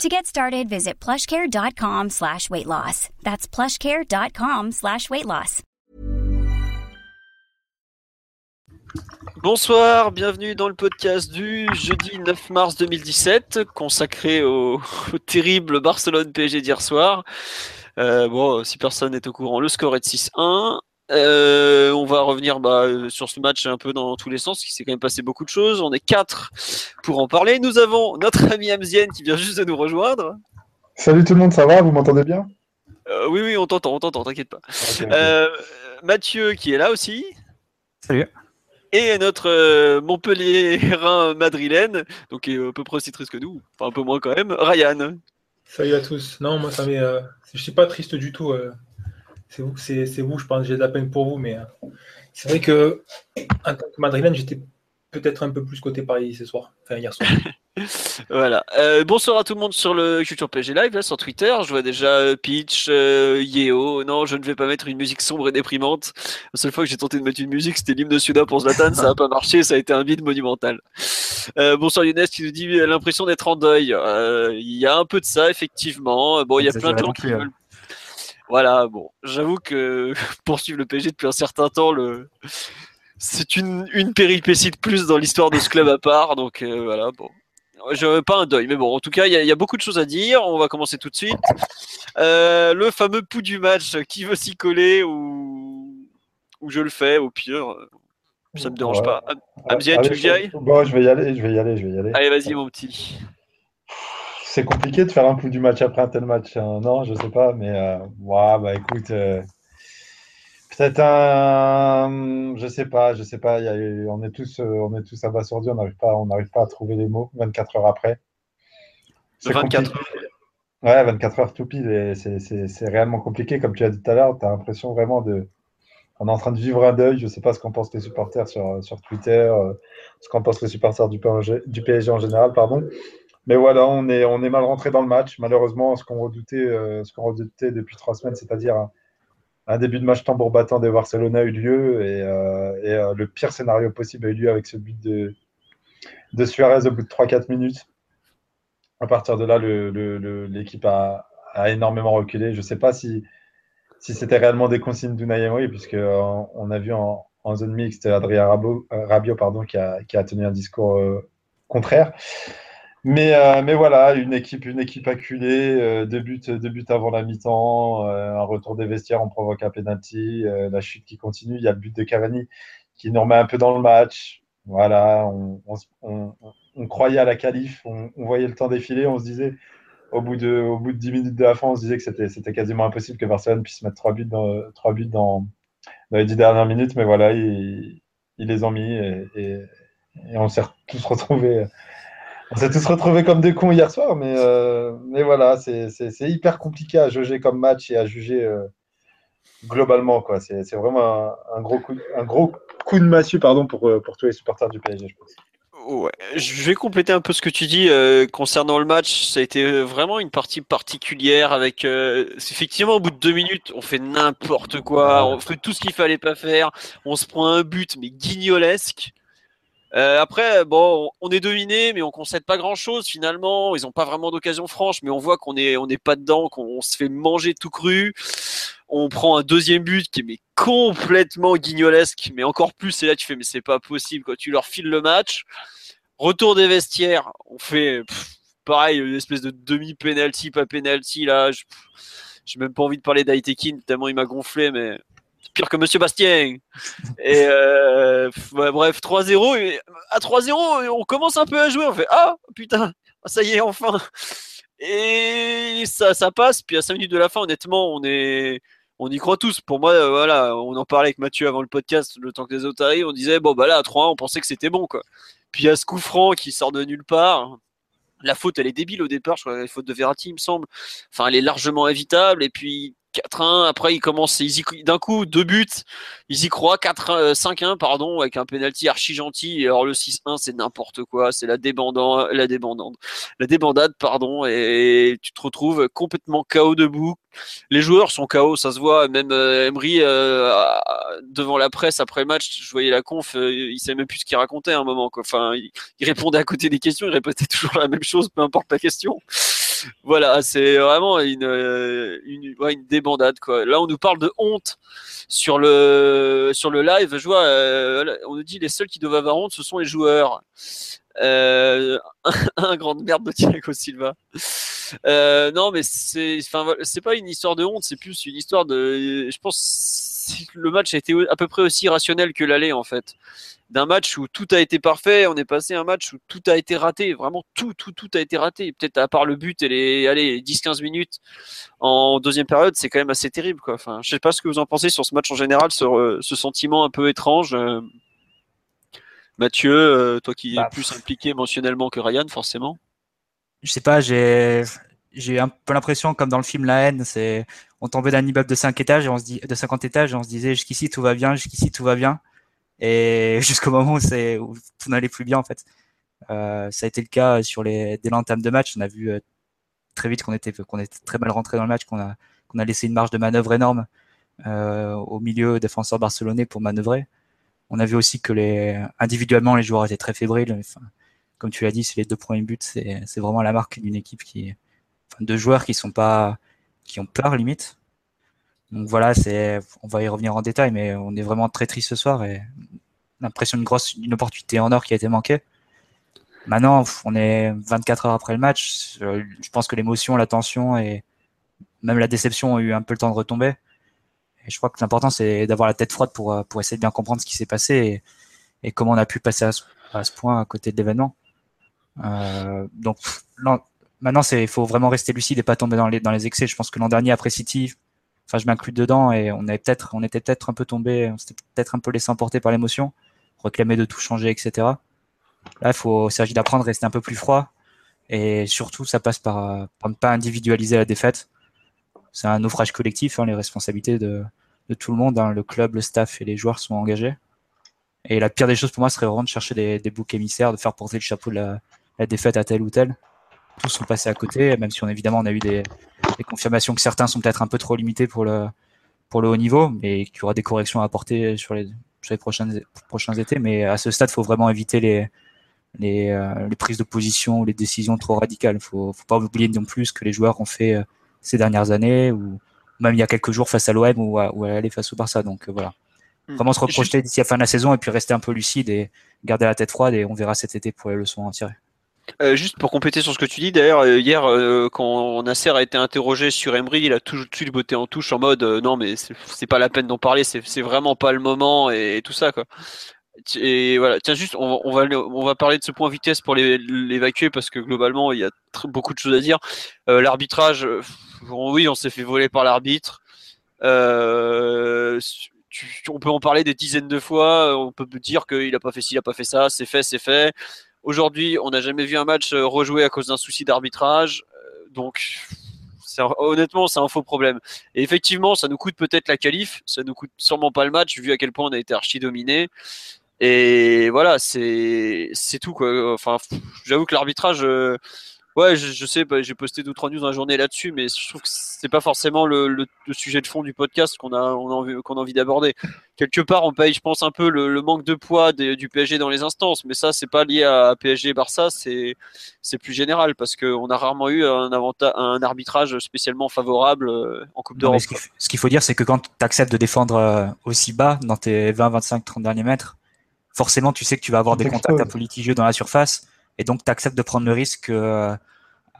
To get started, visit plushcare.com slash weight loss. That's plushcare.com slash weight loss. Bonsoir, bienvenue dans le podcast du jeudi 9 mars 2017, consacré au, au terrible Barcelone PSG d'hier soir. Euh, bon, si personne n'est au courant, le score est de 6-1. Euh, on va revenir bah, sur ce match un peu dans tous les sens, il s'est quand même passé beaucoup de choses. On est quatre pour en parler. Nous avons notre ami Amzienne qui vient juste de nous rejoindre. Salut tout le monde, ça va? Vous m'entendez bien? Euh, oui, oui, on t'entend, on t'entend, t'inquiète pas. Euh, Mathieu qui est là aussi. Salut. Et notre euh, Montpellier-Rhin madrilène, donc qui est à peu près aussi triste que nous, enfin un peu moins quand même, Ryan. Salut à tous. Non, moi, ça m'est. euh, je suis pas triste du tout. C'est vous, c'est, c'est vous. Je pense que j'ai de la peine pour vous, mais euh, c'est vrai que en tant que madrilène, j'étais peut-être un peu plus côté Paris ce soir, enfin hier soir. Voilà. Euh, bonsoir à tout le monde sur le Culture PG Live, là sur Twitter. Je vois déjà euh, Peach, euh, Yeo. Non, je ne vais pas mettre une musique sombre et déprimante. La seule fois que j'ai tenté de mettre une musique, c'était l'hymne de Suda pour Zlatan. ça n'a pas marché, ça a été un vide monumental. Euh, bonsoir Younes qui nous dit l'impression d'être en deuil. Euh, Il y a un peu de ça, effectivement. Bon, il y a plein de gens qui veulent. Voilà, bon, j'avoue que poursuivre le PSG depuis un certain temps, le... c'est une, une péripétie de plus dans l'histoire de ce club à part. Donc euh, voilà, bon. Je pas un deuil, mais bon, en tout cas, il y, a- il y a beaucoup de choses à dire. On va commencer tout de suite. Euh, le fameux pouls du match, qui veut s'y coller ou, ou je le fais, au pire, ça me dérange Ouais. pas. Am- Amzienne, tu veux que Bon, je vais y aller, je vais y aller, je vais y aller. Allez, vas-y, mon petit. C'est compliqué de faire un coup du match après un tel match. hein. Non, je sais pas, mais euh, ouais, bah écoute, euh, peut-être un, je sais pas, je sais pas. y a on est tous, euh, on est tous abasourdis, on n'arrive pas, on n'arrive pas à trouver les mots 24 heures après. C'est 24 compliqué. Ouais, 24 heures tout pile, c'est- réellement compliqué. Comme tu as dit tout à l'heure, tu as l'impression vraiment de. On est en train de vivre un deuil. Je sais pas ce qu'en pensent les supporters sur, sur Twitter, euh, ce qu'en pensent les supporters du PSG, du PSG en général, pardon. Mais voilà, on est, mal rentré dans le match. Malheureusement, ce qu'on redoutait, euh, depuis trois semaines, c'est-à-dire un, début de match tambour battant des Barcelone a eu lieu et, euh, euh, le pire scénario possible a eu lieu avec ce but de, Suarez au bout de 3-4 minutes. À partir de là, l'équipe a, énormément reculé. Je ne sais pas si, c'était réellement des consignes d'Unai Emery, puisque euh, on a vu en, zone mixte Adrien pardon, qui, a, tenu un discours contraire. Mais, euh, mais voilà, une équipe, une équipe acculée, euh, deux, buts, deux buts avant la mi-temps, euh, un retour des vestiaires, on provoque un penalty, la chute qui continue. Il y a le but de Cavani qui nous remet un peu dans le match. Voilà, on, on, on- croyait à la qualif, on, voyait le temps défiler, on se disait, au bout de, au bout de 10 minutes de la fin, on se disait que c'était, quasiment impossible que Barcelone puisse mettre trois buts dans, trois buts dans, dans les 10 dernières minutes. Mais voilà, ils, ils les ont mis et on s'est tous retrouvés. On s'est tous retrouvés comme des cons hier soir, mais, euh, mais voilà, c'est, hyper compliqué à juger comme match et à juger euh, globalement. Quoi. C'est, vraiment un, un gros coup, un gros coup de massue pardon, pour, euh, pour tous les supporters du PSG, je pense. Ouais, je vais compléter un peu ce que tu dis euh, concernant le match. Ça a été vraiment une partie particulière avec euh, effectivement au bout de deux minutes, on fait n'importe quoi, on fait tout ce qu'il fallait pas faire, on se prend un but mais guignolesque. Euh, après, bon, on est dominé, mais on concède pas grand chose finalement. Ils ont pas vraiment d'occasion franche, mais on voit qu'on est on n'est pas dedans, qu'on se fait manger tout cru. On prend un deuxième but qui est complètement guignolesque, mais encore plus. Et là, tu fais mais c'est pas possible. Quand tu leur files le match, retour des vestiaires, on fait pareil une espèce de demi penalty, pas penalty là. J'ai même pas envie de parler d'Aitekin tellement il m'a gonflé, mais pire que Monsieur Bastien. Et euh, bref, 3-0. Et à 3-0, on commence un peu à jouer. On fait Ah putain, ça y est, enfin. Et ça, passe. Puis à 5 minutes de la fin, honnêtement, on est. On y croit tous. Pour moi, voilà, on en parlait avec Mathieu avant le podcast, le temps que les autres arrivent. On disait, bon, bah là, à 3-1, on pensait que c'était bon, quoi. Puis il y a ce coup franc qui sort de nulle part. La faute, elle est débile au départ. Je crois la faute de Verratti, il me semble. Enfin, elle est largement évitable. Et puis, 4-1. Après, ils commencent, d'un coup, deux buts. Ils y croient, 4 5-1, pardon, avec un penalty archi gentil. alors, le 6-1, c'est n'importe quoi. C'est la débandade, la débandade, la débandade, pardon. Et tu te retrouves complètement KO debout. Les joueurs sont KO, ça se voit. Même euh, Emery, euh, devant la presse après le match, je voyais la conf, euh, il savait même plus ce qu'il racontait à un moment. Quoi. Enfin, il, répondait à côté des questions, il répétait toujours la même chose, peu importe la question voilà, c'est vraiment une, euh, une, une, débandade. Quoi. Là, on nous parle de honte sur le, sur le live. Je vois, euh, on nous dit les seuls qui doivent avoir honte, ce sont les joueurs. Euh, un grand merde de Thiago Silva. Euh, non, mais c'est, enfin, c'est pas une histoire de honte, c'est plus une histoire de. Je pense le match a été à peu près aussi rationnel que l'aller en fait d'un match où tout a été parfait, on est passé à un match où tout a été raté, vraiment tout, tout, tout a été raté. Peut-être à part le but et les allez, 10-15 minutes en deuxième période, c'est quand même assez terrible. Quoi. Enfin, je sais pas ce que vous en pensez sur ce match en général, sur euh, ce sentiment un peu étrange. Euh. Mathieu, euh, toi qui es bah, plus impliqué émotionnellement que Ryan, forcément. Je sais pas, j'ai j'ai un peu l'impression, comme dans le film La haine, c'est on tombait d'un immeuble de 5 étages et on se dit de 50 étages et on se disait jusqu'ici tout va bien, jusqu'ici tout va bien et jusqu'au moment où, tout n'allait plus bien en fait. Euh, ça a été le cas sur les dès l'entame de match. On a vu euh, très vite qu'on était qu'on était très mal rentré dans le match, qu'on a qu'on a laissé une marge de manœuvre énorme euh, au milieu défenseur barcelonais pour manœuvrer. On a vu aussi que les individuellement les joueurs étaient très fébriles. Comme tu l'as dit, c'est les deux premiers buts, c'est c'est vraiment la marque d'une équipe qui, enfin, de joueurs qui sont pas qui ont peur limite. Donc voilà, c'est, on va y revenir en détail, mais on est vraiment très triste ce soir l'impression d'une grosse, une opportunité en or qui a été manquée. Maintenant, on est 24 heures après le match. Je pense que l'émotion, la tension et même la déception ont eu un peu le temps de retomber. Et je crois que l'important, c'est d'avoir la tête froide pour, pour essayer de bien comprendre ce qui s'est passé et, et, comment on a pu passer à ce, à ce point à côté de l'événement. Euh, donc, maintenant, il faut vraiment rester lucide et pas tomber dans les, dans les excès. Je pense que l'an dernier, après City, enfin je m'inclus dedans et on avait peut-être, on était peut-être un peu tombé, on s'était peut-être un peu laissé emporter par l'émotion, réclamer de tout changer, etc. Là, il faut, s'agit d'apprendre à rester un peu plus froid et surtout, ça passe par, par ne pas individualiser la défaite. C'est un naufrage collectif, hein, les responsabilités de, tout le monde, hein, le club, le staff et les joueurs sont engagés. Et la pire des choses pour moi serait vraiment de chercher des, boucs émissaires, de faire porter le chapeau de la, la défaite à tel ou tel tous sont passés à côté, même si on évidemment on a eu des, des confirmations que certains sont peut-être un peu trop limités pour le pour le haut niveau, mais qu'il y aura des corrections à apporter sur les, sur les prochaines, prochains étés. Mais à ce stade, il faut vraiment éviter les, les, euh, les, prises de position ou les décisions trop radicales. Il faut, faut pas oublier non plus ce que les joueurs ont fait euh, ces dernières années, ou même il y a quelques jours face à l'OM ou à, ou à aller face au Barça. Donc euh, voilà. Hmm. Vraiment se reprojeter d'ici la fin de la saison et puis rester un peu lucide et garder la tête froide et on verra cet été pour les leçons à tirer. Euh, juste pour compléter sur ce que tu dis, d'ailleurs, euh, hier, euh, quand Nasser a été interrogé sur Emery, il a tout de suite botté en touche en mode non, mais c'est pas la peine d'en parler, c'est vraiment pas le moment et, tout ça. Et voilà, tiens, juste, on, va, on va parler de ce point vitesse pour l'évacuer parce que globalement, il y a beaucoup de choses à dire. L'arbitrage, oui, on s'est fait voler par l'arbitre. on peut en parler des dizaines de fois. On peut dire qu'il a pas fait ci, il a pas fait ça. C'est fait, c'est fait. Aujourd'hui, on n'a jamais vu un match euh, rejoué à cause d'un souci d'arbitrage. Euh, donc, honnêtement, c'est un faux problème. Et effectivement, ça nous coûte peut-être la qualif, ça nous coûte sûrement pas le match, vu à quel point on a été archi dominé. Et voilà, c'est tout quoi. Enfin, j'avoue que l'arbitrage, euh, Ouais, je, je sais, bah, j'ai posté deux trois news dans la journée là-dessus, mais je trouve que c'est pas forcément le, le, le, sujet de fond du podcast qu'on a, on a envie, qu'on a envie d'aborder. Quelque part, on paye, je pense, un peu le, le manque de poids du PSG dans les instances, mais ça, c'est pas lié à PSG et Barça, c'est c'est plus général parce qu'on a rarement eu un, avantage, un arbitrage spécialement favorable euh, en Coupe d'Europe. Ce qu'il faut dire, c'est que quand tu acceptes de défendre euh, aussi bas dans tes 20, 25, 30 derniers mètres, forcément, tu sais que tu vas avoir des contacts un peu litigieux dans la surface et donc tu acceptes de prendre le risque euh,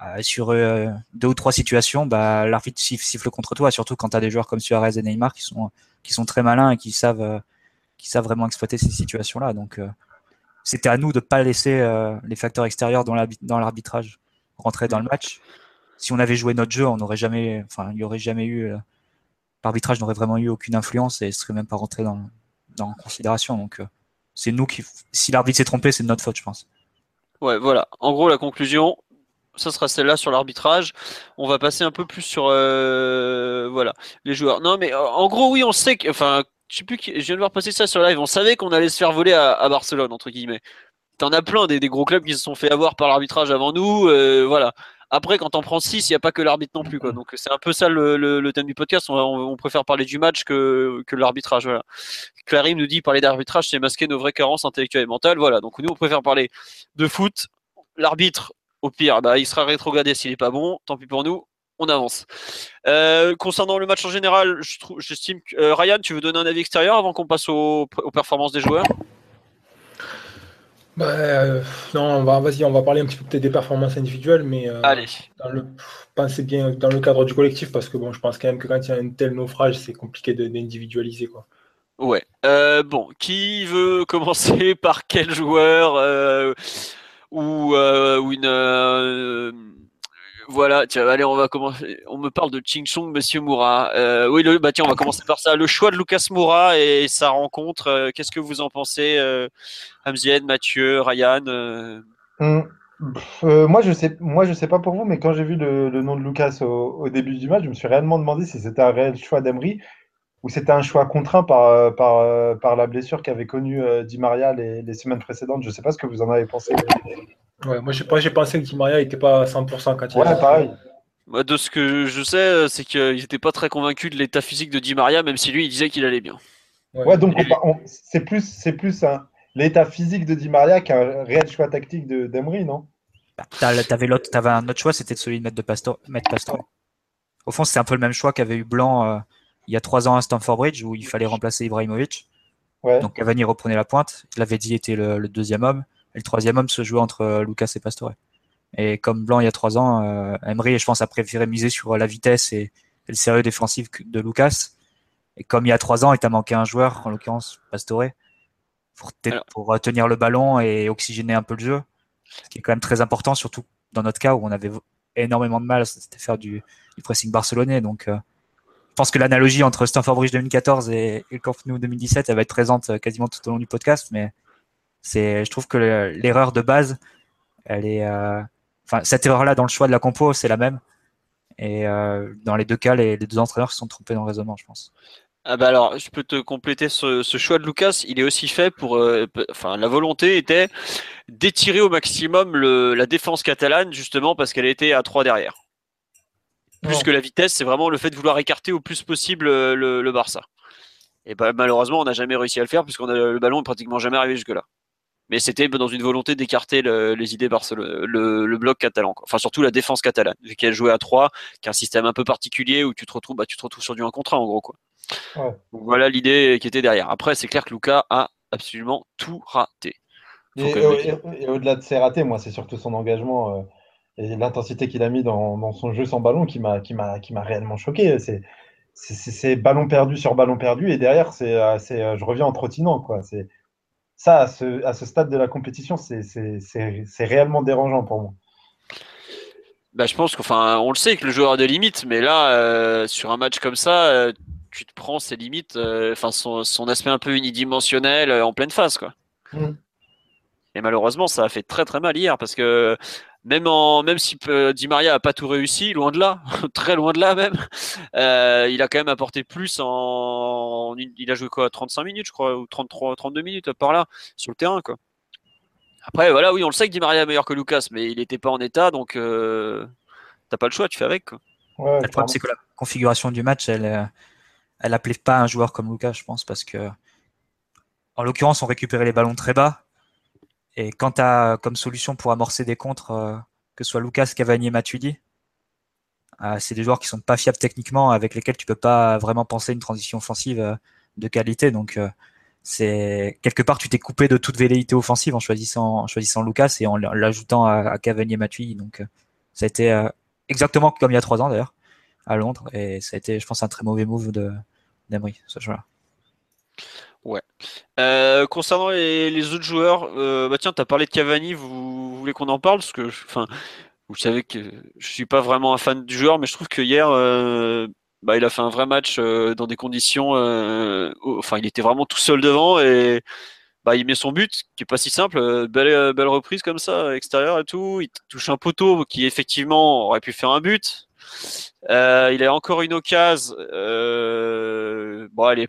euh, sur euh, deux ou trois situations, bah, l'arbitre siffle contre toi, surtout quand tu as des joueurs comme Suarez et Neymar qui sont, qui sont très malins et qui savent, qui savent vraiment exploiter ces situations-là. Donc c'était à nous de pas laisser les facteurs extérieurs dans l'arbitrage rentrer dans le match. Si on avait joué notre jeu, on n'aurait jamais, enfin, il y aurait jamais eu, l'arbitrage n'aurait vraiment eu aucune influence et ne serait même pas rentré dans, dans considération. Donc, c'est nous qui, si l'arbitre s'est trompé, c'est de notre faute, je pense. Ouais, voilà. En gros, la conclusion, ça sera celle-là sur l'arbitrage. On va passer un peu plus sur euh, voilà les joueurs. Non, mais en gros, oui, on sait que, enfin, je sais plus, je viens de voir passer ça sur live. On savait qu'on allait se faire voler à, Barcelone entre guillemets. T'en as plein des, gros clubs qui se sont fait avoir par l'arbitrage avant nous. Euh, voilà. Après, quand on prend 6, il n'y a pas que l'arbitre non plus. Donc, c'est un peu ça le, thème du podcast. On, préfère parler du match que, que l'arbitrage. Voilà. Nous dit parler d'arbitrage, c'est masquer nos vraies carences intellectuelles et mentales. Voilà. Donc, nous, on préfère parler de foot. L'arbitre, au pire, bah, il sera rétrogradé s'il n'est pas bon. Tant pis pour nous. On avance. Euh, concernant le match en général, j'estime que euh, Ryan, tu veux donner un avis extérieur avant qu'on passe aux performances des joueurs? Bah, euh, non, va, vas-y, on va parler un petit peu peut-être des performances individuelles, mais euh, Allez. Dans le, pensez bien dans le cadre du collectif, parce que bon, je pense quand même que quand il y a un tel naufrage, c'est compliqué d'individualiser. quoi. Ouais. Euh, bon, qui veut commencer par quel joueur ou, ou une voilà, tiens, allez, on va commencer. On me parle de Ching Chong, Monsieur Moura. Euh, oui, le, bah tiens, on va commencer par ça. Le choix de Lucas Moura et sa rencontre. Euh, qu'est-ce que vous en pensez, euh, Mathieu, Ryan euh hum, Moi, je sais, moi, je sais pas pour vous, mais quand j'ai vu le, nom de Lucas au, début du match, je me suis réellement demandé si c'était un réel choix d'Emery ou c'était un choix contraint par, par, par la blessure qu'avait connue Di Maria les, les, semaines précédentes. Je sais pas ce que vous en avez pensé. Ouais, moi, j'ai pensé que Di Maria n'était pas à 100% quand il Ouais, pareil. de ce que je sais, c'est qu'il n'était pas très convaincu de l'état physique de Di Maria, même si lui, il disait qu'il allait bien. Ouais, donc c'est plus, c'est plus l'état physique de Di Maria qu'un réel choix tactique d'Emery, non? Bah, T'avais avais un autre choix, c'était celui de mettre, de Pastor, mettre Pastor. Au fond, c'est un peu le même choix qu'avait eu Blanc euh, il y a trois ans à Stamford Bridge, où il fallait remplacer Ibrahimovic. Donc Cavani reprenait la pointe. Il avait dit était le deuxième homme. Et le troisième homme se jouait entre euh, Lucas et Pastore. Et comme Blanc il y a trois ans, euh, Emery, je pense, a préféré miser sur euh, la vitesse et, le sérieux défensif de Lucas. Et comme il y a trois ans, il t'a manqué un joueur, en l'occurrence Pastore, pour, pour, tenir le ballon et oxygéner un peu le jeu, ce qui est quand même très important, surtout dans notre cas où on avait énormément de mal, c'était faire du, du, pressing barcelonais. Donc, je pense que l'analogie entre Stanford Bridge 2014 et, le Camp Nou 2017, elle va être présente quasiment tout au long du podcast, mais c'est, je trouve que l'erreur de base, elle est, euh, enfin, cette erreur-là dans le choix de la compo, c'est la même. Et euh, dans les deux cas, les, deux entraîneurs se sont trompés dans le raisonnement, je pense. Ah bah alors, je peux te compléter ce, choix de Lucas. Il est aussi fait pour, euh, enfin, la volonté était d'étirer au maximum le, la défense catalane, justement parce qu'elle était à 3 derrière. Plus que la vitesse, c'est vraiment le fait de vouloir écarter au plus possible le, le Barça. Et bah, malheureusement, on n'a jamais réussi à le faire puisqu'on a le ballon n'est pratiquement jamais arrivé jusque-là mais c'était dans une volonté d'écarter les idées Barcelone, le, bloc catalan, enfin surtout la défense catalane, vu qu'elle jouait à 3, qui est un système un peu particulier où tu te retrouves, bah, tu te retrouves sur du 1 contre 1 en gros. Quoi. voilà l'idée qui était derrière. Après, c'est clair que Lucas a absolument tout raté. Et, au-delà de ses ratés, moi, c'est surtout son engagement euh, et l'intensité qu'il a mis dans, son jeu sans ballon qui m'a réellement choqué. C'est c'est ballon perdu sur ballon perdu et derrière c'est euh, euh, je reviens en trottinant quoi c'est ça, à ce, stade de la compétition, c'est réellement dérangeant pour moi. Bah, je pense qu'enfin, on le sait que le joueur a des limites, mais là, euh, sur un match comme ça, euh, tu te prends ses limites, euh, enfin son, aspect un peu unidimensionnel en pleine face, quoi. Mm. Et malheureusement, ça a fait très très mal hier parce que même en même si euh, Di Maria a pas tout réussi, loin de là, très loin de là même, euh, il a quand même apporté plus en, il a joué quoi 35 minutes je crois ou 33 32 minutes par là sur le terrain quoi. Après voilà oui on le sait que Di Maria est meilleur que Lucas mais il n'était pas en état donc euh, t'as pas le choix tu fais avec quoi. le problème c'est que la configuration du match elle elle appelait pas un joueur comme Lucas je pense parce que en l'occurrence on récupérait les ballons très bas et quant à comme solution pour amorcer des contres, euh, que ce soit Lucas, Cavani et Matuidi, euh, c'est des joueurs qui sont pas fiables techniquement, avec lesquels tu peux pas vraiment penser une transition offensive euh, de qualité. Donc quelque part tu t'es coupé de toute velléité offensive en choisissant, Lucas et en l'ajoutant à, Cavani et Matuidi. Donc ça a été exactement comme il y a trois ans d'ailleurs à Londres et ça a été, je pense, un très mauvais move de ce joueur. Ouais. Euh, concernant les, autres joueurs, euh, bah tiens, tu as parlé de Cavani, vous, voulez qu'on en parle? Parce que, enfin, vous savez que je suis pas vraiment un fan du joueur, mais je trouve que hier, euh, bah, il a fait un vrai match dans des conditions. enfin, il était vraiment tout seul devant et bah, il met son but, qui est pas si simple. Belle, belle reprise comme ça, extérieur et tout. Il touche un poteau qui effectivement aurait pu faire un but. il a encore une occasion. bon, allez,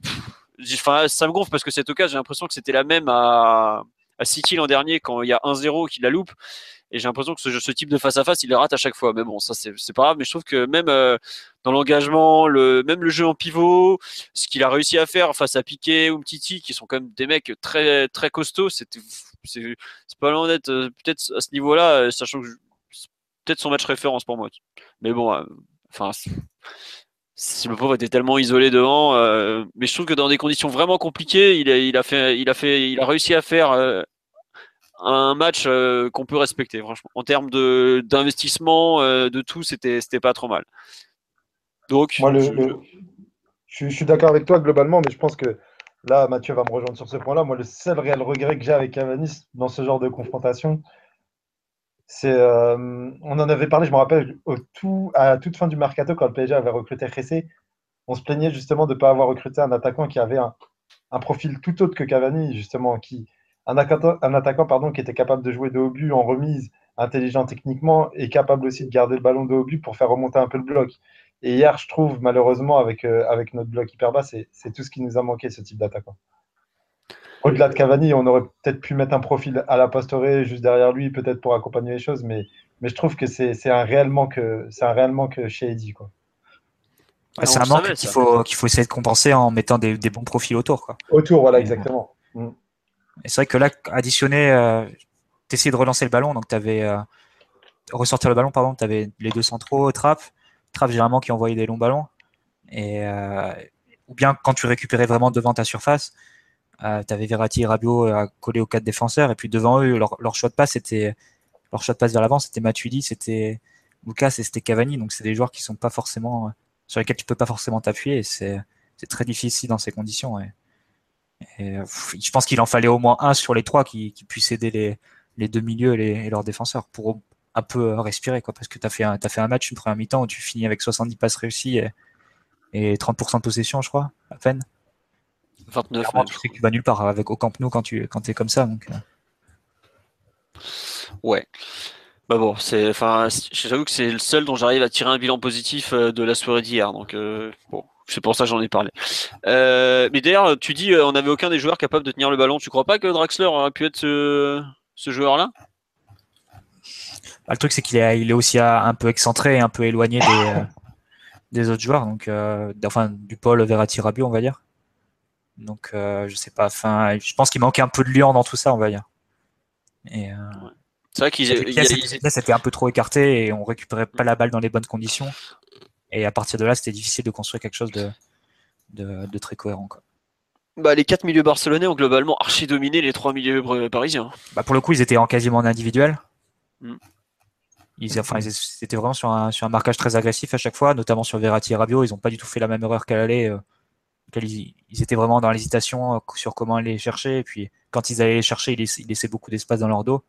ça me gonfle parce que cette occasion, j'ai l'impression que c'était la même à, City l'an dernier quand il y a 1-0 qu'il la loupe. Et j'ai l'impression que ce, type de face à face, il le rate à chaque fois. Mais bon, ça c'est pas grave. Mais je trouve que même euh, dans l'engagement, le même le jeu en pivot, ce qu'il a réussi à faire face à Piqué ou Mtiti, qui sont quand même des mecs très très costauds, c'est pas loin d'être euh, peut-être à ce niveau-là, euh, sachant que peut-être son match référence pour moi. Mais bon, enfin. Si le pauvre était tellement isolé devant, mais je trouve que dans des conditions vraiment compliquées, il a, il a fait, il a fait, il a réussi à faire un match euh, qu'on peut respecter, franchement. En termes d'investissement, euh, de, tout, c'était pas trop mal. Donc, Moi, je, suis d'accord avec toi globalement, mais je pense que là, Mathieu va me rejoindre sur ce point-là. Moi, le seul réel regret que j'ai avec Cavani dans ce genre de confrontation, Euh, on en avait parlé, je me rappelle, à toute fin du mercato, quand le PSG avait recruté Ressé, on se plaignait justement de ne pas avoir recruté un attaquant qui avait un, un profil tout autre que Cavani, justement, qui, un, attaquant, pardon, qui était capable de jouer de haut but en remise, intelligent techniquement et capable aussi de garder le ballon de haut but pour faire remonter un peu le bloc. Et hier, je trouve, malheureusement, avec, euh, avec notre bloc hyper bas, c'est tout ce qui nous a manqué, ce type d'attaquant. Au-delà de Cavani, on aurait peut-être pu mettre un profil à la Pastore juste derrière lui, peut-être pour accompagner les choses, mais, mais je trouve que c'est un réel manque, un réel manque chez Eddie. Quoi. c'est un manque qu'il faut, qu'il faut essayer de compenser en mettant des, des, bons profils autour. Quoi. Autour, voilà, exactement. Mm. Et c'est vrai que là, additionné, euh, tu essayais de relancer le ballon, donc tu avais euh, ressortir le ballon, pardon, tu avais les deux centraux, Trap, Trap généralement qui envoyait des longs ballons, et euh, ou bien quand tu récupérais vraiment devant ta surface, euh, tu avais Verratti et Rabiot à coller aux quatre défenseurs, et puis devant eux, leur, choix de passe, c'était leur choix de passe vers l'avant, c'était Matuidi, c'était Lucas et c'était Cavani, donc c'est des joueurs qui sont pas forcément sur lesquels tu peux pas forcément t'appuyer, c'est très difficile dans ces conditions. Euh, je pense qu'il en fallait au moins un sur les trois qui, qui puisse aider les, les deux milieux et, leurs défenseurs pour un peu respirer, quoi, parce que tu as, fait un, fait un match, une première mi-temps où tu finis avec 70 passes réussies et, et 30% de possession, je crois, à peine. 29. tu sais que tu vas nulle part avec au Camp Nou quand tu quand es comme ça. Donc, euh. Ouais. Bah bon, c'est, enfin, j'avoue que c'est le seul dont j'arrive à tirer un bilan positif euh, de la soirée d'hier. Donc, bon, c'est pour ça que j'en ai parlé. Euh, mais d'ailleurs, tu dis euh, on n'avait aucun des joueurs capable de tenir le ballon. Tu crois pas que Draxler aurait pu être ce, joueur-là? Bah, Le truc, c'est qu'il est, il est aussi euh, un peu excentré un peu éloigné des, des autres joueurs. Donc, enfin, du Paul Verratti Rabiot, on va dire. Donc, je sais pas. Enfin, je pense qu'il manquait un peu de lion dans tout ça, on va dire. Et, c'est vrai qu'ils c'était un peu trop écarté et on récupérait pas la balle dans les bonnes conditions. Et à partir de là, c'était difficile de construire quelque chose de, de, très cohérent. Quoi. Bah, les quatre milieux barcelonais ont globalement archi dominé les trois milieux parisiens. Bah, pour le coup, ils étaient en quasiment en individuel. Mm. Ils, enfin, ils étaient vraiment sur un, sur un marquage très agressif à chaque fois, notamment sur Verratti et Rabiot. Ils n'ont pas du tout fait la même erreur qu'à l'aller. Euh, ils, étaient vraiment dans l'hésitation euh, sur comment aller chercher. Et puis, quand ils allaient les chercher, ils laissaient, beaucoup d'espace dans leur dos.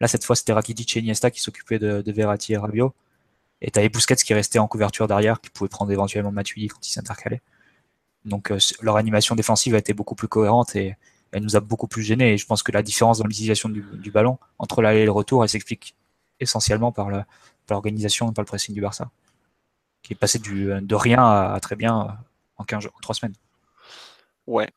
Là, cette fois, c'était Rakitic et Iniesta qui s'occupaient de, de Verratti et Rabiot. Et t'avais Busquets qui restait en couverture derrière, qui pouvait prendre éventuellement Matuidi quand il s'intercalait. Donc euh, leur animation défensive a été beaucoup plus cohérente et elle nous a beaucoup plus gênés. Et je pense que la différence dans l'utilisation du, ballon entre l'aller et le retour, elle s'explique essentiellement par l'organisation et par le pressing du Barça, qui est passé du, de rien à, très bien en 15 jours, en 3 semaines. Ouais.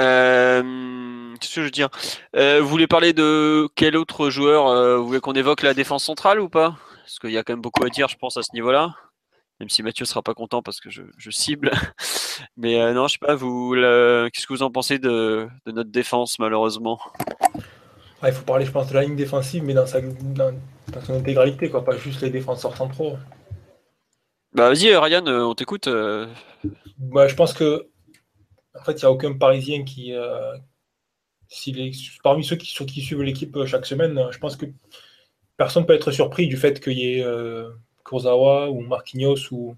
Euh, qu'est-ce que je veux dire? Euh, Vous voulez parler de quel autre joueur Vous voulez qu'on évoque la défense centrale ou pas? Parce qu'il y a quand même beaucoup à dire, je pense, à ce niveau-là. Même si Mathieu sera pas content parce que je, cible. Mais euh, non, je sais pas, vous, qu'est-ce que vous en pensez de, notre défense, malheureusement? Il faut parler, je pense, de la ligne défensive, mais dans, sa, dans, son intégralité, quoi, pas juste les défenseurs centraux. Bah vas-y, Ryan, euh, on t'écoute. Euh. Bah, je pense que, en fait, il n'y a aucun Parisien qui, parmi ceux qui, qui suivent l'équipe chaque semaine, je pense que personne ne peut être surpris du fait qu'il y ait euh, Kurzawa ou Marquinhos ou,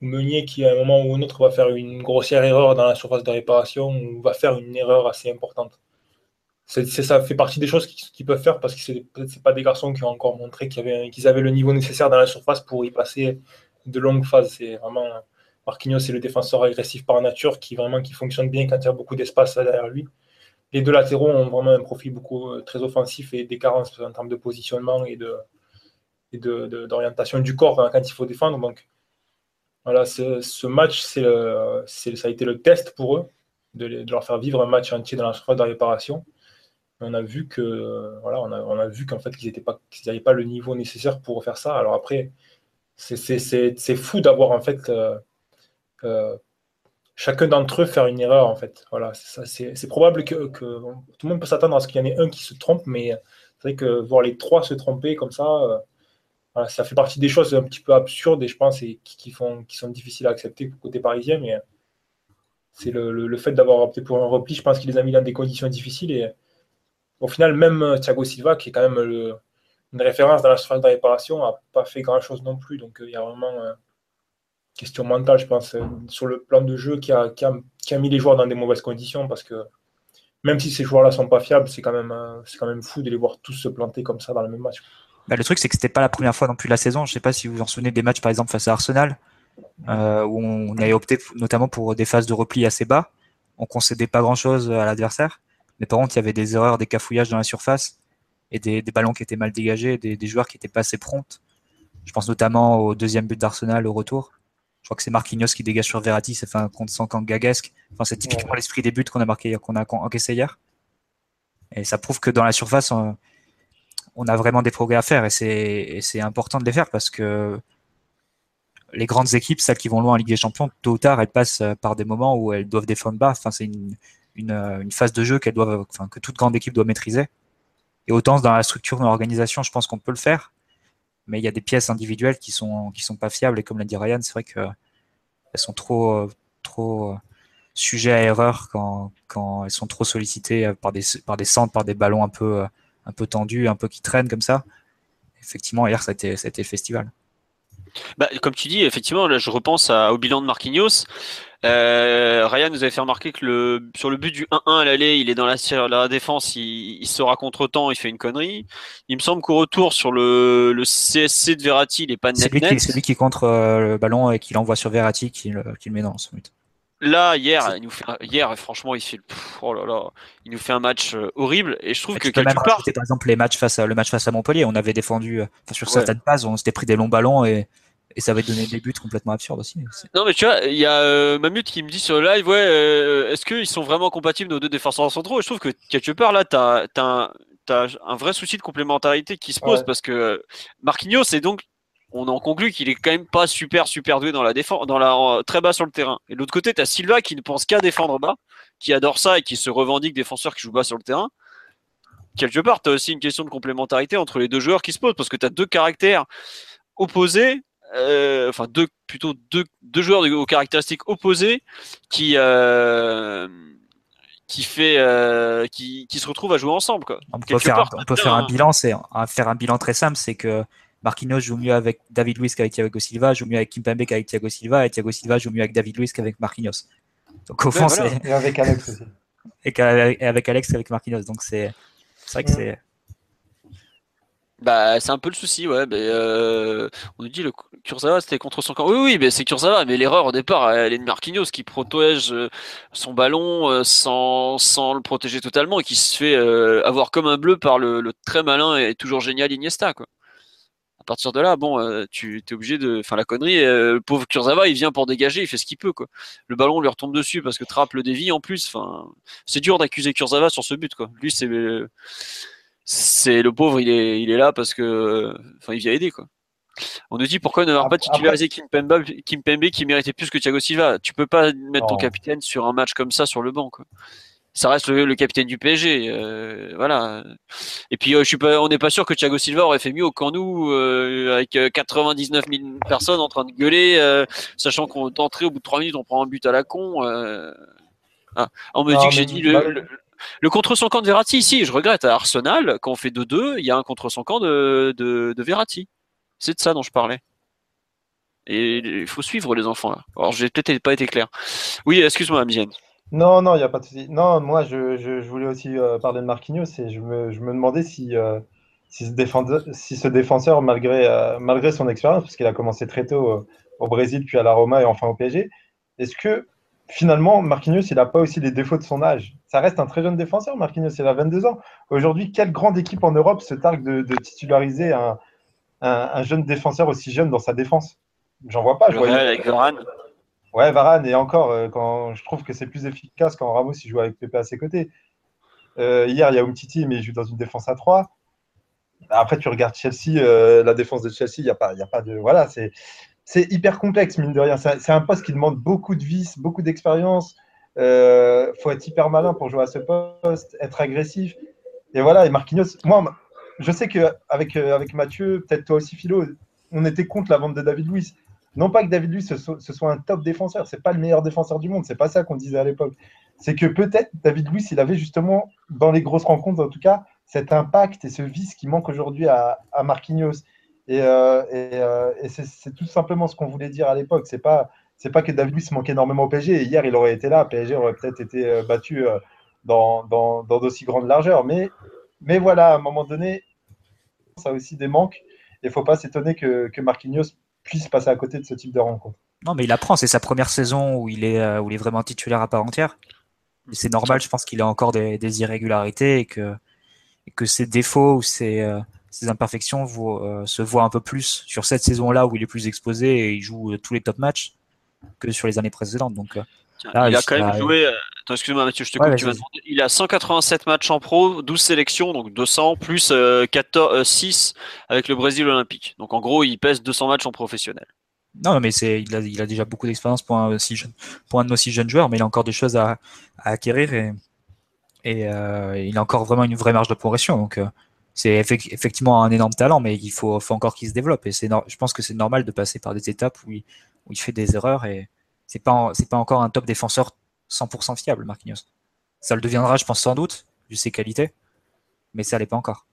Meunier qui, à un moment ou un autre, va faire une grossière erreur dans la surface de réparation ou va faire une erreur assez importante. C'est, ça fait partie des choses qu'ils, peuvent faire parce que peut-être pas des garçons qui ont encore montré qu'ils avaient le niveau nécessaire dans la surface pour y passer de longues phases. C'est vraiment Marquinhos, c'est le défenseur agressif par nature qui vraiment qui fonctionne bien quand il y a beaucoup d'espace derrière lui. les deux latéraux ont vraiment un profil beaucoup euh, très offensif et des carences en termes de positionnement et de d'orientation du corps quand il faut défendre. Donc voilà, ce match, c'est ça a été le test pour eux de, leur faire vivre un match entier dans la surface de réparation. on a vu que voilà, on a, on a vu qu'en fait qu'ils n'avaient pas, pas le niveau nécessaire pour faire ça. Alors après, c'est fou d'avoir en fait euh, euh, chacun d'entre eux faire une erreur en fait. Voilà, c'est probable que, tout le monde peut s'attendre à ce qu'il y en ait un qui se trompe, mais c'est vrai que voir les trois se tromper comme ça, euh, ça fait partie des choses un petit peu absurdes et je pense et qui, font, qui sont difficiles à accepter côté parisien, mais c'est le, fait d'avoir opté pour un repli, je pense qu'il les a mis dans des conditions difficiles et au final, même Thiago Silva, qui est quand même une référence dans la surface de réparation, n'a pas fait grand chose non plus. Donc il y a vraiment question mentale, je pense, euh, sur le plan de jeu qui a, mis les joueurs dans des mauvaises conditions parce que même si ces joueurs-là sont pas fiables, c'est quand, même, euh, quand même fou de les voir tous se planter comme ça dans le même match. Bah, le truc, c'est que c'était pas la première fois non plus la saison. Je sais pas si vous en souvenez des matchs, par exemple, face à Arsenal, euh, où on avait opté notamment pour des phases de repli assez bas. On concédait pas grand-chose à l'adversaire. Mais par contre, il y avait des erreurs, des cafouillages dans la surface et des, ballons qui étaient mal dégagés, des, des joueurs qui étaient pas assez prompts. Je pense notamment au deuxième but d'Arsenal au retour je crois que c'est Marquinhos qui dégage sur Verratti, ça fait un compte sans camp. Enfin, c'est typiquement l'esprit des buts qu'on a marqué, qu'on a encaissé hier. Et ça prouve que dans la surface, on, a vraiment des progrès à faire et c'est important de les faire parce que les grandes équipes, celles qui vont loin en Ligue des Champions, tôt ou tard, elles passent par des moments où elles doivent défendre bas. Enfin, c'est une, une, phase de jeu qu'elles doivent, enfin, que toute grande équipe doit maîtriser. Et autant dans la structure de l'organisation, je pense qu'on peut le faire mais il y a des pièces individuelles qui sont qui sont pas fiables et comme l'a dit Ryan, c'est vrai que elles sont trop trop sujets à erreur quand, quand elles sont trop sollicitées par des par des centres, par des ballons un peu un peu tendus, un peu qui traînent comme ça. Effectivement, hier ça a été, le festival. Bah, comme tu dis, effectivement, là, je repense au bilan de Marquinhos. Euh, Ryan nous avait fait remarquer que le, sur le but du 1-1 à l'aller, il est dans la, la défense, il, il sera contre-temps, il fait une connerie. Il me semble qu'au retour sur le, le, CSC de Verratti, il est pas net. C'est lui qui contre euh, le ballon et qui l'envoie sur Verratti, qui, le met dans ce but. Là, hier, il nous fait, hier, franchement, il fait, oh là là, il nous fait un match euh, horrible et je trouve que quelque part, par exemple les matchs face à, le match face à Montpellier, on avait défendu, sur certaines bases, on s'était pris des longs ballons et et ça va donner des buts complètement absurdes aussi. Non, mais tu vois, il y a euh, Mamut qui me dit sur le live, ouais, euh, est-ce qu'ils sont vraiment compatibles nos deux défenseurs centraux? Et je trouve que quelque part là, t'as as, as, un vrai souci de complémentarité qui se pose parce que euh, Marquinhos, c'est donc on en conclut qu'il est quand même pas super super doué dans la défense, dans la très bas sur le terrain. Et de l'autre côté, tu as Silva qui ne pense qu'à défendre bas, qui adore ça et qui se revendique défenseur qui joue bas sur le terrain. Quelque part, tu as aussi une question de complémentarité entre les deux joueurs qui se pose parce que tu as deux caractères opposés euh, enfin deux plutôt deux, deux joueurs aux caractéristiques opposées qui euh, qui fait euh, qui, qui, se retrouvent à jouer ensemble quoi. On peut, faire, on peut faire un bilan, c'est faire un bilan très simple, c'est que Marquinhos joue mieux avec David Luiz qu'avec Thiago Silva, joue mieux avec Kimpembe qu'avec Thiago Silva, et Thiago Silva joue mieux avec David Luiz qu'avec Marquinhos. Donc au fond, c'est et avec Alex aussi. Et avec Alex avec Marquinhos. Donc c'est vrai que c'est bah, c'est un peu le souci, ouais. euh, on nous dit le Kurzawa c'était contre son camp. Oui, oui, mais c'est Kurzawa, mais l'erreur au départ, elle est de Marquinhos qui protège euh, son ballon euh, sans, sans le protéger totalement et qui se fait euh, avoir comme un bleu par le, le, très malin et toujours génial Iniesta, quoi. À partir de là, bon, tu es obligé de. Enfin, la connerie, le pauvre Kurzawa, il vient pour dégager, il fait ce qu'il peut, quoi. Le ballon lui retombe dessus parce que Trapp le dévie en plus. Enfin, c'est dur d'accuser Kurzawa sur ce but, quoi. Lui, c'est c'est le pauvre, il est, il est là parce que, enfin, il vient aider quoi. On nous dit pourquoi ne pas titulariser Kimpembe, Kimpembe qui méritait plus que Thiago Silva? Tu peux pas mettre ton capitaine sur un match comme ça sur le banc. Quoi. Ça reste le, capitaine du PSG, euh, voilà. Et puis euh, je suis pas, on n'est pas sûr que Thiago Silva aurait fait mieux au camp nous euh, avec 99 000 personnes en train de gueuler, sachant qu'on est entré au bout de 3 minutes, on prend un but à la con. Ah, on me dit que j'ai dit le le contre son camp de Verratti, ici, je regrette, à Arsenal, quand on fait 2-2, il y a un contre son camp de, de, Verratti. C'est de ça dont je parlais. Et il faut suivre les enfants là. Alors j'ai peut-être pas été clair. Oui, excuse-moi, Amizienne. Non, non, il n'y a pas de souci. Non, moi je, je, voulais aussi euh, parler de Marquinhos et je me, je me demandais si, euh, si, ce défenseur, si ce défenseur, malgré, euh, malgré son expérience, parce qu'il a commencé très tôt au Brésil, puis à la Roma et enfin au PSG, est-ce que finalement, Marquinhos, il n'a pas aussi les défauts de son âge. Ça reste un très jeune défenseur, Marquinhos, il a 22 ans. Aujourd'hui, quelle grande équipe en Europe se targue de, titulariser un, jeune défenseur aussi jeune dans sa défense? J'en vois pas. Je avec Varane. Ouais, Varane, et encore, euh, quand je trouve que c'est plus efficace quand Ramos il joue avec Pepe à ses côtés. Euh, hier, il y a Umtiti, mais il joue dans une défense à 3. Après, tu regardes Chelsea, euh, la défense de Chelsea, il n'y a, pas, a pas de. Voilà, c'est c'est hyper complexe, mine de rien. C'est un poste qui demande beaucoup de vis, beaucoup d'expérience. Il euh, faut être hyper malin pour jouer à ce poste, être agressif. Et voilà, et Marquinhos, moi, je sais qu'avec euh, avec Mathieu, peut-être toi aussi, Philo, on était contre la vente de David Luiz. Non pas que David Luiz ce soit, un top défenseur, c'est pas le meilleur défenseur du monde, c'est pas ça qu'on disait à l'époque. C'est que peut-être David Luiz, il avait justement, dans les grosses rencontres en tout cas, cet impact et ce vice qui manque aujourd'hui à, à Marquinhos. Et, euh, euh, c'est tout simplement ce qu'on voulait dire à l'époque. C'est pas c'est pas que David Luiz manquait énormément au PSG. hier, il aurait été là. PSG aurait peut-être été euh, battu dans, dans, dans d'aussi grandes largeurs. Mais, mais voilà, à un moment donné, ça a aussi des manques. Il ne faut pas s'étonner que, que Marquinhos puisse passer à côté de ce type de rencontre. Non, mais il apprend. C'est sa première saison où il est, où il est vraiment titulaire à part entière. C'est normal, je pense qu'il a encore des, des irrégularités et que, et que ses défauts ou ses, ses imperfections euh, se voient un peu plus sur cette saison-là où il est plus exposé et il joue euh, tous les top matchs que sur les années précédentes. Donc, euh, il a quand même joué. Attends, excuse-moi Mathieu, je te coupe. tu il a 187 matchs en pro, 12 sélections, donc 200 plus 14, 6 avec le Brésil olympique. Donc en gros, il pèse 200 matchs en professionnel. Non, mais c'est, il a, il a déjà beaucoup d'expérience pour un, si jeune, pour un de nos six jeunes joueurs, mais il a encore des choses à, à acquérir et, et il a encore vraiment une vraie marge de progression. Donc, c'est effectivement un énorme talent, mais il faut, encore qu'il se développe. Et c'est, je pense que c'est normal de passer par des étapes où il, fait des erreurs et c'est pas, c'est pas encore un top défenseur 100% fiable, Marquinhos. Ça le deviendra, je pense sans doute, vu ses qualités, mais ça l'est pas encore.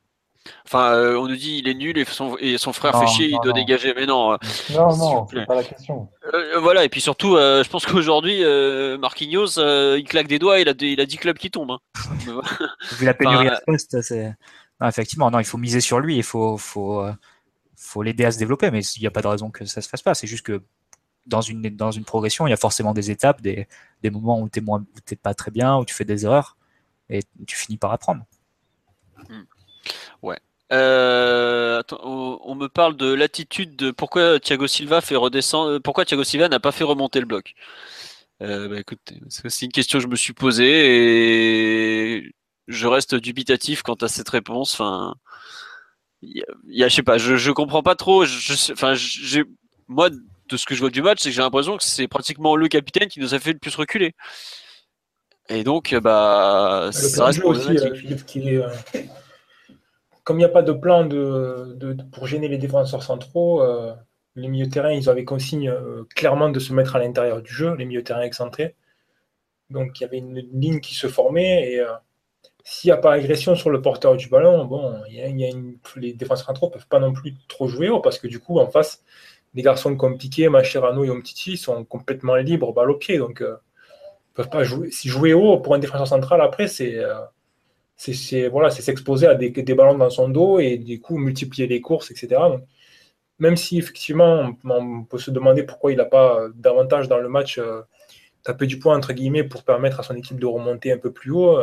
Enfin, euh, on nous dit il est nul et son, et son frère fait chier, il doit dégager. Mais non. Euh, non, non, c'est pas la question. Euh, voilà, et puis surtout, je pense qu'aujourd'hui, Marquinhos, il claque des doigts, il a, il a 10 clubs qui tombent. Hein. Vu la pénurie à poste, c'est effectivement, non, il faut miser sur lui, il euh, faut l'aider à se développer, mais il n'y a pas de raison que ça se fasse pas. C'est juste que dans une, progression, il y a forcément des étapes, des, moments où tu n'es pas très bien, où tu fais des erreurs, et tu finis par apprendre. Ouais. Euh, on, me parle de l'attitude de pourquoi Thiago Silva fait redescendre, pourquoi Thiago Silva n'a pas fait remonter le bloc. Euh, bah, c'est une question que je me suis posée je reste dubitatif quant à cette réponse. Enfin, il y, a, je sais pas, je, je comprends pas trop. Je, enfin, j'ai, moi, de ce que je vois du match, c'est que j'ai l'impression que c'est pratiquement le capitaine qui nous a fait le plus reculer. Et donc, bah, ça reste aussi, euh, qui est, euh, comme il n'y a pas de plan de, de, pour gêner les défenseurs centraux, euh, les milieux terrain, ils avaient consigne clairement de se mettre à l'intérieur du jeu, les milieux terrain excentrés. Donc, il y avait une ligne qui se formait et s'il n'y a pas agression sur le porteur du ballon, bon, y y a les défenseurs centraux ne peuvent pas non plus trop jouer haut parce que du coup, en face, les garçons compliqués, Macherano et Omtiti, sont complètement libres, balle au pied. Donc, euh, peuvent pas jouer. Si jouer haut pour un défenseur central, après, c'est euh, c'est s'exposer à des, ballons dans son dos et du coup multiplier les courses, etc. même si effectivement, on, peut se demander pourquoi il n'a pas davantage dans le match euh, tapé du poing, entre guillemets, pour permettre à son équipe de remonter un peu plus haut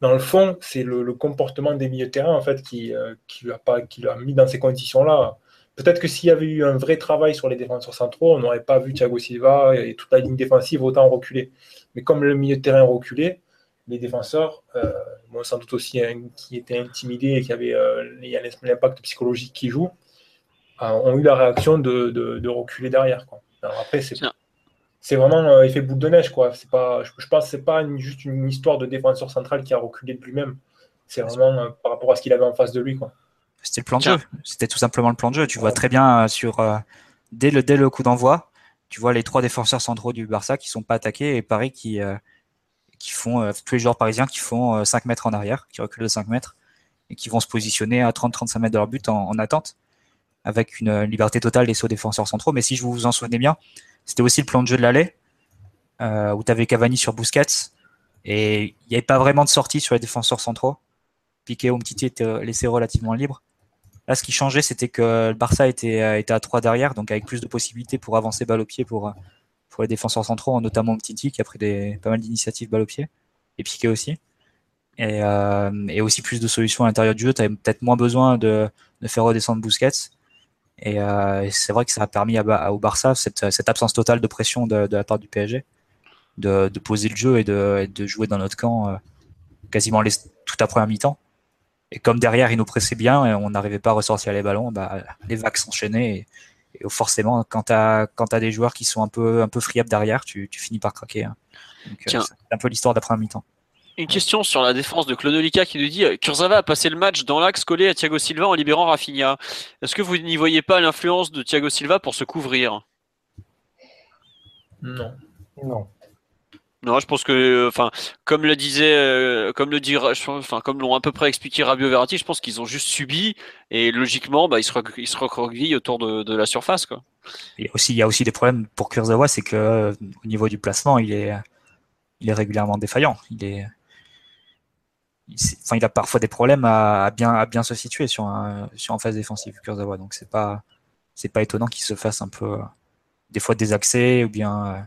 dans le fond, c'est le, comportement des milieux de terrain en fait qui, euh, l'a mis dans ces conditions-là. Peut-être que s'il y avait eu un vrai travail sur les défenseurs centraux, on n'aurait pas vu Thiago Silva et toute la ligne défensive autant reculer. Mais comme le milieu de terrain reculait, les défenseurs, euh, sans doute aussi qui étaient intimidés et qui avaient euh, l'impact psychologique qui joue, ont eu la réaction de, reculer derrière. Alors après, c'est c'est vraiment euh, effet boule de neige, quoi. C'est pas, je, pense que c'est pas juste une histoire de défenseur central qui a reculé de lui-même. C'est vraiment euh, par rapport à ce qu'il avait en face de lui, quoi. C'était le plan de jeu. C'était tout simplement le plan de jeu. Tu vois très bien euh, sur dès le dès le coup d'envoi, tu vois les trois défenseurs centraux du Barça qui sont pas attaqués et Paris qui qui font tous les joueurs parisiens qui font 5 mètres en arrière, qui reculent de 5 mètres et qui vont se positionner à 30-35 mètres de leur but en, en attente avec une liberté totale des sauts défenseurs centraux. Mais si je vous vous en souvenez bien, c'était aussi le plan de jeu de l'aller, euh, où tu avais Cavani sur Busquets, et il n'y avait pas vraiment de sortie sur les défenseurs centraux. Piqué ou Mtiti était laissé relativement libre. Là, ce qui changeait, c'était que le Barça était, euh, était à 3 derrière, donc avec plus de possibilités pour avancer balle au pied pour, pour les défenseurs centraux, notamment Titi qui a pris pas mal d'initiatives balle au pied, et Piqué aussi. Et, euh, et aussi plus de solutions à l'intérieur du jeu. Tu avais peut-être moins besoin de, de faire redescendre Busquets. Et, euh, c'est vrai que ça a permis à, au Barça cette, cette, absence totale de pression de, de la part du PSG, de, de, poser le jeu et de, de jouer dans notre camp euh, quasiment les, toute la première mi-temps. Et comme derrière, ils nous pressaient bien et on n'arrivait pas à ressortir les ballons, bah, les vagues s'enchaînaient. Et, et, forcément, quand tu as, as, des joueurs qui sont un peu, un peu friables derrière, tu, tu finis par craquer. Hein. Euh, c'est un peu l'histoire d'après mi-temps. Une question sur la défense de Clonolica qui nous dit Kurzawa a passé le match dans l'axe collé à Thiago Silva en libérant Rafinha. Est-ce que vous n'y voyez pas l'influence de Thiago Silva pour se couvrir? Non. Non. Non, je pense que, enfin, comme le disait, euh, comme le dit, enfin, comme l'ont à peu près expliqué Rabio Verratti, je pense qu'ils ont juste subi et logiquement, bah, ils se, ils se recroquevillent autour de, de, la surface, quoi. Et aussi, il y a aussi des problèmes pour Kurzawa, c'est que euh, au niveau du placement, il est, il est régulièrement défaillant. Il est, il a parfois des problèmes à, bien, se situer sur, un, sur en phase défensive, Kurzawa. Donc c'est pas, pas étonnant qu'il se fasse un peu, des fois désaxé ou bien,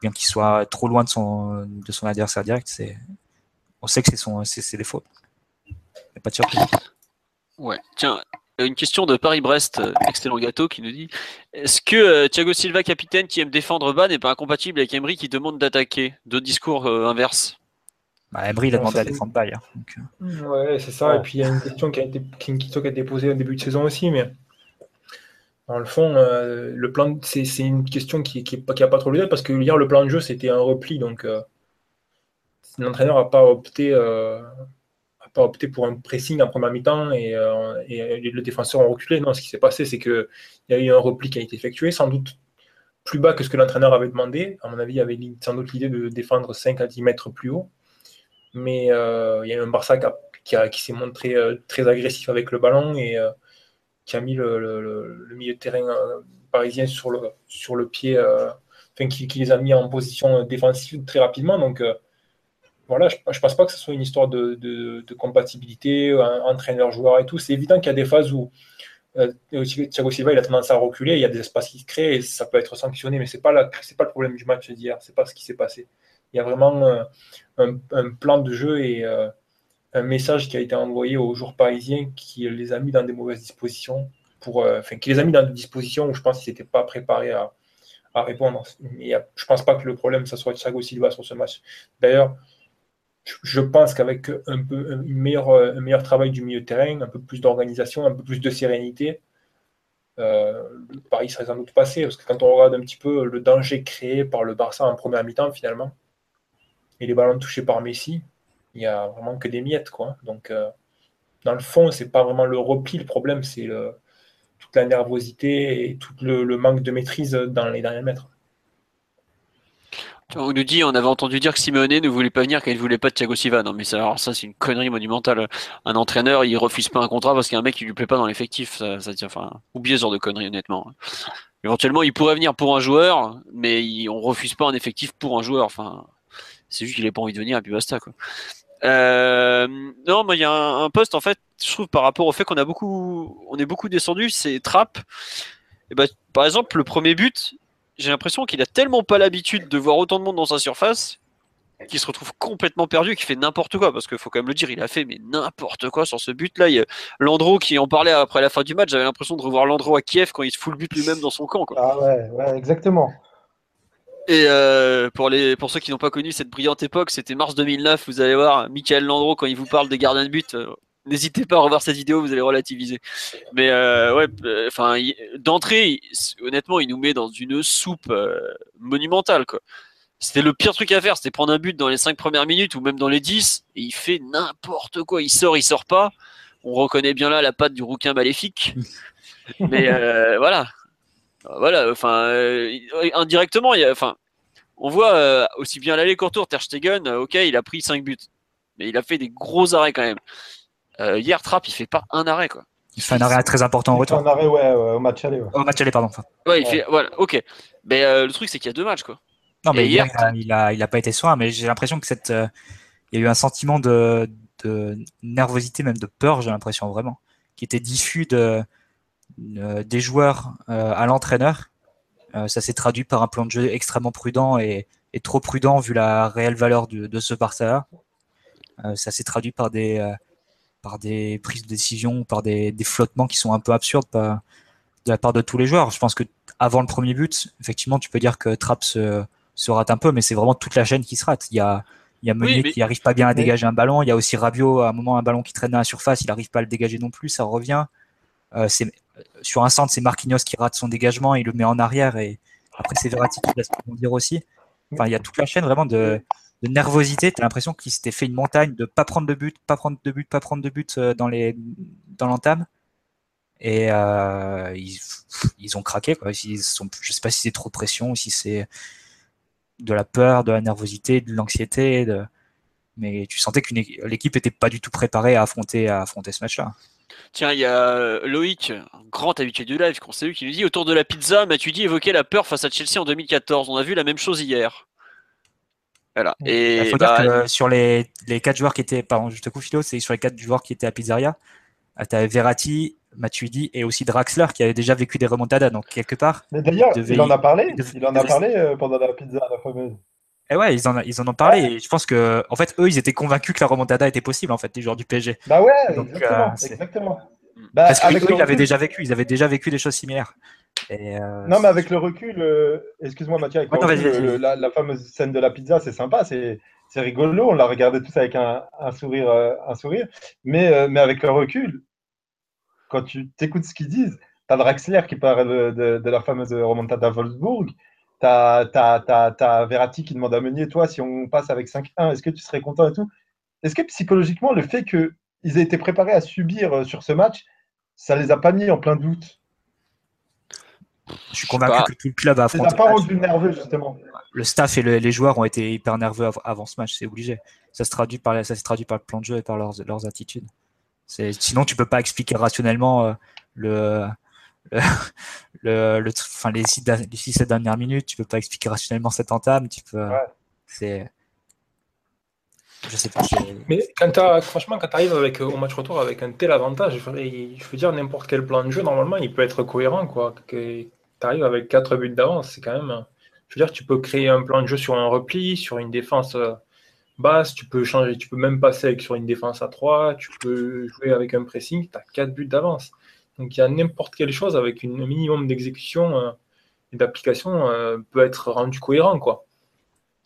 bien qu'il soit trop loin de son, adversaire direct. On sait que c'est son, c'est, des fautes. Pas de surprise. Ouais. Tiens, une question de Paris-Brest, excellent gâteau, qui nous dit Est-ce que euh, Thiago Silva, capitaine qui aime défendre bas, n'est pas incompatible avec Emery qui demande d'attaquer? Deux discours euh, inverses bah, Emery, il a demandé à défendre bas hier. Donc, euh... Ouais, c'est ça. Et puis il y a une question qui a été, qui, une question qui a été posée au début de saison aussi, mais dans le fond, euh, le plan, c'est, une question qui n'a qui, qui a pas trop lieu parce que hier, le plan de jeu, c'était un repli. Donc euh, l'entraîneur n'a pas opté euh, pas opté pour un pressing en première mi-temps et, euh, et, le défenseur ont reculé. Non, ce qui s'est passé, c'est qu'il y a eu un repli qui a été effectué, sans doute plus bas que ce que l'entraîneur avait demandé. À mon avis, il y avait sans doute l'idée de défendre 5 à 10 mètres plus haut. Mais euh, il y a eu un Barça qui, s'est montré euh, très agressif avec le ballon et euh, qui a mis le, milieu de terrain parisien sur le, pied, enfin, qui, les a mis en position défensive très rapidement. Donc, voilà, je ne pense pas que ce soit une histoire de, de, de compatibilité, entraîneur-joueur et tout. C'est évident qu'il y a des phases où Thiago Silva il a tendance à reculer, il y a des espaces qui se créent et ça peut être sanctionné, mais ce n'est pas le problème du match d'hier, ce n'est pas ce qui s'est passé. Il y a vraiment euh, un, plan de jeu et euh, un message qui a été envoyé aux joueurs parisiens qui les a mis dans des mauvaises dispositions, pour, euh, enfin, qui les a mis dans des dispositions où je pense qu'ils n'étaient pas préparés à, répondre. Et je ne pense pas que le problème, ce soit Thiago Silva sur ce match. D'ailleurs, je pense qu'avec un meilleur travail du milieu terrain, un peu plus d'organisation, un peu plus de sérénité, Paris serait sans doute passé. Parce que quand on regarde un petit peu le danger créé par le Barça en première mi-temps, finalement, et les ballons touchés par Messi, il n'y a vraiment que des miettes. Quoi. Donc, euh, dans le fond, c'est pas vraiment le repli le problème, c'est toute la nervosité et tout le, manque de maîtrise dans les derniers mètres. On nous dit, on avait entendu dire que Simeone ne voulait pas venir quand il ne voulait pas de Thiago Silva. Non, mais ça, alors ça, c'est une connerie monumentale. Un entraîneur, il refuse pas un contrat parce qu'il y a un mec qui lui plaît pas dans l'effectif. Ça, enfin, oubliez ce genre de connerie, honnêtement. Éventuellement, il pourrait venir pour un joueur, mais il, on refuse pas un effectif pour un joueur. Enfin, c'est juste qu'il n'a pas envie de venir et puis basta, quoi. Euh, non, mais il y a un, poste, en fait, je trouve, par rapport au fait qu'on a beaucoup, on est beaucoup descendu, c'est Trapp. Et ben, par exemple, le premier but, j'ai l'impression qu'il a tellement pas l'habitude de voir autant de monde dans sa surface qu'il se retrouve complètement perdu, qu'il fait n'importe quoi, parce qu'il faut quand même le dire, il a fait mais n'importe quoi sur ce but-là. Il y a Landreau qui en parlait après la fin du match, j'avais l'impression de revoir Landreau à Kiev quand il se fout le but lui-même dans son camp. Quoi. Ah ouais, exactement. Et euh, pour, les, pour ceux qui n'ont pas connu cette brillante époque, c'était mars 2009, vous allez voir, Michael Landreau, quand il vous parle des gardiens de but, euh, n'hésitez pas à revoir cette vidéo, vous allez relativiser. Mais euh, ouais, enfin, d'entrée, honnêtement, il nous met dans une soupe euh, monumentale, quoi. C'était le pire truc à faire, c'était prendre un but dans les 5 premières minutes ou même dans les 10, et il fait n'importe quoi. Il sort, il sort pas. On reconnaît bien là la patte du rouquin maléfique. Mais euh, voilà. Voilà, enfin, euh, indirectement, il y a, enfin, on voit euh, aussi bien l'aller qu'au retour, Ter Stegen, ok, il a pris 5 buts. Mais il a fait des gros arrêts quand même. Euh, hier, Trapp, il fait pas un arrêt, quoi. Il fait un arrêt très important au retour. Un arrêt, ouais, ouais, au match aller. Ouais. Au match aller, pardon. Ouais, il ouais. fait, voilà, ok. Mais euh, le truc, c'est qu'il y a deux matchs, quoi. Non, mais hier, hier il, a, il a pas été soin, mais j'ai l'impression que cette, euh, il y a eu un sentiment de, de nervosité, même de peur, j'ai l'impression vraiment, qui était diffus de, euh, des joueurs à l'entraîneur. Euh, ça s'est traduit par un plan de jeu extrêmement prudent et, et trop prudent vu la réelle valeur de, de ce Barça. Euh, ça s'est traduit par des, euh, par des prises de décision, par des, des flottements qui sont un peu absurdes par, de la part de tous les joueurs. Je pense que avant le premier but, effectivement, tu peux dire que Trapp se, se rate un peu, mais c'est vraiment toute la chaîne qui se rate. Il y a, il y a Meunier Oui, mais- qui arrive pas bien à dégager un ballon. Il y a aussi Rabiot, à un moment, un ballon qui traîne dans la surface, il arrive pas à le dégager non plus, ça revient. Euh, c'est, sur un centre, c'est Marquinhos qui rate son dégagement, il le met en arrière et après c'est Verratti qui laisse rebondir aussi. Enfin, il y a toute la chaîne vraiment de, nervosité. T'as l'impression qu'il s'était fait une montagne de pas prendre de but, pas prendre de but, pas prendre de but euh, dans les dans l'entame. Et euh, ils, ils ont craqué. Quoi. Ils je sais pas si c'est trop de pression ou si c'est de la peur, de la nervosité, de l'anxiété. Mais tu sentais que l'équipe était pas du tout préparée à affronter, à affronter ce match-là. Tiens, il y a euh, Loïc, un grand habitué du live, qu'on sait qui nous dit autour de la pizza, Matuidi évoquait la peur face à Chelsea en 2014. On a vu la même chose hier. Voilà. Il Et faut bah, dire que sur les, les quatre joueurs qui étaient, pardon, je te coupe Philo, c'est sur les quatre joueurs qui étaient à Pizzeria, tu avais Verratti, Matuidi et aussi Draxler qui avait déjà vécu des remontadas. Donc quelque part, Mais d'ailleurs, Il il en a parlé. il devait- Il en a parlé euh, pendant la pizza, la fameuse. Eh ouais, ils en, ils en ont parlé. Et je pense que, en fait, eux, ils étaient convaincus que la remontada était possible, en fait, les joueurs du PSG. Bah ouais, Donc, exactement. euh, exactement. Bah, Parce qu'eux, le ils l'avaient déjà vécu. Ils avaient déjà vécu des choses similaires. Et, euh, Non, mais avec le recul, euh, excuse-moi Mathieu, avec Ouais, le recul, le- la, la fameuse scène de la pizza, c'est sympa, c'est c'est rigolo, on l'a regardé tous avec un, un sourire, un sourire. Mais, euh, mais avec le recul, quand tu t'écoutes ce qu'ils disent, t'as Draxler qui parle de, de, de la fameuse remontada à Wolfsburg, t'as as, t'as- t'as Verratti qui demande à Meunier, toi, si on passe avec 5-1, est-ce que tu serais content et tout? Est-ce que psychologiquement, le fait qu'ils aient été préparés à subir euh, sur ce match, ça les a pas mis en plein doute? Je suis convaincu pas. que tout le club a Ça affronté. a pas rendus nerveux, justement. le staff et le- les joueurs ont été hyper nerveux av- avant ce match, c'est obligé. Ça se traduit par, ça se traduit par le plan de jeu et par leurs, leurs attitudes. Sinon, tu peux pas expliquer rationnellement euh, le, le, le, le- enfin, les six, les six, sept dernières minutes. Tu peux pas expliquer rationnellement cette entame. Tu peux, Ouais. c'est, je sais pas. Mais quand t'as- franchement, quand tu arrives avec, euh, au match retour avec un tel avantage, je veux, dire, n'importe quel plan de jeu, normalement, il peut être cohérent. quoi. Tu arrives avec 4 buts d'avance, c'est quand même. Je veux dire, tu peux créer un plan de jeu sur un repli, sur une défense euh, basse, tu peux changer, tu peux même passer avec, sur une défense à 3, tu peux jouer avec un pressing, tu as 4 buts d'avance. Donc il y a n'importe quelle chose avec une- un minimum d'exécution euh, et d'application euh, peut être rendu cohérent. quoi.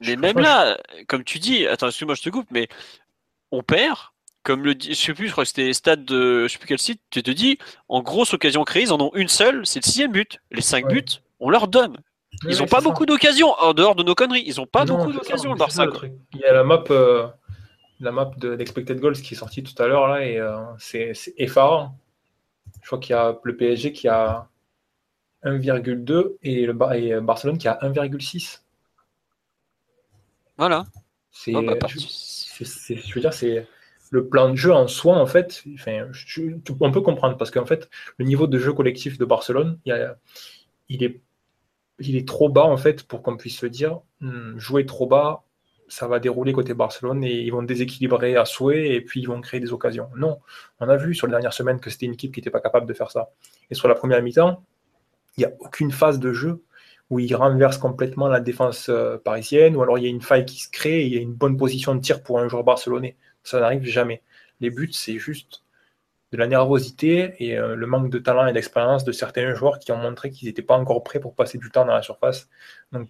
Mais Je- même là, comme tu dis, attends, excuse-moi, je te coupe, mais on perd. Comme le dit, je sais plus, je crois que c'était stade de, je sais plus quel site, tu te dis, en grosse occasion créée, ils en ont une seule, c'est le sixième but. Les cinq Ouais. buts, on leur donne. Ils Ouais, ont ouais, pas beaucoup d'occasions, en dehors de nos conneries. Ils ont pas Non, beaucoup d'occasions, le Barça. quoi. Il y a la map, euh, la map de d'expected goals qui est sortie tout à l'heure là et euh, c'est effarant. Je crois qu'il y a le PSG qui a 1,2 et le Bar- et Barcelone qui a 1,6. Voilà. C'est, Ah bah, je, c'est- je veux dire, c'est le plan de jeu en soi en fait. Enfin, je- on peut comprendre parce qu'en fait, le niveau de jeu collectif de Barcelone, il, y a- il est, il est trop bas en fait pour qu'on puisse se dire hmm, jouer trop bas, ça va dérouler côté Barcelone et ils vont déséquilibrer à souhait et puis ils vont créer des occasions. Non, on a vu sur les dernières semaines que c'était une équipe qui n'était pas capable de faire ça. Et sur la première mi-temps, il n'y a aucune phase de jeu où il renverse complètement la défense euh, parisienne, ou alors il y a une faille qui se crée et il y a une bonne position de tir pour un joueur barcelonais. Ça n'arrive jamais. Les buts, c'est juste de la nervosité et euh, le manque de talent et d'expérience de certains joueurs qui ont montré qu'ils n'étaient pas encore prêts pour passer du temps dans la surface. Donc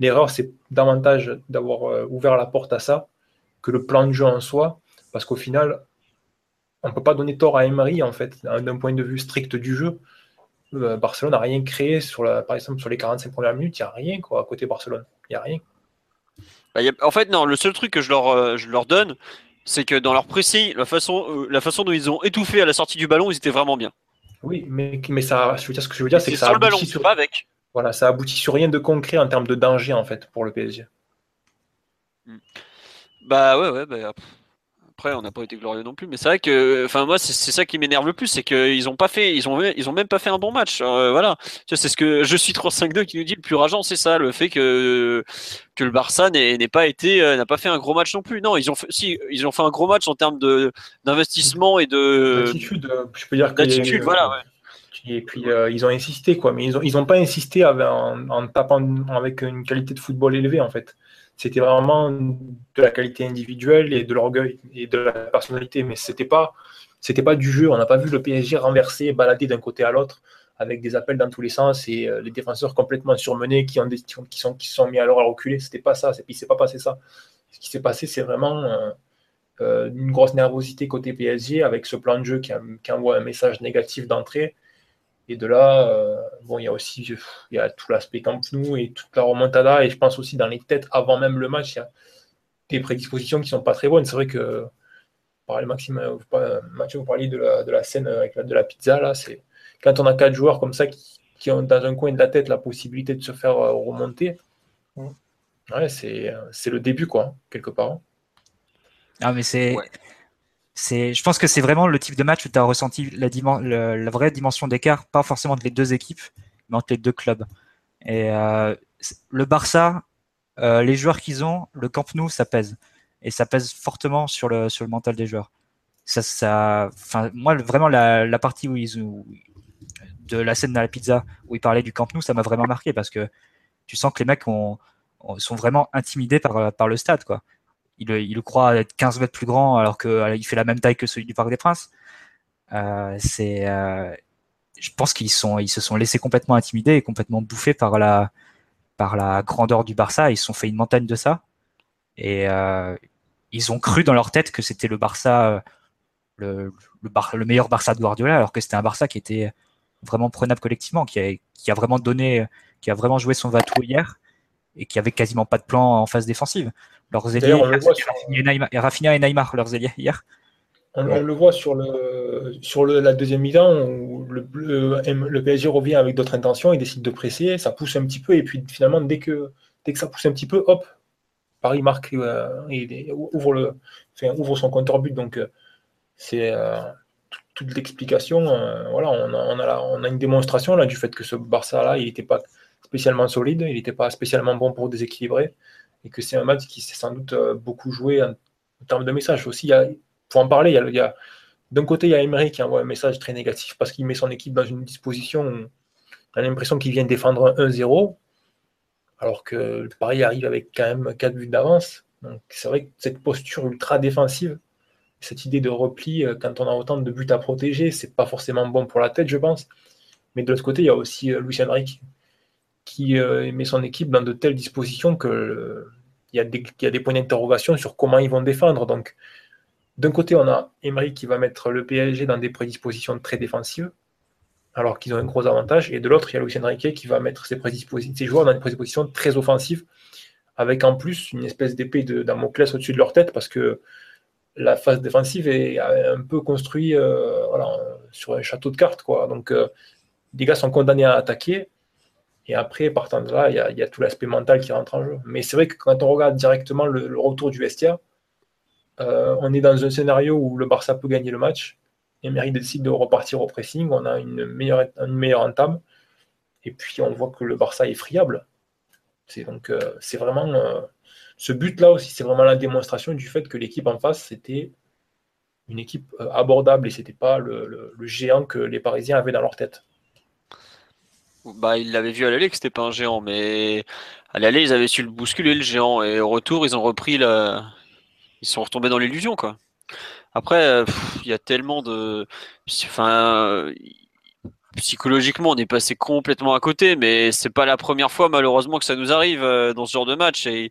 l'erreur, c'est davantage d'avoir euh, ouvert la porte à ça que le plan de jeu en soi, parce qu'au final, on ne peut pas donner tort à Emery, en fait, d'un point de vue strict du jeu. Euh, Barcelone n'a rien créé, sur la, par exemple, sur les 45 premières minutes, il n'y a rien quoi, à côté Barcelone. Il n'y a rien. Bah, y a- En fait, non, le seul truc que je leur, euh, je leur donne, c'est que dans leur pressing, la façon, euh, la façon dont ils ont étouffé à la sortie du ballon, ils étaient vraiment bien. Oui, mais, mais ça, je veux dire, ce que je veux dire, c'est que ça sur le ballon, sur, pas avec. Voilà, ça aboutit sur rien de concret en termes de danger, en fait, pour le PSG. Bah ouais, ouais, bah, après on n'a pas été glorieux non plus, mais c'est vrai que, enfin moi c'est ça qui m'énerve le plus, c'est qu'ils ont pas fait, ils ont, ils ont même pas fait un bon match. Euh, voilà, c'est ce que je suis 352 qui nous dit le plus rageant, c'est ça, le fait que que le Barça n'ait pas été, euh, n'a pas fait un gros match non plus. Non, ils ont fait, si ils ont fait un gros match en termes de d'investissement et de L'attitude, euh, je peux dire que d'attitude, voilà. Ouais. Et puis euh, ils ont insisté, quoi. Mais ils n'ont ils ont pas insisté en, tapant avec une qualité de football élevée, en fait. C'était vraiment de la qualité individuelle et de l'orgueil et de la personnalité. Mais c'était pas, pas du jeu. On n'a pas vu le PSG renverser, balader d'un côté à l'autre avec des appels dans tous les sens et euh, les défenseurs complètement surmenés qui, ont sont, qui sont mis l'heure à reculer. C'était pas ça. Il s'est pas passé ça. Ce qui s'est passé, c'est vraiment euh, une grosse nervosité côté PSG avec ce plan de jeu qui, qui envoie un message négatif d'entrée et de là, euh, bon, il y a aussi il y a tout l'aspect Camp Nou et toute la remontada. Et je pense aussi dans les têtes, avant même le match, il y a des prédispositions qui sont pas très bonnes. C'est vrai que, pareil, Maxime, Mathieu, vous parliez de la, de la scène avec la, de la pizza. Là, c'est quand on a quatre joueurs comme ça qui, ont dans un coin de la tête la possibilité de se faire euh, remonter. Ouais, c'est le début, quoi, quelque part. Ah, mais c'est je pense que c'est vraiment le type de match où tu as ressenti la, vraie dimension d'écart, pas forcément entre les deux équipes, mais entre les deux clubs. Et euh, le Barça, euh, les joueurs qu'ils ont, le Camp Nou, ça pèse. Et ça pèse fortement sur le, mental des joueurs. Ça, moi, vraiment, la, partie où ils de la scène dans la pizza où ils parlaient du Camp Nou, ça m'a vraiment marqué parce que tu sens que les mecs ont, sont vraiment intimidés par, par le stade, quoi il, il croit être 15 mètres plus grand alors qu'il euh, fait la même taille que celui du Parc des Princes. Euh, c'est, euh, je pense qu'ils se sont laissés complètement intimider et complètement bouffés par la, grandeur du Barça. Ils se sont fait une montagne de ça et ils ont cru dans leur tête que c'était le Barça, le, le, le, meilleur Barça de Guardiola, alors que c'était un Barça qui était vraiment prenable collectivement, qui a, qui a vraiment donné, qui a vraiment joué son vatou hier et qui avait quasiment pas de plan en phase défensive. Leurs ailiers, et Rafinha et Neymar, leurs ailiers hier. On, le voit sur, le, sur le, la deuxième mi-temps où le, le, PSG revient avec d'autres intentions, il décide de presser, ça pousse un petit peu, et puis finalement, dès que, dès que ça pousse un petit peu, hop, Paris marque, euh, et, ouvre, le, ouvre son compteur but. Donc, euh, c'est euh, toute l'explication. voilà, on a, on, a on a, une démonstration là, du fait que ce Barça-là, il n'était pas spécialement solide, il n'était pas spécialement bon pour déséquilibrer et que c'est un match qui s'est sans doute euh, beaucoup joué en, termes de message aussi. Faut en parler. D'un côté, il y a Emery qui envoie un message très négatif parce qu'il met son équipe dans une disposition où on a l'impression qu'il vient défendre 1-0, alors que Paris arrive avec quand même 4 buts d'avance. Donc c'est vrai que cette posture ultra défensive, cette idée de repli euh, quand on a autant de buts à protéger, c'est pas forcément bon pour la tête, je pense. Mais de l'autre côté, il y a aussi euh, Luis Enrique qui euh, met son équipe dans de telles dispositions que euh, y, a des, points d'interrogation sur comment ils vont défendre. Donc, d'un côté, on a Emery qui va mettre le PSG dans des prédispositions très défensives, alors qu'ils ont un gros avantage. Et de l'autre, il y a Luis Enrique qui va mettre ses, ses joueurs dans des prédispositions très offensives, avec en plus une espèce d'épée de Damoclès au-dessus de leur tête, parce que la phase défensive est un peu construite euh, sur un château de cartes. Donc, les gars sont condamnés à attaquer. Et après, partant de là, il y a, tout l'aspect mental qui rentre en jeu. Mais c'est vrai que quand on regarde directement le, retour du vestiaire, euh, on est dans un scénario où le Barça peut gagner le match. Emery décide de repartir au pressing. On a une meilleure, une meilleure entame. Et puis, on voit que le Barça est friable. C'est donc, euh, c'est vraiment. Euh, ce but-là aussi, c'est vraiment la démonstration du fait que l'équipe en face, c'était une équipe abordable et c'était pas le géant que les Parisiens avaient dans leur tête. Bah, il l'avait vu à l'aller que c'était pas un géant, mais à l'aller, ils avaient su le bousculer, le géant, et au retour, ils ont repris la. Ils sont retombés dans l'illusion, quoi. Après, il y a tellement de. Enfin. Psychologiquement, on est passé complètement à côté, mais c'est pas la première fois, malheureusement, que ça nous arrive euh, dans ce genre de match. Et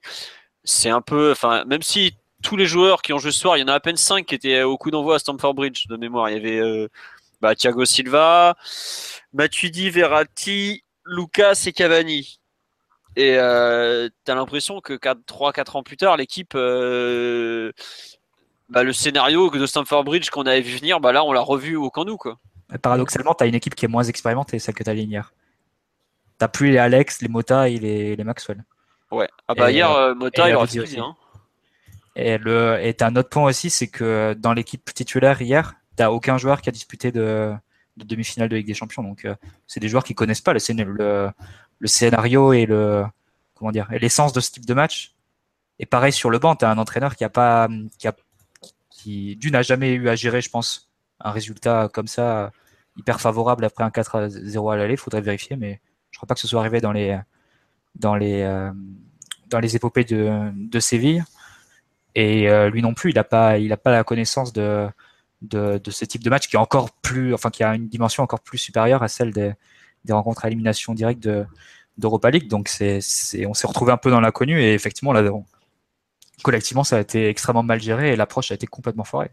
c'est un peu. Enfin, même si tous les joueurs qui ont joué ce soir, il y en a à peine 5 qui étaient au coup d'envoi à Stamford Bridge, de mémoire. Il y avait. Euh, bah, Thiago Silva, Matuidi, Verratti, Lucas et Cavani. Et euh, tu as l'impression que 3-4 ans plus tard, l'équipe, euh, bah, le scénario de Stamford Bridge qu'on avait vu venir, bah, là, on l'a revu au camp nous. Quoi. Paradoxalement, tu as une équipe qui est moins expérimentée, celle que tu as hier. Tu plus les Alex, les Mota et les, Maxwell. Ouais. Ah bah hier, euh, Mota, il aurait dit. Hein. Et le et as un autre point aussi, c'est que dans l'équipe titulaire hier, aucun joueur qui a disputé de, demi-finale de Ligue des Champions. Donc, euh, c'est des joueurs qui connaissent pas le, scénario et le l'essence de ce type de match. Et pareil sur le banc, tu as un entraîneur qui a pas qui a qui d'une n'a jamais eu à gérer, je pense, un résultat comme ça hyper favorable après un 4-0 à l'aller. Faudrait vérifier, mais je crois pas que ce soit arrivé dans les dans les dans les épopées de, de Séville. Et lui non plus, il n'a pas a pas la connaissance de, de, de ce type de match qui est encore plus, enfin qui a une dimension encore plus supérieure à celle des, des rencontres à élimination directe de d'Europa League. Donc c'est, on s'est retrouvé un peu dans l'inconnu et effectivement là, collectivement ça a été extrêmement mal géré et l'approche a été complètement foirée.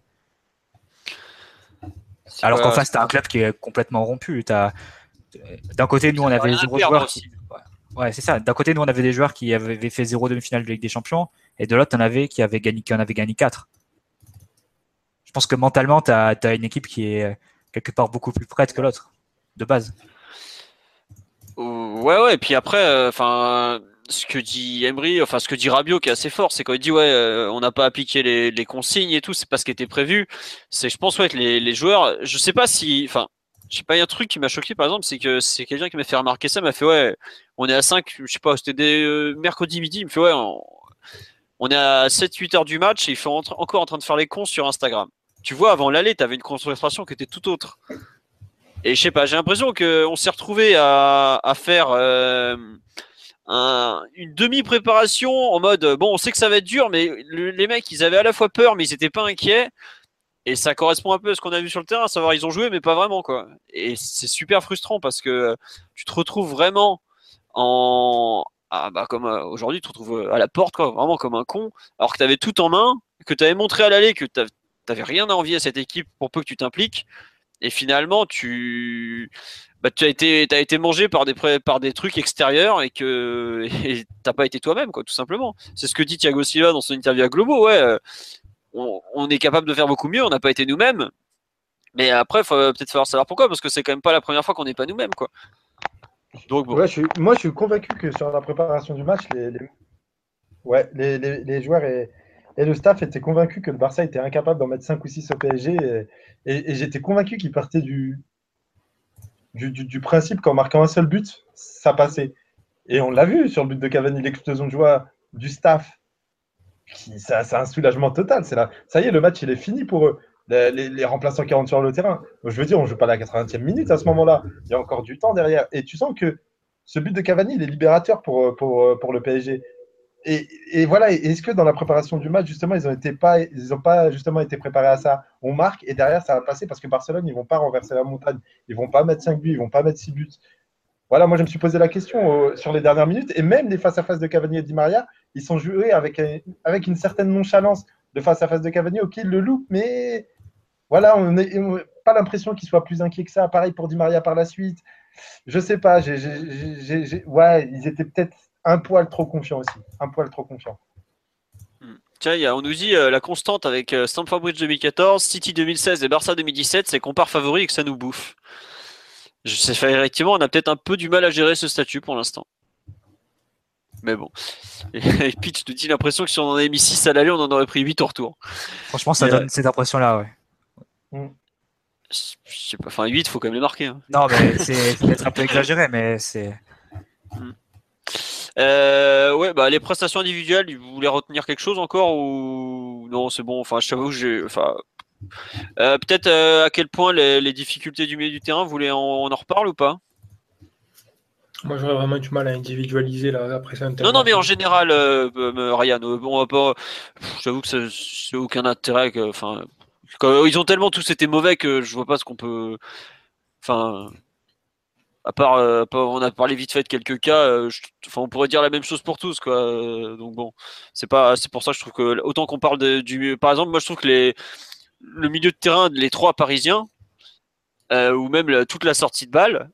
Alors qu'en face, tu as un club qui est complètement rompu. D'un côté, nous, on avait zéro joueur. Qui... Ouais, c'est ça. D'un côté, nous, on avait des joueurs qui avaient fait zéro demi-finale de Ligue des Champions, et de l'autre, on avait qui avait gagné, qui en avait gagné quatre. Je pense que mentalement, tu as, une équipe qui est quelque part beaucoup plus prête que l'autre, de base. Ouais, ouais. Et puis après, euh, enfin, ce que dit Emery, enfin ce que dit Rabiot qui est assez fort, c'est quand il dit ouais, euh, on n'a pas appliqué les, consignes et tout, c'est pas ce qui était prévu. C'est, je pense ouais que les, les joueurs, je sais pas si, enfin, je sais pas, il y a un truc qui m'a choqué par exemple, c'est que c'est quelqu'un qui m'a fait remarquer ça, m'a fait ouais, on est à 5, je sais pas, c'était euh, mercredi midi, il me fait ouais, on, est à 7-8 heures du match et il fait encore en train de faire les cons sur Instagram. Tu vois, avant l'aller, t'avais une concentration qui était tout autre. Et je sais pas, j'ai l'impression qu'on s'est retrouvé à, faire euh, un, une demi-préparation en mode bon, on sait que ça va être dur, mais les mecs, ils avaient à la fois peur, mais ils étaient pas inquiets. Et ça correspond un peu à ce qu'on a vu sur le terrain, à savoir ils ont joué, mais pas vraiment quoi. Et c'est super frustrant parce que tu te retrouves vraiment en ah, bah, comme euh, aujourd'hui, tu te retrouves à la porte quoi, vraiment comme un con, alors que tu avais tout en main, que tu avais montré à l'aller que tu n'avais rien à envier à cette équipe pour peu que tu t'impliques. Et finalement tu bah, as été mangé par des trucs extérieurs et que t'as pas été toi-même quoi tout simplement. C'est ce que dit Thiago Silva dans son interview à Globo. Ouais euh, on, est capable de faire beaucoup mieux on n'a pas été nous-mêmes. Mais après faut peut-être falloir savoir pourquoi parce que c'est quand même pas la première fois qu'on n'est pas nous-mêmes quoi. Moi je suis convaincu que sur la préparation du match les, joueurs et le staff était convaincu que le Barça était incapable d'en mettre 5 ou 6 au PSG. Et, j'étais convaincu qu'il partait du, du, principe qu'en marquant un seul but, ça passait. Et on l'a vu sur le but de Cavani, l'explosion de joie du staff. C'est un soulagement total. Là. Ça y est, le match, il est fini pour eux. Les, remplaçants qui rentrent sur le terrain. Je veux dire, on ne joue pas la 80e minute à ce moment-là. Il y a encore du temps derrière. Et tu sens que ce but de Cavani, il est libérateur pour, pour, pour le PSG et, voilà, est-ce que dans la préparation du match, justement, ils n'ont pas, pas justement été préparés à ça? On marque et derrière, ça va passer parce que Barcelone, ils vont pas renverser la montagne. Ils vont pas mettre 5 buts, ils vont pas mettre 6 buts. Voilà, moi, je me suis posé la question euh, sur les dernières minutes et même les face-à-face de Cavani et Di Maria, ils sont joués avec, avec une certaine nonchalance de face-à-face de Cavani. Ok, il le loupe, mais voilà, on n'a pas l'impression qu'il soit plus inquiet que ça. Pareil pour Di Maria par la suite. Je sais pas, ouais, ils étaient peut-être un poil trop confiant aussi. Un poil trop confiant. Hmm. Tiens, on nous dit euh, la constante avec euh, Stamford Bridge 2014, City 2016 et Barça 2017, c'est qu'on part favori et que ça nous bouffe. Je sais, effectivement, on a peut-être un peu du mal à gérer ce statut pour l'instant. Mais bon. Et, Pitch nous dit l'impression que si on en avait mis 6 à l'aller, on en aurait pris 8 au retour. Franchement, ça donne cette impression-là, ouais. Hmm. Je sais pas, enfin 8, faut quand même les marquer. Hein. Non, mais c'est peut-être un peu exagéré, mais c'est. Hmm. Euh, ouais, bah les prestations individuelles, vous voulez retenir quelque chose encore ou non C'est bon. Enfin, je t'avoue, j'ai, enfin, euh, peut-être euh, à quel point les, difficultés du milieu du terrain, vous voulez en, on en reparle ou pas? Moi, j'aurais vraiment du mal à individualiser après ça. Non, non, mais en général, Ryan, on va pas. J'avoue que c'est aucun intérêt. Enfin, ils ont tellement tous été mauvais que je vois pas ce qu'on peut. Enfin, à part, euh, on a parlé vite fait de quelques cas, euh, enfin, on pourrait dire la même chose pour tous, quoi. Euh, donc bon, c'est pas, c'est pour ça que je trouve que autant qu'on parle de, du, par exemple, moi je trouve que les, le milieu de terrain, les trois Parisiens, ou même toute la sortie de balle,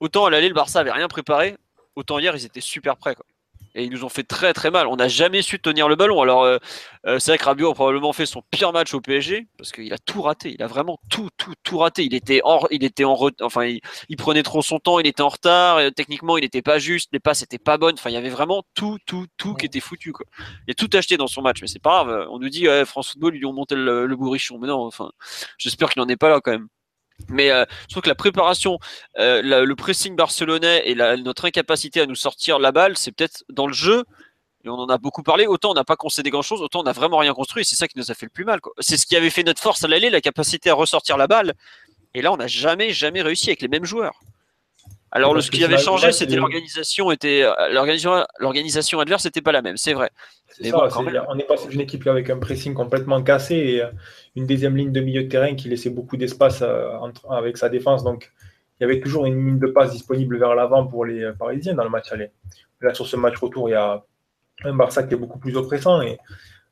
autant à l'aller le Barça avait rien préparé, autant hier ils étaient super prêts, quoi et ils nous ont fait très très mal. On n'a jamais su tenir le ballon. Alors euh, euh, c'est vrai que Rabiot a probablement fait son pire match au PSG parce qu'il a tout raté. Il a vraiment tout tout tout raté. Il était en il était en enfin il, prenait trop son temps. Il était en retard. Et, techniquement il n'était pas juste. Les passes n'étaient pas bonnes. Enfin il y avait vraiment tout tout tout qui était foutu quoi. Il a tout acheté dans son match. Mais c'est pas grave. On nous dit ouais, France Football ils lui ont monté le, le bourrichon. Mais non. Enfin j'espère qu'il n'en est pas là quand même. Mais euh, je trouve que la préparation, euh, le pressing barcelonais et notre incapacité à nous sortir la balle, c'est peut-être dans le jeu, et on en a beaucoup parlé, autant on n'a pas concédé grand-chose, autant on n'a vraiment rien construit, c'est ça qui nous a fait le plus mal. C'est ce qui avait fait notre force à l'aller, la capacité à ressortir la balle. Et là, on n'a jamais, jamais réussi avec les mêmes joueurs. Alors, ce qui avait changé, c'était l'organisation était l'organisation l'organisation adverse n'était pas la même, c'est vrai. Ça, bon, on est passé d'une équipe avec un pressing complètement cassé et euh, une deuxième ligne de milieu de terrain qui laissait beaucoup d'espace euh, entre- avec sa défense. Donc, il y avait toujours une ligne de passe disponible vers l'avant pour les euh, Parisiens dans le match aller. Là, sur ce match retour, il y a un Barça qui est beaucoup plus oppressant et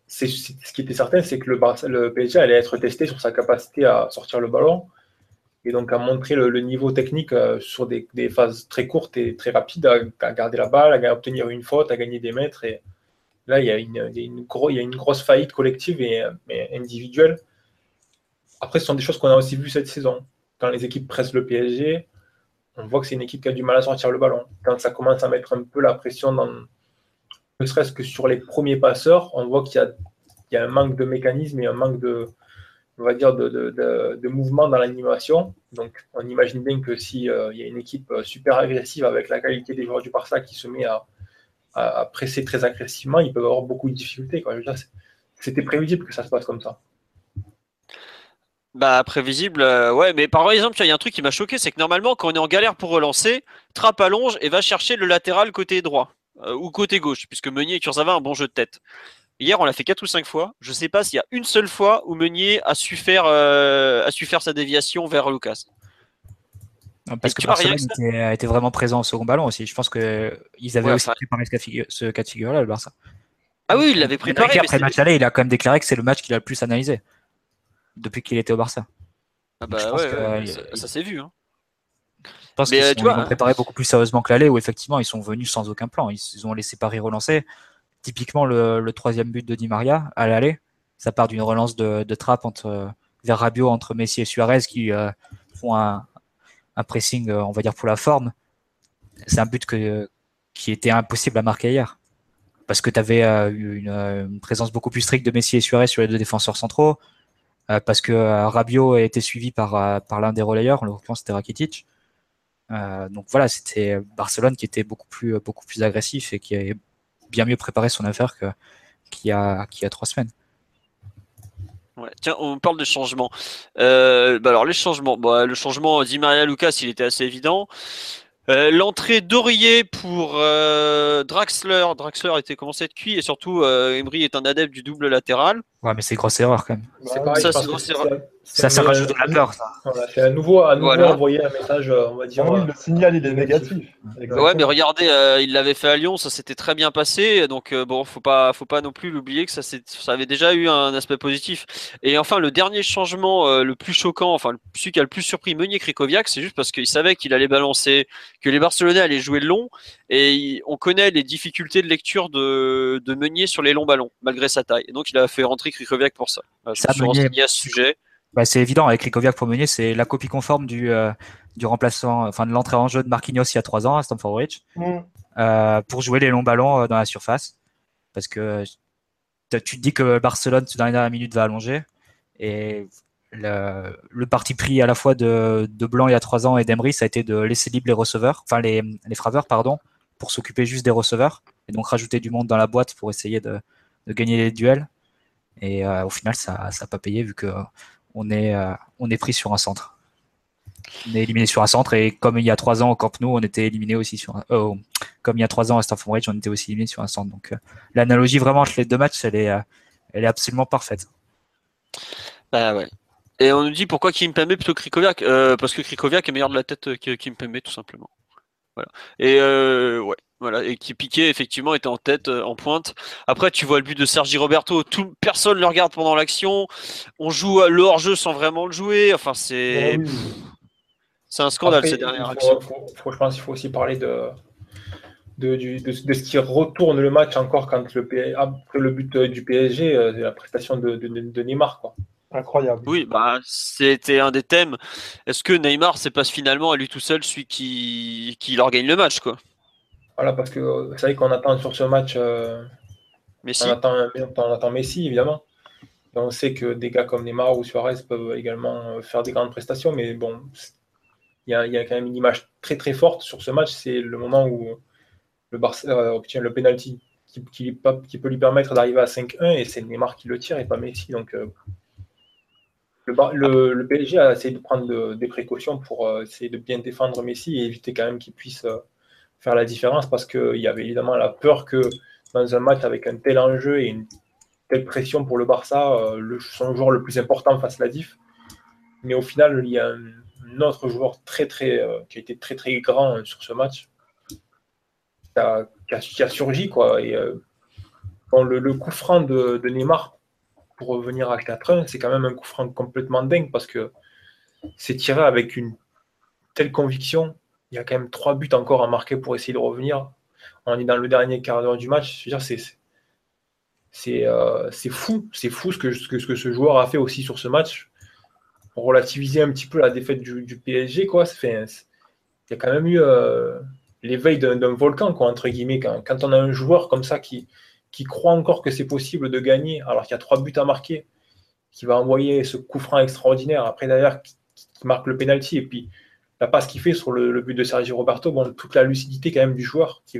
c'est c'est- ce qui était certain, c'est que le, Barça, le PSG allait être testé sur sa capacité à sortir le ballon et donc à montrer le, niveau technique euh, sur des, phases très courtes et très rapides, à, garder la balle, à, obtenir une faute, à gagner des mètres. Et là, il y a une, grosse faillite collective et, euh, et individuelle. Après, ce sont des choses qu'on a aussi vues cette saison. Quand les équipes pressent le PSG, on voit que c'est une équipe qui a du mal à sortir le ballon. Quand ça commence à mettre un peu la pression, ne serait-ce que sur les premiers passeurs, on voit qu'il y a un manque de mécanisme et un manque de, on va dire, de, mouvement dans l'animation. Donc, on imagine bien que s'il y a une équipe euh, super agressive avec la qualité des joueurs du Barça qui se met à, presser très agressivement, ils peuvent avoir beaucoup de difficultés. C'était prévisible que ça se passe comme ça. Bah prévisible, euh, ouais, mais par exemple, il y a un truc qui m'a choqué, c'est que normalement, quand on est en galère pour relancer, Trapp allonge et va chercher le latéral côté droit euh, ou côté gauche, puisque Meunier et Kurzawa ont un bon jeu de tête. Hier, on l'a fait quatre ou cinq fois. Je sais pas s'il y a une seule fois où Meunier a su faire, euh, a su faire sa déviation vers Lucas. Non, Parce que Barcelone était, a été vraiment présent au second ballon aussi. Je pense que ils avaient Ouais, aussi préparé ce cas, figure- ce cas de figure-là, le Barça. Ah oui, il l'avait préparé. Après le match aller, il a quand même déclaré que c'est le match qu'il a le plus analysé depuis qu'il était au Barça. Ah je bah ouais, que, ouais, euh, ça, il- ça s'est vu. Hein. Je pense qu'ils euh, ils l'ont préparé beaucoup plus sérieusement que l'aller, où effectivement ils sont venus sans aucun plan. Ils, ils ont laissé Paris relancer. Typiquement, le, troisième but de Di Maria à l'aller, ça part d'une relance de, trappe entre, vers Rabiot entre Messi et Suarez qui euh, font un, pressing, euh, on va dire, pour la forme. C'est un but qui était impossible à marquer hier. Parce que tu avais euh, une présence beaucoup plus stricte de Messi et Suarez sur les deux défenseurs centraux. euh, parce que Rabiot a été suivi par, l'un des relayeurs, en l'occurrence c'était Rakitic. Donc voilà, c'était Barcelone qui était beaucoup plus, beaucoup plus agressif et qui avait bien mieux préparé son affaire que- qu'il y, a, qu'il y a trois semaines. Ouais. Tiens, on parle de changement. Euh, bah alors les changements, bah, le changement Di Maria Lucas, il était assez évident. Euh, L'entrée d'Aurier pour euh, Draxler, Draxler était commencé à être cuit et surtout euh, Emery est un adepte du double latéral. Ouais, mais c'est grosse erreur quand même. Ouais, ça, c'est que bon, Ça, ça rajoute de la peur, ça. Voilà, c'est à nouveau, à nouveau Voilà. envoyer un message, euh, on va dire. Ah oui, euh, le signal, il est négatif. négatif. Ouais, Exactement. mais regardez, euh, il l'avait fait à Lyon, ça s'était très bien passé. Donc euh, bon, faut pas, faut pas non plus l'oublier que ça, ça avait déjà eu un aspect positif. Et enfin, le dernier changement, euh, le plus choquant, enfin celui qui a le plus surpris Meunier Krikoviak, c'est juste parce qu'il savait qu'il allait balancer, que les Barcelonais allaient jouer le long, et il- on connaît les difficultés de lecture de, de Meunier sur les longs ballons, malgré sa taille. Et donc il a fait rentrer Krikoviak pour ça. Je Ça, me suis renseigné à ce sujet. Bah, c'est évident avec Krikoviak pour Meunier, c'est la copie conforme du, euh, du remplaçant, enfin de l'entrée en jeu de Marquinhos il y a trois ans à Stamford Bridge. Mm. euh, pour jouer les longs ballons euh, dans la surface. Parce que tu te dis que Barcelone, dans les dernières minutes, va allonger. Et le, le parti pris à la fois de, de Blanc il y a trois ans et d'Emery, ça a été de laisser libre les receveurs, enfin les, les fraveurs, pardon, pour s'occuper juste des receveurs. Et donc rajouter du monde dans la boîte pour essayer de, de gagner les duels. Et euh, au final, ça n'a pas payé vu que on est, euh, on est pris sur un centre. On est éliminé sur un centre et comme il y a trois ans au Camp on était éliminé aussi sur un, euh, comme il y a trois ans à Stamford Bridge, on était aussi éliminé sur un centre. Donc euh, l'analogie vraiment entre les deux matchs, elle est, euh, elle est absolument parfaite. Bah ouais. Et on nous dit pourquoi Kimpembe plutôt que Krikoviak Parce que Krikoviak est meilleur de la tête que Kimpembe, tout simplement. Voilà. Et ouais, voilà. Et qui Piqué effectivement était en tête, euh, en pointe. Après, tu vois le but de Sergi Roberto. Tout, personne le regarde pendant l'action. On joue à- le hors-jeu sans vraiment le jouer. Enfin, c'est Ah oui. c'est un scandale Après, ces dernières il actions. faut, faut- faut- je pense qu'il faut aussi parler de, de, du- de- de ce qui retourne le match encore quand le, P- après le but euh, du PSG, euh, c'est la prestation de, de- de Neymar. Quoi. Incroyable. Oui, bah c'était un des thèmes. Est-ce que Neymar c'est pas finalement à lui tout seul celui qui qui leur gagne le match quoi? Voilà, parce que euh, c'est vrai qu'on attend sur ce match, euh, Mais si. on, attend, on attend Messi évidemment. Et on sait que des gars comme Neymar ou Suarez peuvent également euh, faire des grandes prestations, mais bon, il y a, il y a quand même une image très très forte sur ce match. C'est le moment où le Barça obtient le penalty qui, qui, qui peut lui permettre d'arriver à 5-1 et c'est Neymar qui le tire et pas Messi. Donc euh, Le, le, PSG a essayé de prendre des précautions pour euh, essayer de bien défendre Messi et éviter quand même qu'il puisse euh, faire la différence parce qu'il y avait évidemment la peur que dans un match avec un tel enjeu et une telle pression pour le Barça, euh, le, son joueur le plus important fasse la diff. Mais au final, il y a un, autre joueur très, très, qui a été très très grand sur ce match qui a, qui a, surgi. Quoi, et, le, le, coup franc de, de Neymar pour revenir à 4-1, c'est quand même un coup franc complètement dingue parce que c'est tiré avec une telle conviction. Il y a quand même trois buts encore à marquer pour essayer de revenir. On est dans le dernier quart d'heure du match. C'est, euh, c'est fou. C'est fou ce que, ce, que, ce joueur a fait aussi sur ce match. Pour relativiser un petit peu la défaite du, PSG, quoi. Il y a quand même eu euh, l'éveil d'un, volcan, quoi, entre guillemets. Quand, quand on a un joueur comme ça qui, qui croit encore que c'est possible de gagner alors qu'il y a trois buts à marquer, qui va envoyer ce coup franc extraordinaire, après d'ailleurs qui, marque le penalty, et puis la passe qu'il fait sur le, but de Sergio Roberto, bon, toute la lucidité quand même du joueur, qui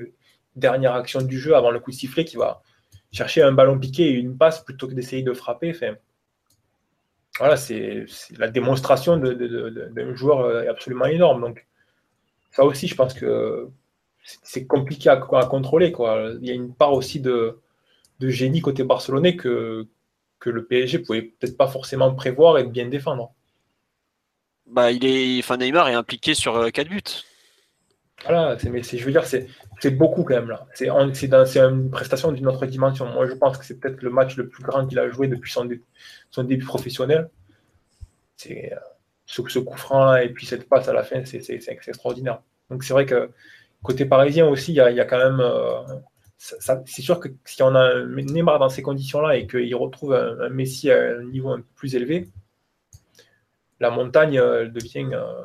dernière action du jeu avant le coup de sifflet, qui va chercher un ballon piqué et une passe plutôt que d'essayer de frapper. Voilà, c'est la démonstration d'un joueur euh, absolument énorme. Donc, ça aussi, je pense que c'est compliqué à, contrôler. Il y a une part aussi de, génie côté barcelonais que, que le PSG pouvait peut-être pas forcément prévoir et bien défendre. Bah, il est, enfin, Neymar est impliqué sur 4 euh, buts. Voilà, mais je veux dire, c'est beaucoup quand même là. C'est une prestation d'une autre dimension. Moi, je pense que c'est peut-être le match le plus grand qu'il a joué depuis son, début professionnel. C'est euh, ce, coup franc et puis cette passe à la fin, c'est extraordinaire. Donc c'est vrai que Côté parisien aussi, il y a, quand même. Euh, c'est sûr que si on a Neymar dans ces conditions-là et qu'il retrouve un, Messi à un niveau un peu plus élevé, la montagne devient euh,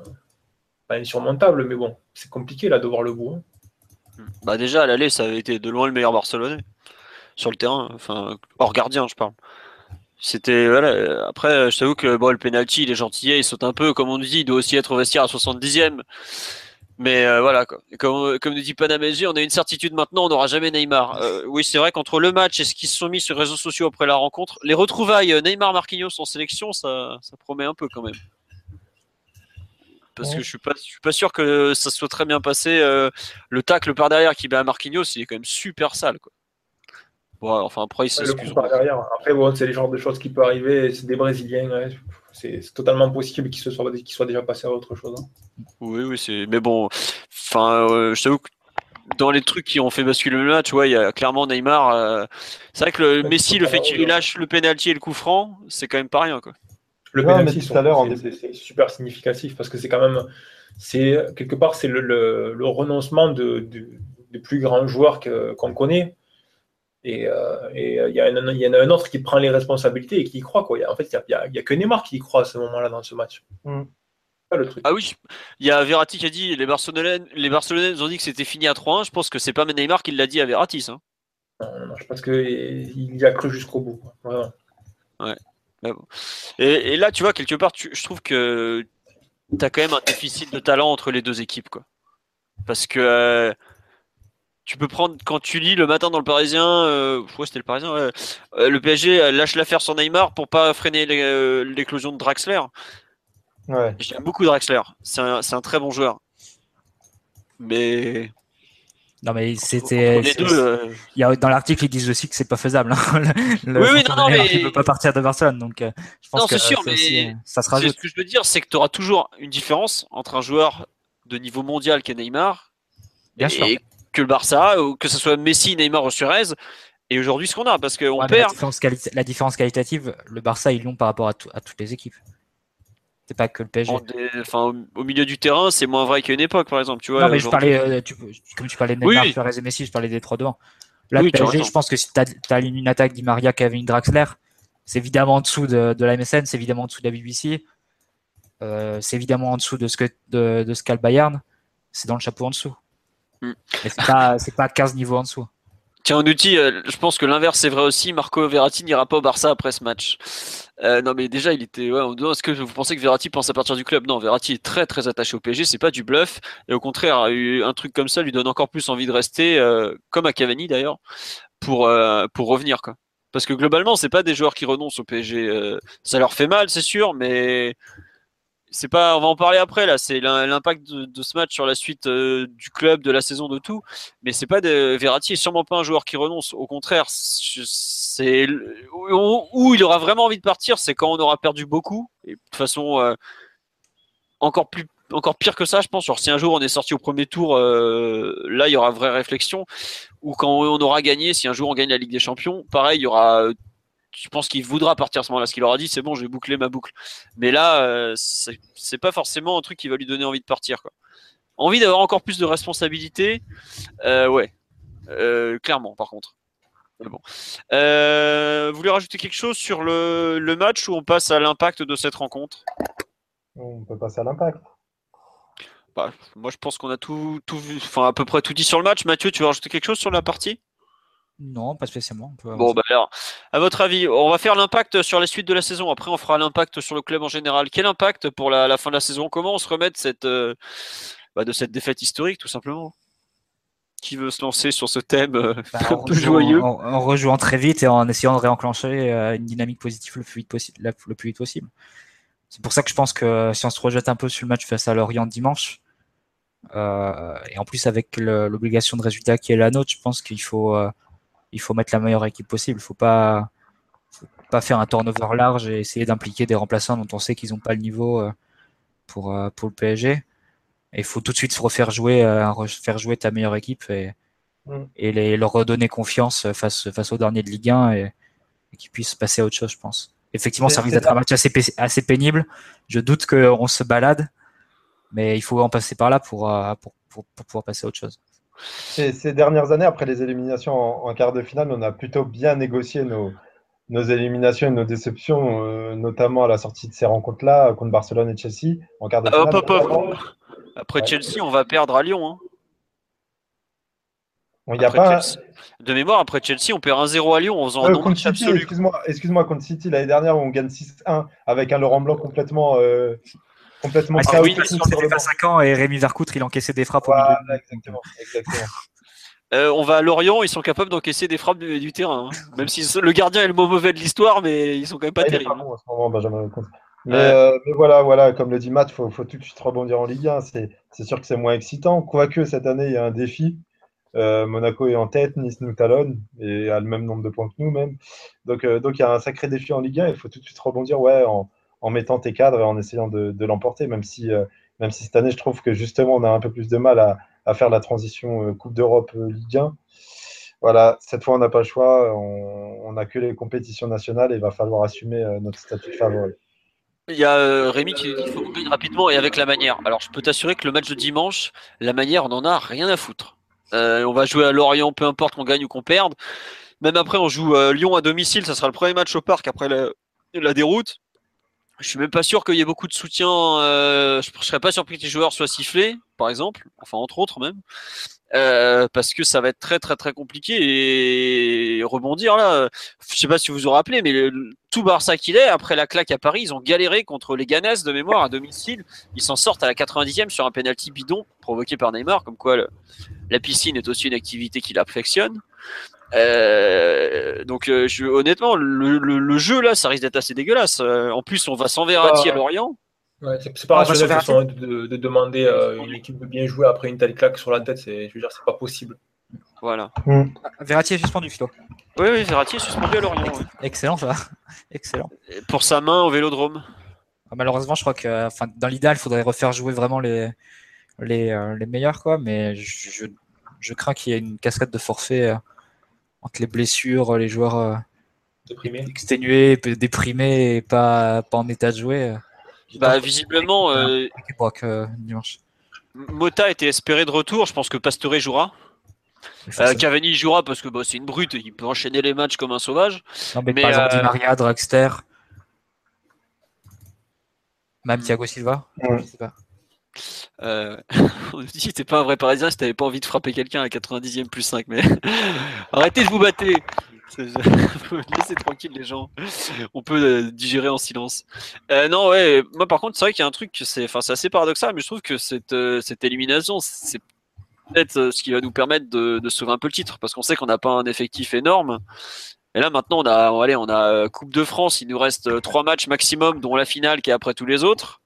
pas insurmontable, mais bon, c'est compliqué là de voir le bout. Hein. Bah déjà à l'aller, ça avait été de loin le meilleur Barcelonais sur le terrain, enfin hors gardien, je parle. C'était voilà. Après, je t'avoue que bon, le penalty, il est gentil, il saute un peu, comme on dit, il doit aussi être vestiaire à 70e. Mais euh, voilà, quoi. Comme, comme nous dit Panamesi, on a une certitude maintenant, on n'aura jamais Neymar. Euh, oui, c'est vrai qu'entre le match et ce qui se sont mis sur les réseaux sociaux après la rencontre, les retrouvailles euh, Neymar-Marquinhos en sélection, ça, ça promet un peu quand même. Parce que je suis pas, je suis pas sûr que ça soit très bien passé. le tacle par derrière qui met à Marquinhos, il est quand même super sale, quoi. Bon, enfin après, il s'excuse. Après, bon, c'est les genres de choses qui peuvent arriver. C'est des Brésiliens. Ouais c'est totalement possible qu'il soit, soit déjà passé à autre chose. Hein. Oui, oui, c'est. Mais bon, enfin, euh, je t'avoue que dans les trucs qui ont fait basculer le match, ouais, il y a clairement Neymar. Euh, c'est vrai que le Messi, le fait qu'il lâche le penalty et le coup franc, c'est quand même pas rien, quoi. Le penalty, tout à l'heure, c'est super significatif parce que c'est quand même, c'est quelque part, c'est le, renoncement de, de, plus grands joueurs qu'on connaît. Et euh, euh, il y, y, en a un autre qui prend les responsabilités et qui y croit. Quoi. en fait, il n'y a, que Neymar qui y croit à ce moment-là dans ce match. Mm. Le truc. Ah oui, il y a Verratti qui a dit les Barcelonais, les Barcelonais ont dit que c'était fini à 3-1. Je pense que c'est pas Neymar qui l'a dit à Verratti. Hein. Non, non, je pense qu'il y a cru jusqu'au bout. Ouais. Et, là, tu vois, quelque part, je trouve que tu as quand même un déficit de talent entre les deux équipes. Quoi. Parce que. Euh, tu peux prendre quand tu lis le matin dans le Parisien, euh, c'était le Parisien, euh, le PSG lâche l'affaire sur Neymar pour pas freiner euh, l'éclosion de Draxler. Ouais. J'aime beaucoup Draxler, c'est un, un, très bon joueur. Mais non mais c'était. Euh, il y a dans l'article ils disent aussi que c'est pas faisable. Hein. Le, oui oui non non mais il peut pas partir de Barcelone donc je pense non, que sûr, mais ça se rajoute. Ce que je veux dire c'est que tu auras toujours une différence entre un joueur de niveau mondial qu'est Neymar Bien sûr que le Barça, ou que ce soit Messi, Neymar ou Suarez. Et aujourd'hui, ce qu'on a, parce qu'on perd. La différence, qualitative, le Barça, ils l'ont par rapport à, à, toutes les équipes. C'est pas que le PSG. Enfin, au, milieu du terrain, c'est moins vrai qu'à une époque, par exemple. Tu vois, non, mais je parlais, euh, comme tu parlais de Neymar, Suarez et Messi, je parlais des trois devant. Là, le PSG, je pense que si tu as, une attaque d'Imaria, Kevin Draxler, c'est évidemment en dessous de, de, la MSN, c'est évidemment en dessous de la BBC, euh, c'est évidemment en dessous de ce que de, de ce qu'a le Bayern, c'est dans le chapeau en dessous. Mm. c'est pas, pas 15 niveaux en dessous. Tiens, on outil, euh, je pense que l'inverse c'est vrai aussi. Marco Verratti n'ira pas au Barça après ce match. Euh, non, mais déjà, il était. Ouais, Est-ce que vous pensez que Verratti pense à partir du club? Non, Verratti est très très attaché au PSG. C'est pas du bluff. Et au contraire, un truc comme ça lui donne encore plus envie de rester, euh, comme à Cavani d'ailleurs, pour pour revenir quoi. Parce que globalement, c'est pas des joueurs qui renoncent au PSG. Euh, ça leur fait mal, c'est sûr, mais c'est pas. On va en parler après là. C'est l'impact de, ce match sur la suite euh, du club, de la saison, de tout. Mais c'est pas de Verratti est sûrement pas un joueur qui renonce. Au contraire, c'est où il aura vraiment envie de partir, c'est quand on aura perdu beaucoup de façon euh, encore plus encore pire que ça, je pense. Si un jour on est sorti au premier tour, euh, là, il y aura vraie réflexion. Ou quand on aura gagné, si un jour on gagne la Ligue des Champions, pareil, il y aura. Je pense qu'il voudra partir à ce moment-là. Ce qu'il aura dit, c'est bon, j'ai bouclé ma boucle. Mais là, euh, c'est pas forcément un truc qui va lui donner envie de partir. Quoi. Envie d'avoir encore plus de responsabilités, euh, ouais, clairement. Par contre. Bon. vous voulez rajouter quelque chose sur le, le match ou on passe à l'impact de cette rencontre? On peut passer à l'impact. Bah, moi, je pense qu'on a tout, tout vu, enfin à peu près tout dit sur le match. Mathieu, tu veux rajouter quelque chose sur la partie? Non, pas spécialement. bon, bah alors, à votre avis, on va faire l'impact sur les suites de la saison. Après, on fera l'impact sur le club en général. Quel impact pour la, fin de la saison? Comment on se remet de cette, euh, bah, de cette défaite historique, tout simplement? Qui veut se lancer sur ce thème euh, bah, un peu joyeux? en, rejouant très vite et en essayant de réenclencher euh, une dynamique positive le plus vite possible. Le plus vite possible. C'est pour ça que je pense que si on se projette un peu sur le match face à Lorient dimanche, et en plus, avec l'obligation de résultat qui est la nôtre, je pense qu'il faut, il faut mettre la meilleure équipe possible. Il ne faut pas, faut pas faire un turnover large et essayer d'impliquer des remplaçants dont on sait qu'ils n'ont pas le niveau euh, pour, pour le PSG. Et il faut tout de suite se refaire jouer, faire jouer ta meilleure équipe et, mm. et les, leur redonner confiance face, face aux derniers de Ligue 1 et, qu'ils puissent passer à autre chose, je pense. Effectivement, ça risque d'être un match assez, assez pénible. Je doute qu'on se balade. Mais il faut en passer par là pour, euh, pour, pour, pouvoir passer à autre chose. Ces, dernières années, après les éliminations en, quart de finale, on a plutôt bien négocié nos, nos éliminations et nos déceptions, euh, notamment à la sortie de ces rencontres-là contre Barcelone et Chelsea en quart de finale. Après Chelsea, on va perdre à Lyon. Hein. y a pas... De mémoire, après Chelsea, on perd 1-0 à Lyon en faisant un contre City, Excuse-moi, excuse contre City l'année dernière on gagne 6-1 avec un Laurent Blanc complètement euh, complètement ah, oui, c'était pas 5 ans et Rémi Vercoutre, il encaissait des frappes au milieu. Exactement, exactement. Euh, on va à Lorient, ils sont capables d'encaisser des frappes du, terrain. Hein. Même si le gardien est le mot mauvais de l'histoire, mais ils sont quand même pas ah, terribles. Pas ce moment, Benjamin mais, euh, mais, voilà, voilà, comme le dit Matt, il faut, faut, tout de suite rebondir en Ligue 1. C'est sûr que c'est moins excitant. Quoique cette année, il y a un défi. Euh, Monaco est en tête, Nice nous talonne et a le même nombre de points que nous même. Donc, donc il y a un sacré défi en Ligue 1. Il faut tout de suite rebondir ouais, en, en mettant tes cadres et en essayant de, l'emporter, même si, euh, même si cette année, je trouve que justement, on a un peu plus de mal à, faire la transition euh, Coupe d'Europe euh, Ligue 1. Voilà, cette fois, on n'a pas le choix. On n'a que les compétitions nationales et il va falloir assumer notre statut de favori. Il y a Rémi qui dit qu'il faut gagner rapidement et avec la manière. Alors, je peux t'assurer que le match de dimanche, la manière, on n'en a rien à foutre. on va jouer à Lorient, peu importe qu'on gagne ou qu'on perde. Même après, on joue Lyon à domicile. Ça sera le premier match au parc après la déroute. Je suis même pas sûr qu'il y ait beaucoup de soutien. Euh, je, ne serais pas surpris que les joueurs soient sifflés, par exemple, enfin entre autres même, euh, parce que ça va être très très très compliqué et rebondir là. Je sais pas si vous vous rappelez, mais tout Barça qu'il est après la claque à Paris, ils ont galéré contre les Ganes de mémoire à domicile. Ils s'en sortent à la 90e sur un penalty bidon provoqué par Neymar, comme quoi la piscine est aussi une activité qu'il affectionne. Euh, donc euh, je, honnêtement, le, jeu là, ça risque d'être assez dégueulasse. Euh, en plus, on va sans Verratti à Lorient. Ouais, c'est pas rationnel de, de, demander une équipe de bien jouer après une telle claque sur la tête. Je veux dire, c'est pas possible. Voilà. Mm. Verratti est suspendu, Philo. Oui, oui, Verratti est suspendu à Lorient. Excellent, ça. Excellent. pour sa main au Vélodrome. Ah, malheureusement, je crois que, enfin, dans l'idéal, il faudrait refaire jouer vraiment les les, les meilleurs, quoi. Mais je, je, je crains qu'il y ait une cascade de forfaits entre les blessures, les joueurs euh, exténués, déprimés et pas, pas en état de jouer. Euh, bah, visiblement, euh, Mota était espéré de retour. Je pense que Pastore jouera. Cavani jouera parce que bah, c'est une brute, il peut enchaîner les matchs comme un sauvage. Non, mais, par exemple, Di Maria, Dragster, même Thiago Silva, je sais pas. Euh, on nous dit t'es pas un vrai parisien si t'avais pas envie de frapper quelqu'un à 90e plus 5 mais arrêtez de vous battre. Laissez tranquille les gens. On peut euh, digérer en silence. Euh, non ouais moi par contre c'est vrai qu'il y a un truc c'est assez paradoxal mais je trouve que cette, euh, cette élimination c'est peut-être ce qui va nous permettre de, de, sauver un peu le titre parce qu'on sait qu'on n'a pas un effectif énorme. Et là maintenant on a, allez, on a Coupe de France, il nous reste trois matchs maximum, dont la finale qui est après tous les autres.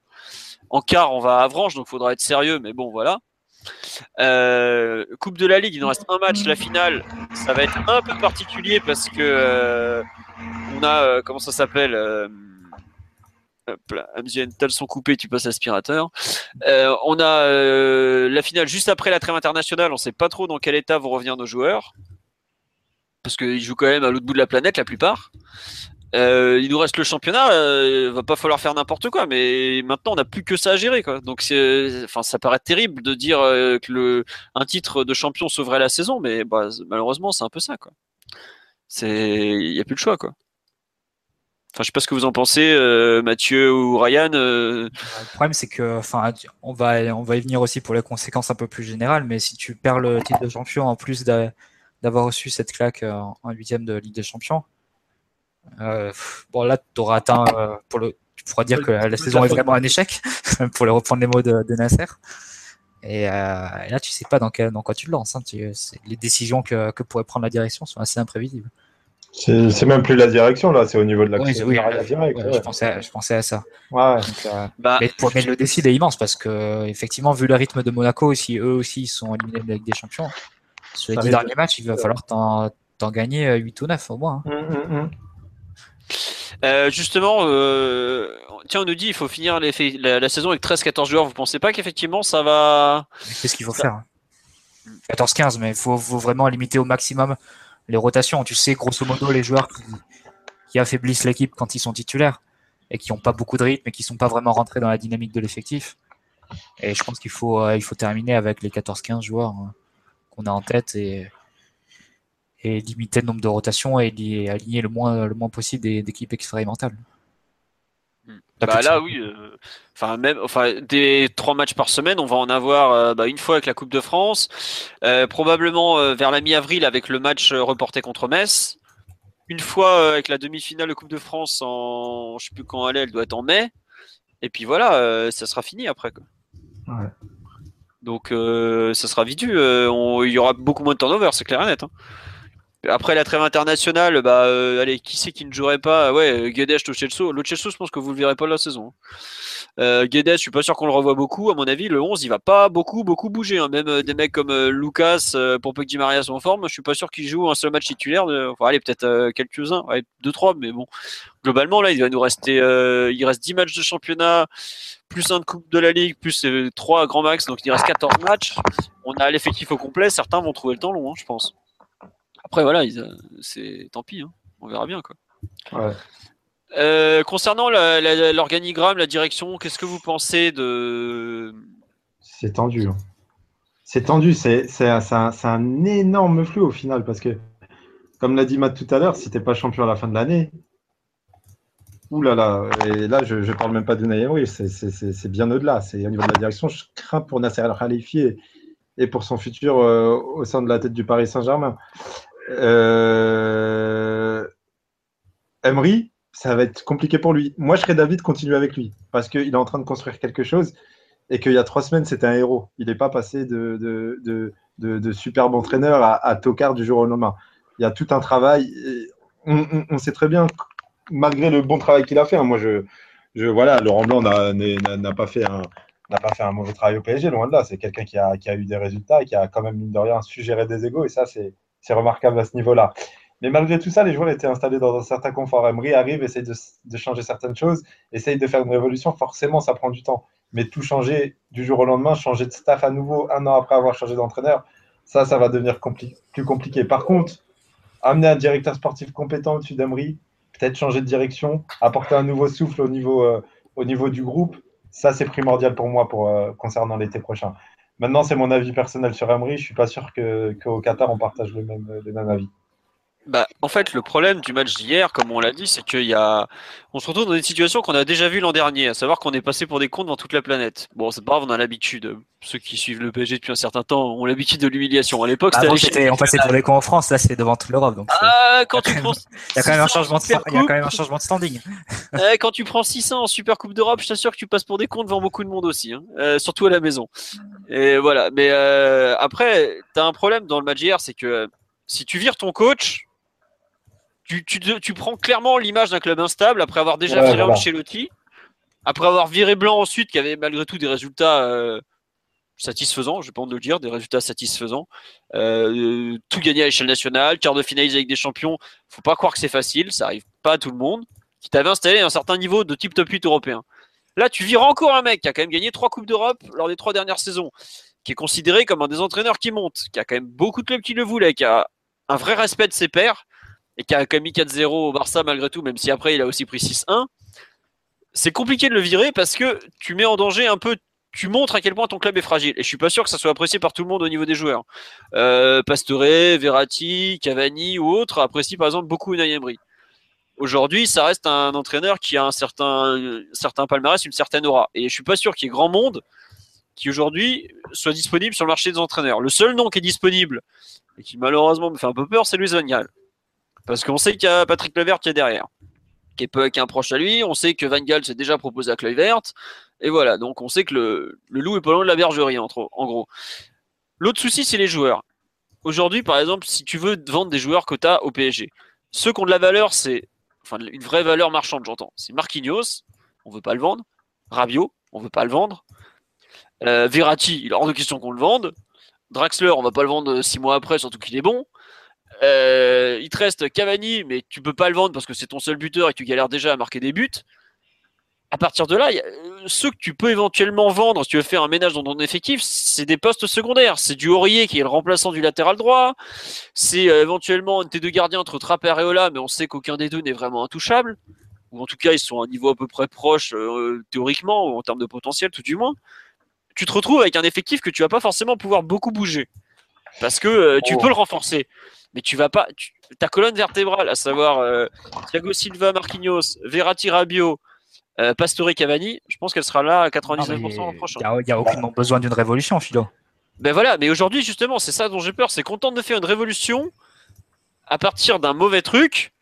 En quart, on va à Avranches, donc faudra être sérieux, mais bon voilà. coupe de la Ligue, il nous reste un match, la finale, ça va être un peu particulier parce que on a comment ça s'appelle elles sont coupées, tu passes l'aspirateur. Euh, on a euh, la finale juste après la trêve internationale. On ne sait pas trop dans quel état vont revenir nos joueurs. Parce qu'ils jouent quand même à l'autre bout de la planète, la plupart. Euh, il nous reste le championnat, il va pas falloir faire n'importe quoi, mais maintenant on n'a plus que ça à gérer. Quoi. Donc ça paraît terrible de dire que le, un titre de champion sauverait la saison, mais bah, malheureusement c'est un peu ça. Il n'y a plus de choix. Quoi. Enfin, je sais pas ce que vous en pensez, euh, Mathieu ou Ryan. Euh. Le problème, c'est que, on va, va y venir aussi pour les conséquences un peu plus générales, mais si tu perds le titre de champion en plus d'avoir reçu cette claque euh, en huitième de Ligue des Champions, bon là, tu auras atteint, pour le, tu pourras dire que la saison est vraiment un échec, pour les reprendre les mots de, Nasser. Et, là, tu sais pas dans, quel, dans quoi tu te lances. Hein. les décisions que, que pourrait prendre la direction sont assez imprévisibles. C'est même plus la direction là, c'est au niveau de la oui, oui, je, pensais à, je pensais à ça. Euh, bah, mais, pour, le défi est immense parce que effectivement, vu le rythme de Monaco, si eux aussi sont éliminés de la Ligue des Champions, sur les 10 derniers matchs, il va falloir t'en gagner 8 ou 9 au moins. Hein. Hum. Euh, justement, euh, tiens, on nous dit il faut finir la, saison avec 13-14 joueurs. Vous pensez pas qu'effectivement ça va Qu'est-ce qu'il faut faire 14-15, hein. mais il faut, faut, vraiment limiter au maximum les rotations. Tu sais, grosso modo, les joueurs qui, affaiblissent l'équipe quand ils sont titulaires et qui n'ont pas beaucoup de rythme et qui ne sont pas vraiment rentrés dans la dynamique de l'effectif. Et je pense qu'il faut, euh, il faut terminer avec les 14-15 joueurs hein, qu'on a en tête et, et limiter le nombre de rotations et aligner le moins, le moins possible d'équipes expérimentales. Bah là, oui. Euh, enfin, même, enfin, des trois matchs par semaine, on va en avoir euh, bah, une fois avec la Coupe de France, euh, probablement vers la mi-avril avec le match reporté contre Metz, une fois avec la demi-finale de Coupe de France en, je sais plus quand elle est, elle doit être en mai, et puis voilà, ça sera fini après. Quoi. Ouais. Donc, ça sera vidu. il y aura beaucoup moins de turnover, c'est clair et net. Hein. Après la trêve internationale, bah, euh, allez, qui c'est qui ne jouerait pas? Ouais, Guedes, Lo Lo je pense que vous le verrez pas la saison. Euh, Guedes, je suis pas sûr qu'on le revoit beaucoup. À mon avis, le 11, il va pas beaucoup, beaucoup bouger. Hein. Même euh, des mecs comme euh, Lucas, pour peu que Di Maria soit en forme, je suis pas sûr qu'il joue un seul match titulaire. Enfin, allez, peut-être quelques-uns, ouais, deux, trois, mais bon. Globalement, là, il va nous rester, il reste 10 matchs de championnat, plus un de Coupe de la Ligue, plus trois grands max, donc il reste 14 matchs. On a l'effectif au complet. Certains vont trouver le temps long, hein, je pense. Après, voilà, euh, c'est tant pis, hein. on verra bien. Quoi. Euh, concernant l'organigramme, la, direction, qu'est-ce que vous pensez de. C'est tendu. Hein. C'est tendu, c'est un, énorme flou au final parce que, comme l'a dit Matt tout à l'heure, si t'es pas champion à la fin de l'année, Ouh là là, et là je ne parle même pas de Emery, c'est bien au-delà. C'est au niveau de la direction, je crains pour Nasser Al Khalifi et, pour son futur euh, au sein de la tête du Paris Saint-Germain. Euh... Emery, ça va être compliqué pour lui. Moi, je serais d'avis de continuer avec lui parce qu'il est en train de construire quelque chose et qu'il y a trois semaines, c'était un héros. Il n'est pas passé de, superbe entraîneur à, tocard du jour au lendemain. Il y a tout un travail. On, sait très bien, malgré le bon travail qu'il a fait, hein, moi, je, voilà, Laurent Blanc n'a pas fait un n'a mauvais travail au PSG, loin de là. C'est quelqu'un qui a, eu des résultats et qui a quand même, mine de rien, su gérer des égaux. Et ça, c'est c'est remarquable à ce niveau-là. Mais malgré tout ça, les joueurs étaient installés dans un certain confort. Emery arrive, essaye de, changer certaines choses, essaye de faire une révolution. Forcément, ça prend du temps. Mais tout changer du jour au lendemain, changer de staff à nouveau un an après avoir changé d'entraîneur, ça, ça va devenir plus compliqué. Par contre, amener un directeur sportif compétent au-dessus d'Emery, peut-être changer de direction, apporter un nouveau souffle au niveau, euh, du groupe, ça, c'est primordial pour moi euh, concernant l'été prochain. Maintenant, c'est mon avis personnel sur Emery. Je suis pas sûr qu'au Qatar, on partage le même, le même avis. Bah, en fait, le problème du match d'hier, comme on l'a dit, c'est qu'il y a, on se retrouve dans des situations qu'on a déjà vues l'an dernier, à savoir qu'on est passé pour des comptes dans toute la planète. Bon, c'est pas grave, on a l'habitude. Ceux qui suivent le PSG depuis un certain temps ont l'habitude de l'humiliation. À l'époque, c'était on passait pour des cons en France, là, c'est devant toute l'Europe. Donc ah, quand tu prends, il y a quand même un changement de, il y a quand même un changement de standing. Eh, quand tu prends 600 en Super Coupe d'Europe, je t'assure que tu passes pour des comptes devant beaucoup de monde aussi, hein. euh, surtout à la maison. Et voilà. Mais euh, après, t'as un problème dans le match d'hier, c'est que si tu vires ton coach tu, tu, tu prends clairement l'image d'un club instable après avoir déjà Ouais, viré voilà. Ancelotti, après avoir viré Blanc ensuite, qui avait malgré tout des résultats euh, satisfaisants, je vais pas honte de le dire, des résultats satisfaisants. Euh, tout gagné à l'échelle nationale, quart de finaliste avec des champions. Faut pas croire que c'est facile, ça arrive pas à tout le monde. Qui t'avait installé à un certain niveau de type top 8 européen. Là, tu vires encore un mec qui a quand même gagné trois coupes d'Europe lors des trois dernières saisons, qui est considéré comme un des entraîneurs qui monte, qui a quand même beaucoup de clubs qui le voulaient, qui a un vrai respect de ses pairs et qui a quand même mis 4-0 au Barça malgré tout, même si après il a aussi pris 6-1. C'est compliqué de le virer parce que tu mets en danger un peu, tu montres à quel point ton club est fragile. Et je suis pas sûr que ça soit apprécié par tout le monde au niveau des joueurs. Euh, Pastore, Verratti, Cavani ou autres apprécient par exemple beaucoup Unai Emery. Aujourd'hui, ça reste un entraîneur qui a un certain, palmarès, une certaine aura. Et je suis pas sûr qu'il y ait grand monde qui aujourd'hui soit disponible sur le marché des entraîneurs. Le seul nom qui est disponible et qui malheureusement me fait un peu peur, c'est Luis Van. Parce qu'on sait qu'il y a Patrick Levert qui est derrière, qui est, peu, qui un proche à lui. On sait que Van Gaal s'est déjà proposé à Kluivert. Et voilà, donc on sait que le, loup est pas loin de la bergerie, entre, en gros. L'autre souci, c'est les joueurs. Aujourd'hui, par exemple, si tu veux vendre des joueurs que au PSG, ceux qui ont de la valeur, c'est enfin une vraie valeur marchande, j'entends. C'est Marquinhos, on veut pas le vendre. Rabiot, on veut pas le vendre. Euh, Verratti, il est hors de question qu'on le vende. Draxler, on va pas le vendre six mois après, surtout qu'il est bon. Euh, il te reste Cavani, mais tu peux pas le vendre parce que c'est ton seul buteur et que tu galères déjà à marquer des buts. À partir de là, y a, euh, ceux que tu peux éventuellement vendre, si tu veux faire un ménage dans ton effectif, c'est des postes secondaires. C'est du Aurier qui est le remplaçant du latéral droit. C'est euh, éventuellement un de tes deux gardiens entre Trapp et Areola, mais on sait qu'aucun des deux n'est vraiment intouchable. Ou en tout cas, ils sont à un niveau à peu près proche, euh, théoriquement, ou en termes de potentiel, tout du moins. Tu te retrouves avec un effectif que tu vas pas forcément pouvoir beaucoup bouger. Parce que tu Oh. peux le renforcer. Mais tu vas pas. tu- ta colonne vertébrale, à savoir euh, Thiago Silva, Marquinhos, Verratti, Rabiot, euh, Pastore, Cavani, je pense qu'elle sera là à 99% l'an prochain. Il n'y a, aucunement besoin d'une révolution, Philo. Ben voilà, mais aujourd'hui, justement, c'est ça dont j'ai peur. C'est qu'on tente de faire une révolution à partir d'un mauvais truc,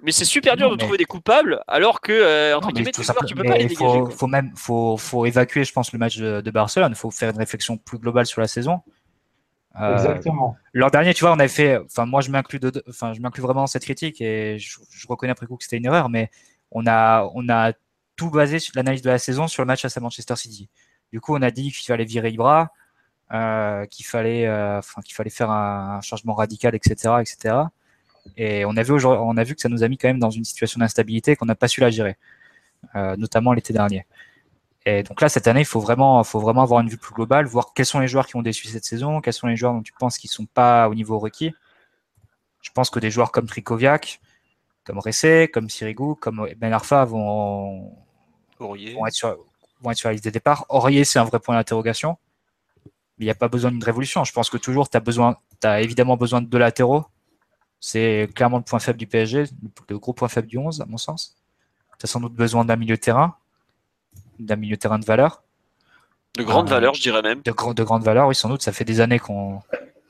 mais c'est super dur Non, de mais- trouver des coupables, alors que, euh, entre Non, guillemets, simple- tu peux mais pas les dégager. faut, quoi. faut même faut, faut évacuer, je pense, le match de, de Barcelone. Il faut faire une réflexion plus globale sur la saison. Euh, Exactement. L'an dernier, tu vois, on avait fait. Enfin, moi, je m'inclus de, enfin, je m'inclus vraiment dans cette critique et je, je reconnais après coup que c'était une erreur, mais on a, on a tout basé sur l'analyse de la saison sur le match face à Manchester City. Du coup, on a dit qu'il fallait virer Ibra, euh, qu'il fallait, euh, enfin, qu'il fallait faire un, un changement radical, etc., etc. Et on a vu on a vu que ça nous a mis quand même dans une situation d'instabilité qu'on n'a pas su la gérer, euh, notamment l'été dernier. Et donc là, cette année, il faut vraiment, faut vraiment avoir une vue plus globale, voir quels sont les joueurs qui ont déçu cette saison, quels sont les joueurs dont tu penses qu'ils sont pas au niveau requis. Je pense que des joueurs comme Trikoviak, comme Ressé, comme Sirigu, comme Ben Arfa vont, Aurier. vont, être sur, vont être sur la liste des départs. Aurier, c'est un vrai point d'interrogation. Mais il n'y a pas besoin d'une révolution. Je pense que toujours, tu as besoin, as évidemment besoin de deux latéraux. C'est clairement le point faible du PSG, le gros point faible du 11, à mon sens. Tu as sans doute besoin d'un milieu de terrain, d'un milieu de terrain de valeur, De grande Euh, valeur, je dirais même, de, de grande valeur. Oui, sans doute, ça fait des années qu'on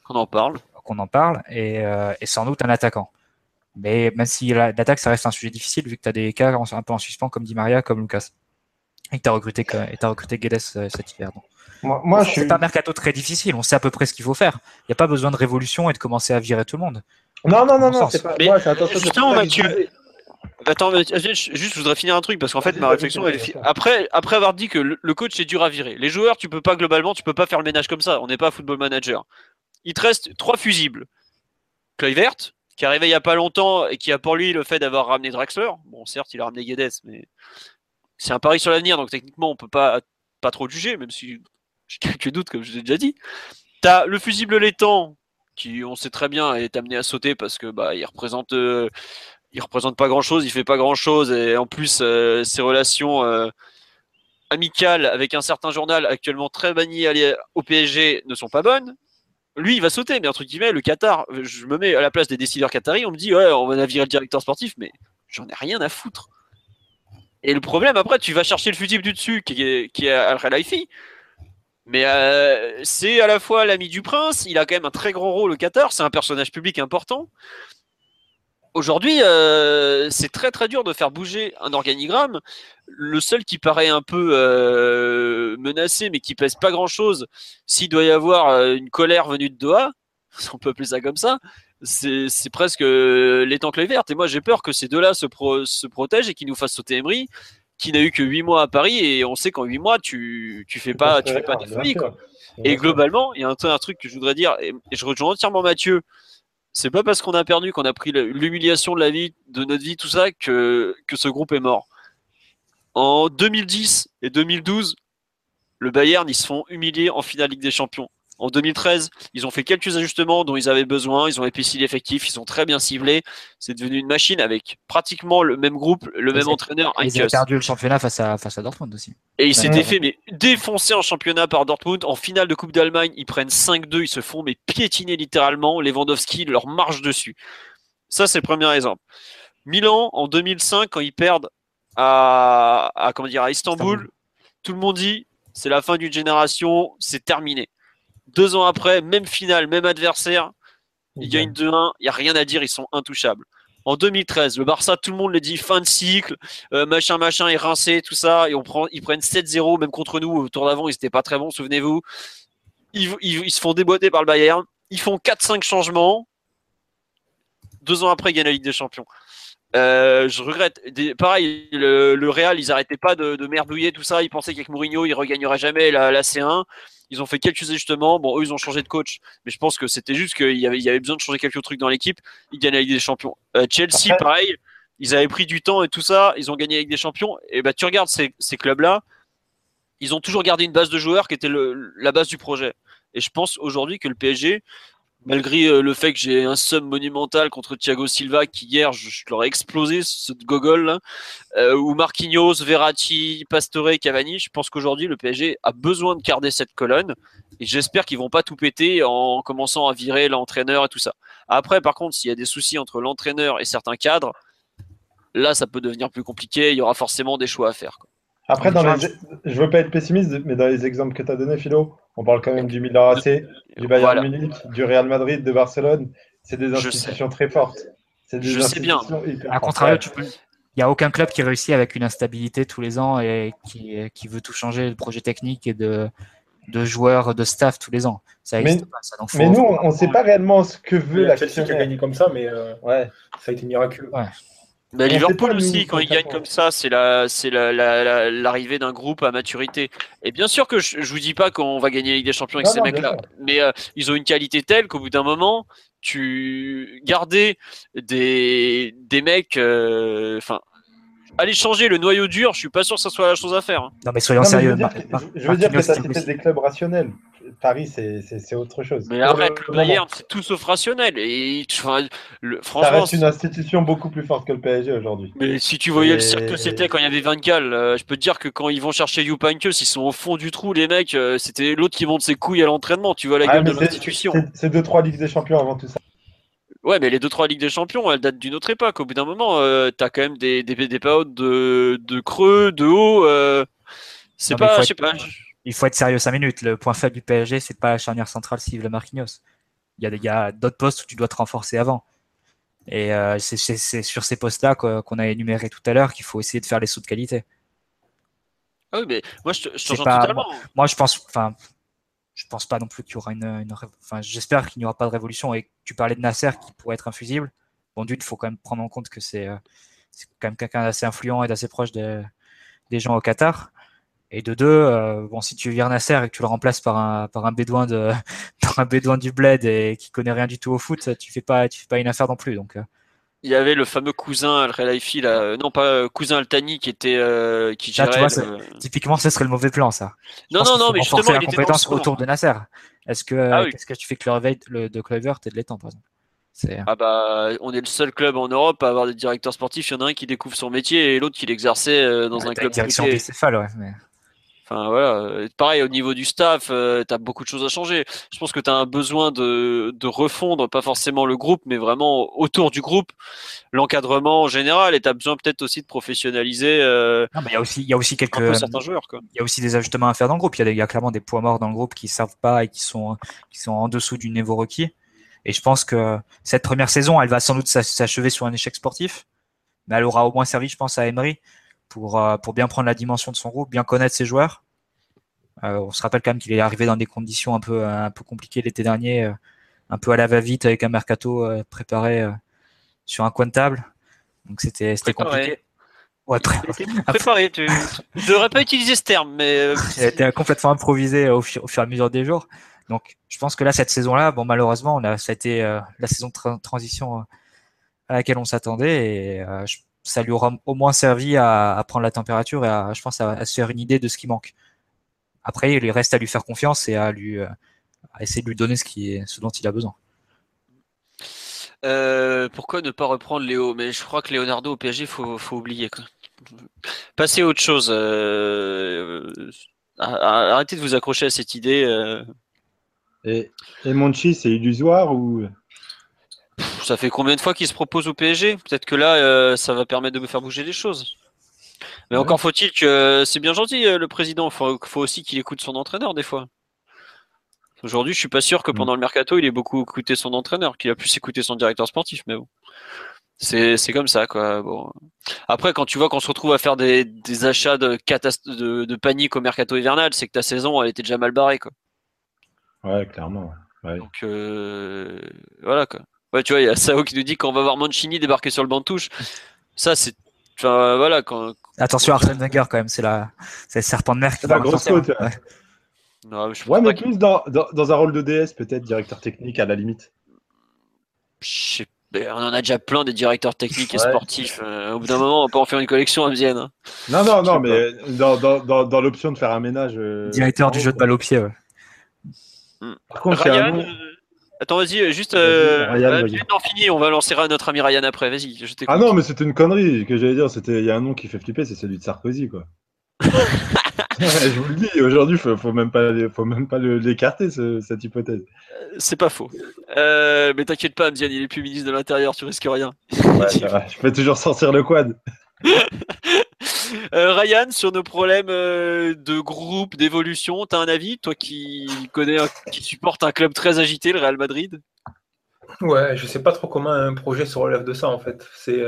qu'on en parle. qu'on en parle, et, euh, et sans doute un attaquant. Mais même si la- l'attaque, ça reste un sujet difficile, vu que tu as des cas un peu en suspens comme Di Maria, comme Lucas. Et que tu as recruté, et t'as recruté Guedes euh, cet hiver. Donc, Moi, moi, je c'est suis. pas un mercato très difficile, on sait à peu près ce qu'il faut faire. Il n'y a pas besoin de révolution et de commencer à virer tout le monde. Non, non, non, non, pas. Mais, moi, attention, justement, Mathieu. Attends, mais, euh, juste, je voudrais finir un truc parce qu'en fait, ma réflexion, elle est après, après avoir dit que le, le coach est dur à virer. Les joueurs, tu peux pas globalement, tu peux pas faire le ménage comme ça. On n'est pas football manager. Il te reste trois fusibles. Kluivert, qui est arrivé il y a pas longtemps et qui a pour lui le fait d'avoir ramené Draxler. Bon, certes, il a ramené Guedes, mais c'est un pari sur l'avenir, donc techniquement, on peut pas pas trop juger, même si j'ai quelques doutes, comme je l'ai déjà dit. T'as le fusible laitant, qui on sait très bien est amené à sauter parce que bah il représente euh, il représente pas grand chose, il fait pas grand chose et en plus euh, ses relations euh, amicales avec un certain journal actuellement très banni au PSG ne sont pas bonnes. Lui, il va sauter, mais entre guillemets, le Qatar, je me mets à la place des décideurs qataris, on me dit ouais, on va virer le directeur sportif, mais j'en ai rien à foutre. Et le problème après, tu vas chercher le fusible du dessus qui est, qui est Al Khelaifi. Mais euh, c'est à la fois l'ami du prince, il a quand même un très grand rôle au Qatar, c'est un personnage public important. Aujourd'hui, euh, c'est très très dur de faire bouger un organigramme. Le seul qui paraît un peu euh, menacé, mais qui pèse pas grand chose, s'il doit y avoir euh, une colère venue de Doha, on peut appeler ça comme ça, c'est presque l'étang verte. Et moi, j'ai peur que ces deux-là se, se protègent et qu'ils nous fassent sauter Emery, qui n'a eu que 8 mois à Paris. Et on sait qu'en 8 mois, tu, tu fais pas, tu fais pas des folies. Quoi. Et globalement, il y a un, truc que je voudrais dire, et, je rejoins entièrement Mathieu. C'est pas parce qu'on a perdu, qu'on a pris l'humiliation de la vie, de notre vie, tout ça, que, que ce groupe est mort. En 2010 et 2012, le Bayern, ils se font humilier en finale Ligue des Champions. En 2013, ils ont fait quelques ajustements dont ils avaient besoin. Ils ont épaissi l'effectif. Ils ont très bien ciblé. C'est devenu une machine avec pratiquement le même groupe, le même entraîneur. Ils ont perdu le championnat face à, face à Dortmund aussi. Et ils s'étaient fait mais défoncer en championnat par Dortmund. En finale de Coupe d'Allemagne, ils prennent 5-2. Ils se font mais piétiner littéralement. Lewandowski leur marche dessus. Ça, c'est le premier exemple. Milan, en 2005, quand ils perdent à, à comment dire, à Istanbul, tout le monde dit c'est la fin d'une génération, c'est terminé. Deux ans après, même finale, même adversaire, il gagne 2-1, il n'y a rien à dire, ils sont intouchables. En 2013, le Barça, tout le monde le dit, fin de cycle, euh, machin, machin, est rincé, tout ça, et on prend, ils prennent 7-0, même contre nous, au tour d'avant, ils n'étaient pas très bons, souvenez-vous. Ils, se font déboîter par le Bayern, ils font 4-5 changements, deux ans après, ils gagnent la Ligue des Champions. Euh, je regrette. pareil, le, Real, ils n'arrêtaient pas de, merdouiller tout ça. Ils pensaient qu'avec Mourinho, ils regagneraient jamais la, la C1. Ils ont fait quelques ajustements. Bon, eux, ils ont changé de coach, mais je pense que c'était juste qu'il y avait, il y avait besoin de changer quelques trucs dans l'équipe. Ils gagnent Ligue des Champions. Euh, Chelsea, pareil, ils avaient pris du temps et tout ça. Ils ont gagné Ligue des Champions. Et bah, tu regardes ces, ces clubs-là, ils ont toujours gardé une base de joueurs qui était le, la base du projet. Et je pense aujourd'hui que le PSG, malgré euh, le fait que j'ai un sum monumental contre Thiago Silva qui hier je, leur ai explosé ce gogol là, euh, ou Marquinhos, Verratti, Pastore, Cavani, je pense qu'aujourd'hui le PSG a besoin de garder cette colonne et j'espère qu'ils vont pas tout péter en commençant à virer l'entraîneur et tout ça. Après par contre s'il y a des soucis entre l'entraîneur et certains cadres, là ça peut devenir plus compliqué, il y aura forcément des choix à faire. Après, dans les... je veux pas être pessimiste, mais dans les exemples que tu as donnés, Philo, on parle quand même du Milan AC, du Bayern Munich, du Real Madrid, de Barcelone. C'est des institutions très fortes. Des je sais bien. À contrario, il n'y a aucun club qui réussit avec une instabilité tous les ans et qui, qui veut tout changer de projet technique et de, de joueurs, de staff tous les ans. Ça mais, pas. Ça, mais nous, on ne sait pas réellement ce que veut la Chelsea qui a gagné comme ça, mais euh, ouais. ça a été miraculeux. Ouais. Bah, Liverpool aussi, quand il gagne comme ça, c'est la, c'est l'arrivée d'un groupe à maturité. Et bien sûr que je, je vous dis pas qu'on va gagner la Ligue des Champions avec ces mecs-là, mais euh, ils ont une qualité telle qu'au bout d'un moment, tu gardais des, des mecs, euh, enfin. Aller changer le noyau dur, je suis pas sûr que ça soit la chose à faire. Hein. Non mais soyons sérieux. Je veux dire que, ça c'était des clubs rationnels. Paris, c'est autre chose. Mais arrête, le, Bayern, c'est tout sauf rationnel. Et, le, franchement, ça reste une institution beaucoup plus forte que le PSG aujourd'hui. Mais si tu voyais le cirque que c'était quand il y avait Van Gaal, euh, je peux te dire que quand ils vont chercher Youpankes, ils sont au fond du trou, les mecs. Euh, c'était l'autre qui monte ses couilles à l'entraînement. Tu vois la ah, gueule de l'institution. C'est 2-3 Ligues des Champions avant tout ça. Ouais, mais les 2-3 Ligues des Champions, elles datent d'une autre époque. Au bout d'un moment, euh, t'as quand même des, des, des périodes de, de creux, de haut. Euh, c'est pas, je sais pas il faut être sérieux 5 minutes. Le point faible du PSG, c'est pas la charnière centrale Steve Marquinhos. Il y a, d'autres postes où tu dois te renforcer avant. Et euh, c'est sur ces postes-là qu'on a énuméré tout à l'heure qu'il faut essayer de faire les sauts de qualité. Ah oui, mais moi je, je totalement. Moi, je pense, enfin, je pense pas non plus qu'il y aura une, enfin, j'espère qu'il n'y aura pas de révolution. Et tu parlais de Nasser qui pourrait être infusible. Bon, d'une, il faut quand même prendre en compte que c'est euh, quand même quelqu'un d'assez influent et d'assez proche des gens au Qatar. Et de deux, euh, bon, si tu vires Nasser et que tu le remplaces par un, par un bédouin de, par un bédouin du bled et qui connaît rien du tout au foot, tu fais pas, tu fais pas une affaire non plus. Donc, euh. il y avait le fameux cousin Al Relaifi, là, euh, non pas cousin Altani qui était qui gérait. tu vois, Typiquement, ce serait le mauvais plan, ça. non, non, non, mais justement, la compétence autour de Nasser. Est-ce que, ah qu'est-ce que tu fais que le réveil le, de Clover et de l'étang, par exemple? Ah bah, on est le seul club en Europe à avoir des directeurs sportifs. Il y en a un qui découvre son métier et l'autre qui l'exerçait dans un club. Direction bicéphale, ouais. Mais... Enfin voilà, euh, pareil au niveau du staff, euh, tu as beaucoup de choses à changer. Je pense que tu as un besoin de, de, refondre, pas forcément le groupe, mais vraiment autour du groupe, l'encadrement en général, et tu as besoin peut-être aussi de professionnaliser. Euh, il y a aussi, il y a aussi quelques certains joueurs. Il y a aussi des ajustements à faire dans le groupe. Il y, a, clairement des poids morts dans le groupe qui servent pas et qui sont qui sont en dessous du niveau requis. Et je pense que cette première saison, elle va sans doute s'achever sur un échec sportif, mais elle aura au moins servi, je pense, à Emery pour, euh, pour bien prendre la dimension de son groupe, bien connaître ses joueurs. Euh, on se rappelle quand même qu'il est arrivé dans des conditions un peu, un peu compliquées l'été dernier, un peu à la va-vite avec un mercato préparé sur un coin de table. Donc c'était compliqué. Ouais, préparé. Tu ne devrais pas utiliser ce terme, mais. Il a été complètement improvisé au, fur et à mesure des jours. Donc, je pense que là, cette saison-là, bon, malheureusement, on a, ça a été la saison de transition à laquelle on s'attendait et ça lui aura au moins servi à, prendre la température et à, je pense, à, se faire une idée de ce qui manque. Après, il reste à lui faire confiance et à lui essayer de lui donner ce, qui est, ce dont il a besoin. Euh, pourquoi ne pas reprendre Léo? Mais je crois que Leonardo au PSG, faut, faut oublier. Quoi. Passez à autre chose. Euh, arrêtez de vous accrocher à cette idée. Euh. Et, et Monchi, c'est illusoire ou Ça fait combien de fois qu'il se propose au PSG Peut-être que là, ça va permettre de me faire bouger les choses. Mais encore faut-il que c'est bien gentil le président. Faut, faut aussi qu'il écoute son entraîneur des fois. Aujourd'hui, je suis pas sûr que pendant le mercato, il ait beaucoup écouté son entraîneur, qu'il a pu s'écouter son directeur sportif, mais bon. C'est, comme ça, quoi. Bon. Après, quand tu vois qu'on se retrouve à faire des, achats de, de, panique au mercato hivernal, c'est que ta saison, elle était déjà mal barrée, quoi. Ouais, clairement. Donc, euh, voilà, quoi. Ouais, tu vois, il y a Sao qui nous dit qu'on va voir Mancini débarquer sur le banc de touche. Ça, c'est. Enfin, voilà, quand. Attention, Arsène Wenger, quand même, c'est la, c'est le serpent de mer qui la grosse côte. ouais, mais plus dans, dans, un rôle de DS, peut-être, directeur technique à la limite. Je on en a déjà plein des directeurs techniques et sportifs. Euh, au bout d'un moment, on peut en faire une collection à Vienne. Hein. Non, non, non, mais dans, dans, dans, l'option de faire un ménage. Euh, directeur du jeu de balle au pied, ouais. Par contre, Ryan, euh, Attends, vas-y, juste. Ryan, non, fini, on va lancer notre ami Ryan après, vas-y. ah non, mais c'était une connerie que j'allais dire. Il y a un nom qui fait flipper, c'est celui de Sarkozy, quoi. je vous le dis, aujourd'hui, faut, faut même pas, faut même pas l'écarter cette hypothèse. Euh, c'est pas faux. Euh, mais t'inquiète pas, Amzian, il est plus ministre de l'Intérieur, tu risques rien. je peux toujours sortir le quad. Euh, Ryan, sur nos problèmes de groupe, d'évolution, t'as un avis, toi qui connais, qui supporte un club très agité, le Real Madrid? Ouais, je sais pas trop comment un projet se relève de ça en fait. C'est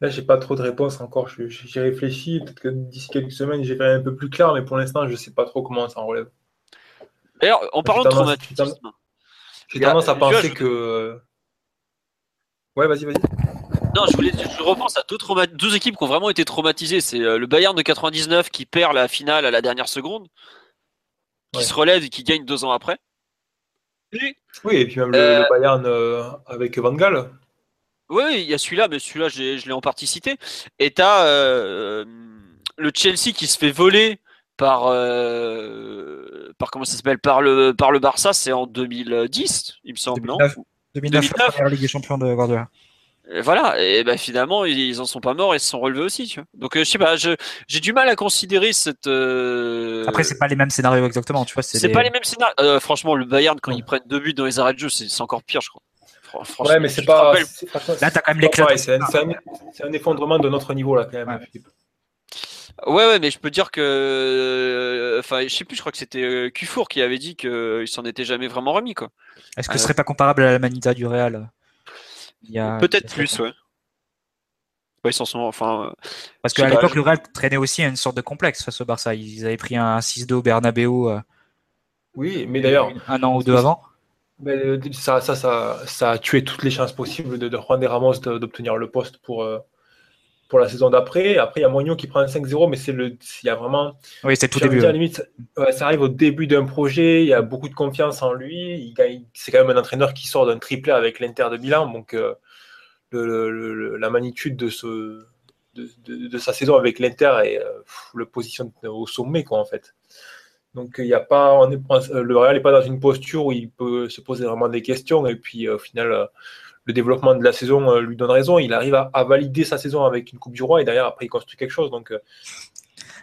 Là, j'ai pas trop de réponses encore. J'ai réfléchi. Peut-être que d'ici quelques semaines, j'ai un peu plus clair, mais pour l'instant, je sais pas trop comment ça en relève. D'ailleurs, en parlant de traumatisme, j'ai tendance à penser que. Ouais, vas-y, vas-y. Non, je voulais, je repense à deux, deux, équipes qui ont vraiment été traumatisées. C'est euh, le Bayern de 99 qui perd la finale à la dernière seconde, qui se relève et qui gagne deux ans après. oui, et puis même le, euh, Bayern euh, avec Van Gaal. Oui, il y a celui-là, mais celui-là, je l'ai en partie cité. Et tu as euh, le Chelsea qui se fait voler par, euh, par comment ça s'appelle par le, par le Barça, c'est en 2010, il me semble. 2009, 2009, 2009. la Ligue des Champions de Guardiola. Voilà, et ben finalement, ils en sont pas morts et se sont relevés aussi. Tu vois. Donc, euh, je sais pas, j'ai du mal à considérer cette. Après, c'est pas les mêmes scénarios exactement, tu vois. C'est pas les mêmes scénarios. franchement, le Bayern, quand ils prennent deux buts dans les arrêts de jeu, c'est encore pire, je crois. Ouais, mais c'est pas. Là, t'as quand même l'éclat. c'est un, effondrement de notre niveau, là, quand même. Ouais. Ouais, mais je peux dire que. Euh, enfin, je sais plus, je crois que c'était euh, Cufour qui avait dit qu'il s'en était jamais vraiment remis, quoi. Est-ce que ce euh, serait pas comparable à la Manita du Real? Peut-être plus, ouais. Ouais, ils sont. Enfin. Parce qu'à l'époque, le Real traînait aussi à une sorte de complexe face au Barça. Ils avaient pris un 6-2 au Bernabeu. Oui, mais d'ailleurs. Un an ou deux avant. Euh, ça, ça, ça, ça, a tué toutes les chances possibles de, de Juan de Ramos d'obtenir le poste pour, euh, pour la saison d'après. Après, il y a Moignon qui prend un 5-0, mais c'est le, il y a vraiment. Oui, c'est tout début. limite, ça arrive au début d'un projet, il y a beaucoup de confiance en lui. C'est quand même un entraîneur qui sort d'un triplé avec l'Inter de Milan, donc euh, le, la magnitude de, ce, de, de, sa saison avec l'Inter et le positionne au sommet, quoi, en fait. Donc il y a pas, on le Real n'est pas dans une posture où il peut se poser vraiment des questions. Et puis euh, au final, euh, le développement de la saison euh, lui donne raison. Il arrive à, valider sa saison avec une Coupe du Roi et derrière après il construit quelque chose. Donc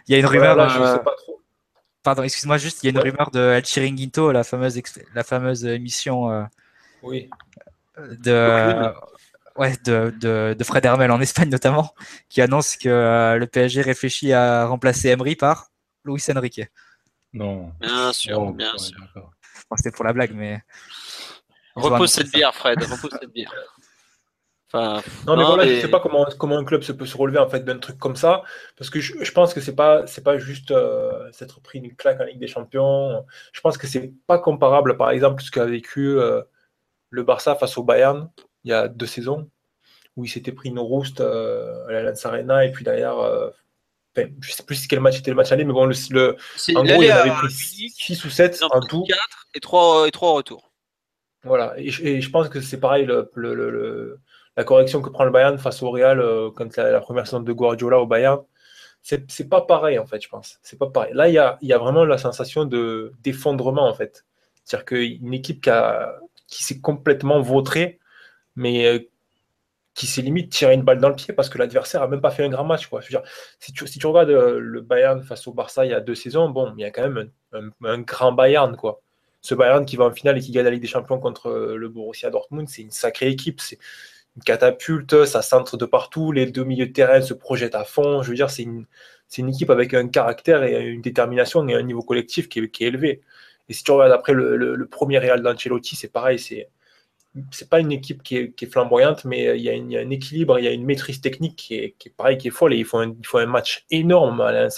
il y a une rumeur. je sais pas trop. Pardon, excuse-moi juste, il y a une rumeur de El Chiringuito, la fameuse, la fameuse émission oui. de, ouais, de, de, de, Fred Hermel en Espagne notamment, qui annonce que le PSG réfléchit à remplacer Emery par Luis Enrique. Non. Bien sûr, oh, bien sûr. C'était pour la blague, mais. Repose cette bière, Fred. Repose cette bière. Enfin, non, mais voilà, je ne sais pas comment, comment un club se peut se relever en fait d'un truc comme ça, parce que je, je pense que c'est pas c'est pas juste euh, s'être pris une claque en Ligue des Champions. Je pense que c'est pas comparable, par exemple, ce qu'a vécu euh, le Barça face au Bayern il y a deux saisons, où il s'était pris une rouste à la Lance Arena et puis derrière, je sais plus quel match était le match aller, mais bon, le, le en gros, il avait pris 6 ou 7 en tout. 4 et 3, et 3 retours. Voilà, et, je pense que c'est pareil, la correction que prend le Bayern face au Real quand la, première saison de Guardiola au Bayern, c'est pas pareil en fait, je pense. C'est pas pareil. Là, il y a, vraiment la sensation de d'effondrement en fait. C'est-à-dire qu'une équipe qui, s'est complètement vautrée, mais euh, qui s'est limite tiré une balle dans le pied parce que l'adversaire a même pas fait un grand match. Quoi. Si, tu, regardes euh, le Bayern face au Barça il y a deux saisons, bon, il y a quand même un, grand Bayern. Quoi. Ce Bayern qui va en finale et qui gagne la Ligue des Champions contre euh, le Borussia Dortmund, c'est une sacrée équipe. C'est une catapulte, ça centre de partout, les deux milieux de terrain se projettent à fond. Je veux dire, c'est une, équipe avec un caractère et une détermination et un niveau collectif qui est, élevé. Et si tu regardes après le, premier Real d'Ancelotti, c'est pareil, c'est c'est pas une équipe qui est, flamboyante, mais il y, a il y, a un équilibre, il y a une maîtrise technique qui est, pareil, qui est folle, et il faut un, match énorme à.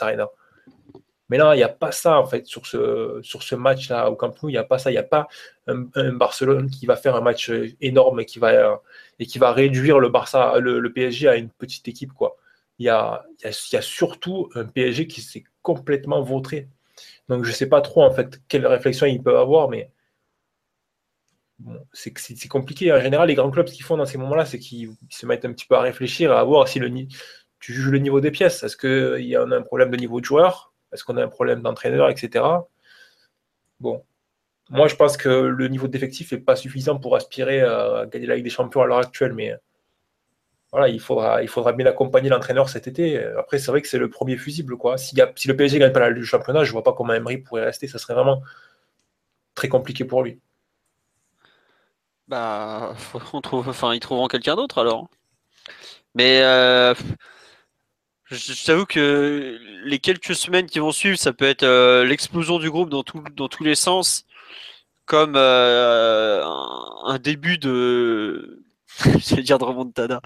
Mais là, il n'y a pas ça, en fait, sur ce, sur ce match-là au Camp Nou, il n'y a pas ça, il n'y a pas un, Barcelone qui va faire un match énorme et qui va, et qui va réduire le, Barça, le, PSG à une petite équipe, quoi il y a, y a, surtout un PSG qui s'est complètement vautré. Donc je ne sais pas trop en fait quelle réflexion ils peuvent avoir, mais bon, c'est compliqué. En général, les grands clubs, ce qu'ils font dans ces moments-là, c'est qu'ils se mettent un petit peu à réfléchir, à voir si le, tu juges le niveau des pièces. Est-ce qu'il y a un problème de niveau de joueur? Est-ce qu'on a un problème d'entraîneur, etc. Bon. Moi, je pense que le niveau d'effectif n'est pas suffisant pour aspirer à gagner la Ligue des Champions à l'heure actuelle, mais voilà, il faudra, il faudra bien accompagner l'entraîneur cet été. Après, c'est vrai que c'est le premier fusible. Quoi. Si, le PSG ne gagne pas le championnat, je vois pas comment Emery pourrait rester. Ça serait vraiment très compliqué pour lui. Bah, on trouve, enfin, ils trouveront quelqu'un d'autre alors. Mais euh, je t'avoue que les quelques semaines qui vont suivre, ça peut être euh, l'explosion du groupe dans, dans tous les sens, comme euh, un début de j'allais dire de remontada.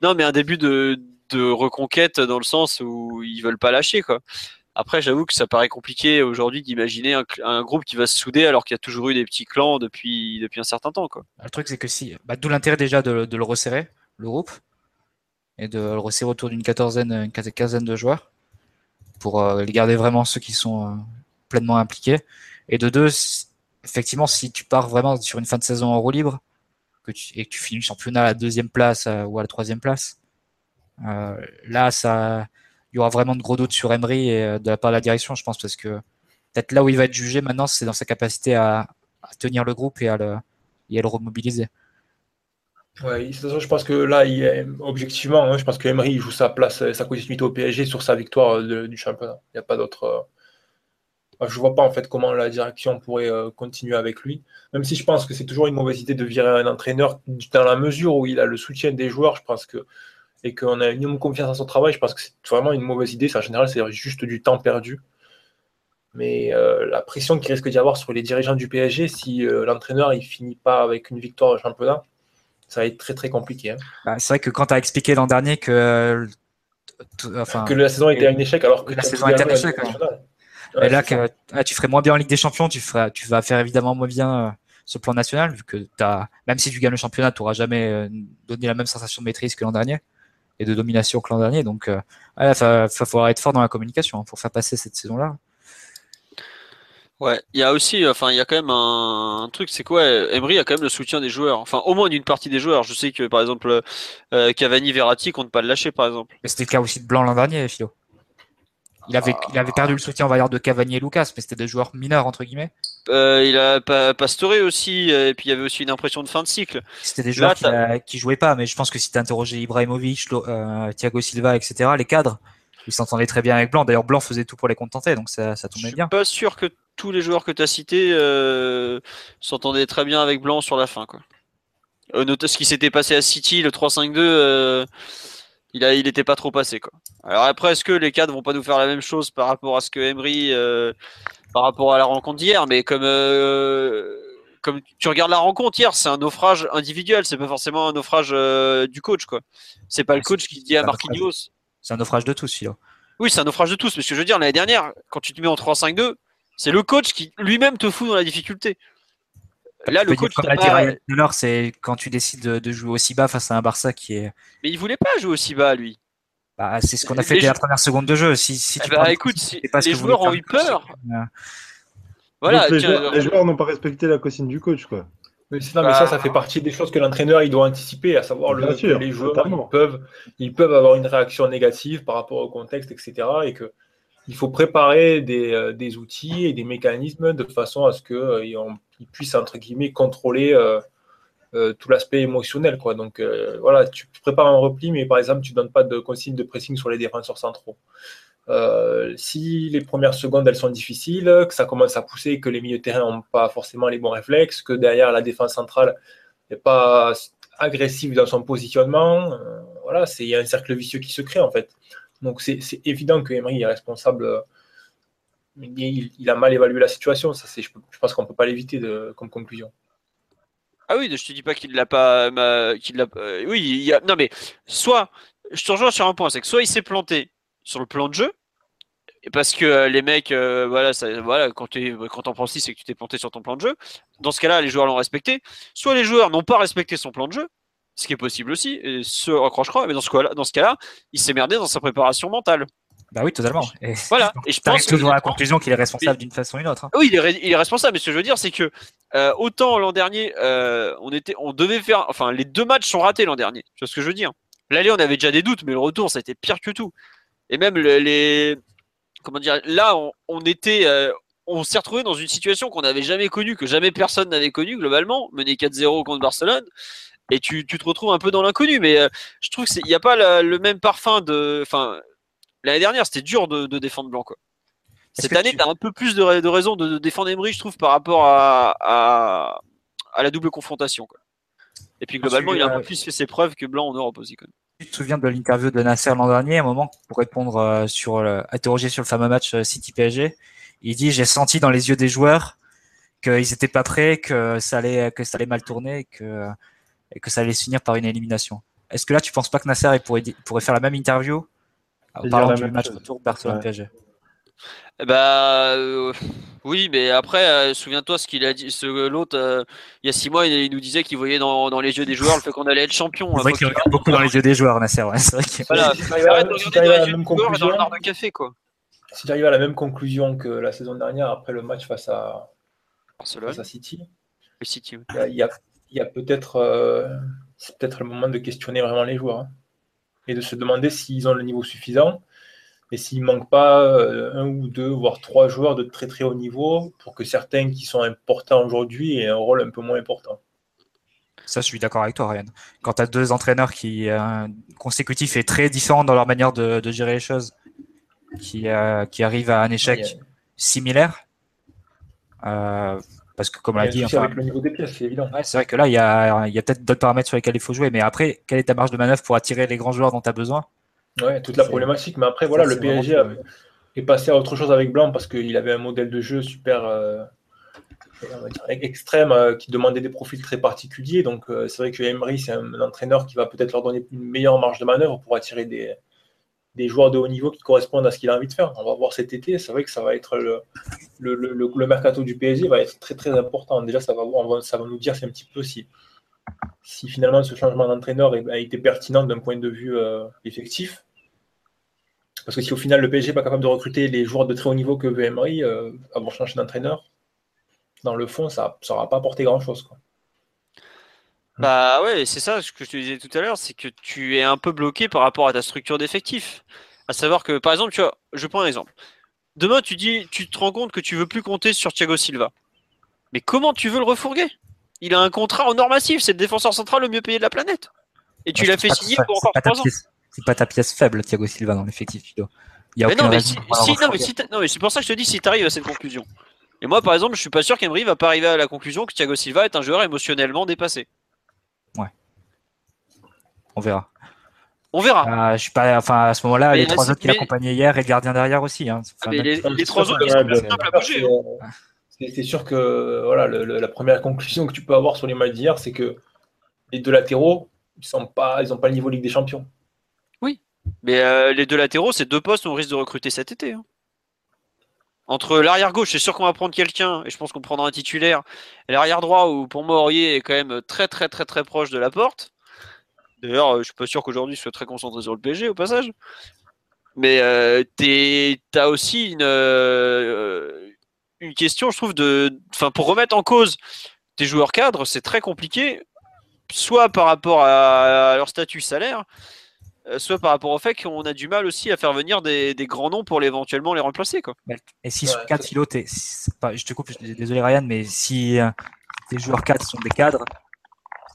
Non, mais un début de, de reconquête dans le sens où ils veulent pas lâcher, quoi. Après, j'avoue que ça paraît compliqué aujourd'hui d'imaginer un, groupe qui va se souder alors qu'il y a toujours eu des petits clans depuis, depuis un certain temps. Quoi. Le truc, c'est que si, bah, d'où l'intérêt déjà de, de, le resserrer, le groupe, et de le resserrer autour d'une quatorzaine, une quinzaine de joueurs pour euh, les garder vraiment ceux qui sont euh, pleinement impliqués. Et de deux, effectivement, si tu pars vraiment sur une fin de saison en roue libre, et que tu finis le championnat à la deuxième place euh, ou à la troisième place, là, ça, il y aura vraiment de gros doutes sur Emery et de la part de la direction, je pense, parce que peut-être là où il va être jugé maintenant, c'est dans sa capacité à, tenir le groupe et à le, et à le remobiliser. Oui, je pense que là, objectivement, hein, je pense que Emery joue sa place, sa continuité au PSG sur sa victoire du championnat. Il n'y a pas d'autre je vois pas en fait comment la direction pourrait euh, continuer avec lui. Même si je pense que c'est toujours une mauvaise idée de virer un entraîneur dans la mesure où il a le soutien des joueurs, je pense que et qu'on a une confiance en son travail, je pense que c'est vraiment une mauvaise idée. en général, c'est juste du temps perdu. Mais euh, la pression qu'il risque d'y avoir sur les dirigeants du PSG, si euh, l'entraîneur il finit pas avec une victoire au championnat, ça va être très très compliqué. Hein. Bah, c'est vrai que quand tu as expliqué l'an dernier que, enfin, que la saison était un échec, alors que la saison était un échec. Et là, ah, tu ferais moins bien en Ligue des Champions, tu, feras, tu vas faire évidemment moins bien euh, sur le plan national, vu que as, même si tu gagnes le championnat, tu n'auras jamais euh, donné la même sensation de maîtrise que l'an dernier et de domination que l'an dernier. Donc, euh, il va, falloir être fort dans la communication hein, pour faire passer cette saison-là. Ouais, il y a aussi, enfin, il y a quand même un, truc, c'est quoi Emery a quand même le soutien des joueurs, enfin, au moins d'une partie des joueurs. Je sais que, par exemple, Cavani, Verratti comptent pas le lâcher, par exemple. Mais c'était le cas aussi de Blanc l'an dernier, Philo. Il avait, il avait perdu le soutien, on va dire, de Cavani et Lucas, mais c'était des joueurs mineurs, entre guillemets. Euh, il a pas Pastore aussi, euh, et puis il y avait aussi une impression de fin de cycle. C'était des joueurs qui, jouaient pas, mais je pense que si tu interrogé Ibrahimovic, euh, Thiago Silva, etc., les cadres, ils s'entendaient très bien avec Blanc. D'ailleurs, Blanc faisait tout pour les contenter, donc ça, ça tombait bien. Je suis pas sûr que tous les joueurs que tu as cités s'entendaient très bien avec Blanc sur la fin. Quoi. note ce qui s'était passé à City, le 3-5-2 il a, il était pas trop passé quoi. Alors après, est-ce que les cadres vont pas nous faire la même chose par rapport à ce que Emery, euh, par rapport à la rencontre d'hier, mais comme euh, comme tu regardes la rencontre hier, c'est un naufrage individuel, c'est pas forcément un naufrage euh, du coach quoi. C'est pas le coach qui dit à Marquinhos. C'est un naufrage de tous, Philo. Oui, c'est un naufrage de tous, mais ce que je veux dire l'année dernière, quand tu te mets en 3-5-2, c'est le coach qui lui-même te fout dans la difficulté. Là, le coach, comme l'a dit pas- Ryan tout à l'heure, c'est quand tu décides de, de jouer aussi bas face à un Barça qui est. mais il voulait pas jouer aussi bas, lui. Bah, c'est ce qu'on a fait Les dès la première seconde de jeu. Si, si Eh tu bah, écoute, si pas les joueurs ont eu peur. coach. Voilà, les, tiens, joueurs, euh, les joueurs n'ont pas respecté la consigne du coach, quoi. Mais, non, mais Bah, ça, ça fait partie des choses que l'entraîneur il doit anticiper, à savoir le, Bien sûr, que les joueurs ils peuvent, ils peuvent avoir une réaction négative par rapport au contexte, etc. Et que il faut préparer des, euh, des outils et des mécanismes de façon à ce qu'ils puissent entre guillemets contrôler euh, euh, tout l'aspect émotionnel. Quoi. Donc euh, voilà, tu prépares un repli, mais par exemple, tu donnes pas de consigne de pressing sur les défenseurs centraux. Euh, si les premières secondes elles sont difficiles, que ça commence à pousser, que les milieux de terrain n'ont pas forcément les bons réflexes, que derrière la défense centrale n'est pas agressive dans son positionnement, euh, voilà, il y a un cercle vicieux qui se crée en fait. Donc c'est évident que Emery est responsable. euh, Il, il a mal évalué la situation. Ça, je, je pense qu'on peut pas l'éviter comme conclusion. Ah oui, je te dis pas qu'il l'a pas, qu'il l'a. oui, il y a. Non mais soit, je te rejoins sur un point, c'est que soit il s'est planté sur le plan de jeu, et parce que euh, les mecs, euh, voilà, ça, voilà, quand tu quand t'en prends 6 c'est que tu t'es planté sur ton plan de jeu. Dans ce cas-là, les joueurs l'ont respecté. Soit les joueurs n'ont pas respecté son plan de jeu, ce qui est possible aussi, et ce accroche crois mais dans ce cas-là, dans ce cas-là, il s'est merdé dans sa préparation mentale. Bah oui, totalement. Et Voilà. Et je pense toujours à la conclusion qu'il est responsable d'une façon ou d'une autre. hein. Oui, il est, il est responsable. Mais ce que je veux dire, c'est que euh, autant l'an dernier, euh, on était, on devait faire, enfin, les deux matchs sont ratés l'an dernier. Tu vois ce que je veux dire? L'aller, on avait déjà des doutes, mais le retour, ça a été pire que tout. Et même le- les, comment dire, là, on, on était, euh, on s'est retrouvé dans une situation qu'on n'avait jamais connue, que jamais personne n'avait connue globalement, mené 4-0 contre Barcelone. Et tu, tu te retrouves un peu dans l'inconnu, mais euh, je trouve qu'il n'y a pas la- le même parfum de. Enfin, l'année dernière, c'était dur de, de défendre Blanc. Quoi. Cette année, tu- as un peu plus de, de raison de, de défendre Emery, je trouve, par rapport à, à, à la double confrontation. Quoi. Et puis globalement, il a un peu plus fait ses preuves que Blanc en Europe aussi. Quand même. Tu te souviens de l'interview de Nasser l'an dernier, à un moment, pour répondre euh, sur, le- interrogé sur le fameux match euh, City-PSG. Il dit J'ai senti dans les yeux des joueurs qu'ils étaient pas prêts, que ça allait, que ça allait mal tourner et que, et que ça allait se finir par une élimination. Est-ce que là, tu penses pas que Nasser il pourrait, faire la même interview en parlant la du match chose. retour Barcelone-PSG Bah, euh, oui, mais après, euh, souviens-toi ce qu'il a dit. Ce, l'autre, euh, il y a six mois, il, il nous disait qu'il voyait dans, dans les yeux des joueurs le fait qu'on allait être champion. C'est hein, vrai qu'il regarde beaucoup dans les yeux des joueurs, Nasser. Ouais, c'est vrai que- Voilà, Si t'arrives à- arrête de si regarder t'arrives dans à les la yeux même des joueurs et dans le conclusion- bar de café, quoi. Si tu arrives à la même conclusion que la saison dernière après le match face à, Barcelone, face à City, et City. oui. il y a, il y a- il y a peut-être euh, c'est peut-être le moment de questionner vraiment les joueurs hein, et de se demander s'ils ont le niveau suffisant et s'il manque pas euh, un ou deux voire trois joueurs de très très haut niveau pour que certains qui sont importants aujourd'hui aient un rôle un peu moins important. Ça, je suis d'accord avec toi, Ryan. Quand tu as deux entraîneurs qui euh, consécutifs et très différents dans leur manière de, de gérer les choses, qui, euh, qui arrivent à un échec a- similaire, euh, parce que comme on l'a dit, enfin, avec le niveau des pièces, c'est évident. ouais, c'est vrai que là, il y a, il y a peut-être d'autres paramètres sur lesquels il faut jouer, mais après, quelle est ta marge de manœuvre pour attirer les grands joueurs dont tu as besoin? Ouais, toute la problématique. Mais après, voilà, Ça, le PSG a- est passé à autre chose avec Blanc parce qu'il avait un modèle de jeu super euh, extrême euh, qui demandait des profils très particuliers. Donc, euh, c'est vrai que Emery, c'est un, entraîneur qui va peut-être leur donner une meilleure marge de manœuvre pour attirer des, des joueurs de haut niveau qui correspondent à ce qu'il a envie de faire. On va voir cet été. C'est vrai que ça va être le, le, le, le- le mercato du PSG va être très très important. Déjà, ça va, on va- ça va nous dire c'est un petit peu si, si finalement ce changement d'entraîneur a été pertinent d'un point de vue euh, effectif. Parce que si au final le PSG n'est pas capable de recruter les joueurs de très haut niveau que veut euh, avoir changé d'entraîneur, dans le fond, ça n'aura pas apporté grand-chose. Bah ouais, c'est ça ce que je te disais tout à l'heure, c'est que tu es un peu bloqué par rapport à ta structure d'effectif. À savoir que, par exemple, tu vois, je prends un exemple. Demain, tu dis, tu te rends compte que tu veux plus compter sur Thiago Silva. Mais comment tu veux le refourguer? Il a un contrat en or massif, c'est le défenseur central le mieux payé de la planète. Et tu Ouais, l'as fait signer pour encore ta 3 ans. C'est pas ta pièce faible, Thiago Silva, dans l'effectif, Fido. Il y a Mais non, mais raison si, pour pas le si- non, mais refourguer. si t'as- non, mais c'est pour ça que je te dis si tu arrives à cette conclusion. Et moi, par exemple, je suis pas sûr qu'Emery va pas arriver à la conclusion que Thiago Silva est un joueur émotionnellement dépassé. On verra. On verra. Ah, je suis pas, enfin, à ce moment-là, les là, trois autres qui mais- l'accompagnaient hier et le gardien derrière aussi. Hein. Enfin, Ah, mais les, trois autres, ils sont ouais, à bouger. C'est- sûr que voilà, le- le- la première conclusion que tu peux avoir sur les matchs d'hier, c'est que les deux latéraux, ils sont pas, ils ont pas le niveau Ligue des Champions. Mais euh, les deux latéraux, c'est deux postes qu'on risque de recruter cet été. hein. Entre l'arrière gauche, c'est sûr qu'on va prendre quelqu'un, et je pense qu'on prendra un titulaire. Et l'arrière droit, où pour moi, Aurier est quand même très très très très proche de la porte. D'ailleurs, je suis pas sûr qu'aujourd'hui il soit très concentré sur le PSG au passage. Mais euh, tu as aussi une, euh, une question, je trouve, de, enfin, pour remettre en cause tes joueurs cadres, c'est très compliqué, soit par rapport à, leur statut salaire, euh, soit par rapport au fait qu'on a du mal aussi à faire venir des, grands noms pour éventuellement les remplacer. Quoi. Et si sur 4 kilos, je te coupe, désolé Ryan, mais si tes joueurs cadres sont des cadres,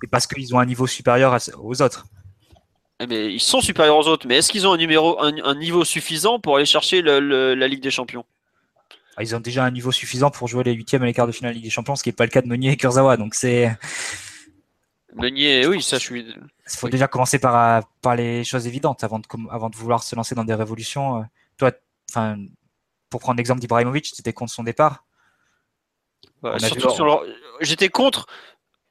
c'est parce qu'ils ont un niveau supérieur aux autres. Mais eh ils sont supérieurs aux autres, mais est-ce qu'ils ont un, numéro, un, niveau suffisant pour aller chercher la Ligue des Champions? Ils ont déjà un niveau suffisant pour jouer les huitièmes et les quarts de finale Ligue des Champions, ce qui n'est pas le cas de Meunier et Kurzawa. Donc c'est. Meunier, oui, ça je suis. Il faut déjà commencer par, par les choses évidentes avant de, avant de vouloir se lancer dans des révolutions. Toi, enfin, pour prendre l'exemple d'Ibrahimovic, tu étais contre son départ. J'étais contre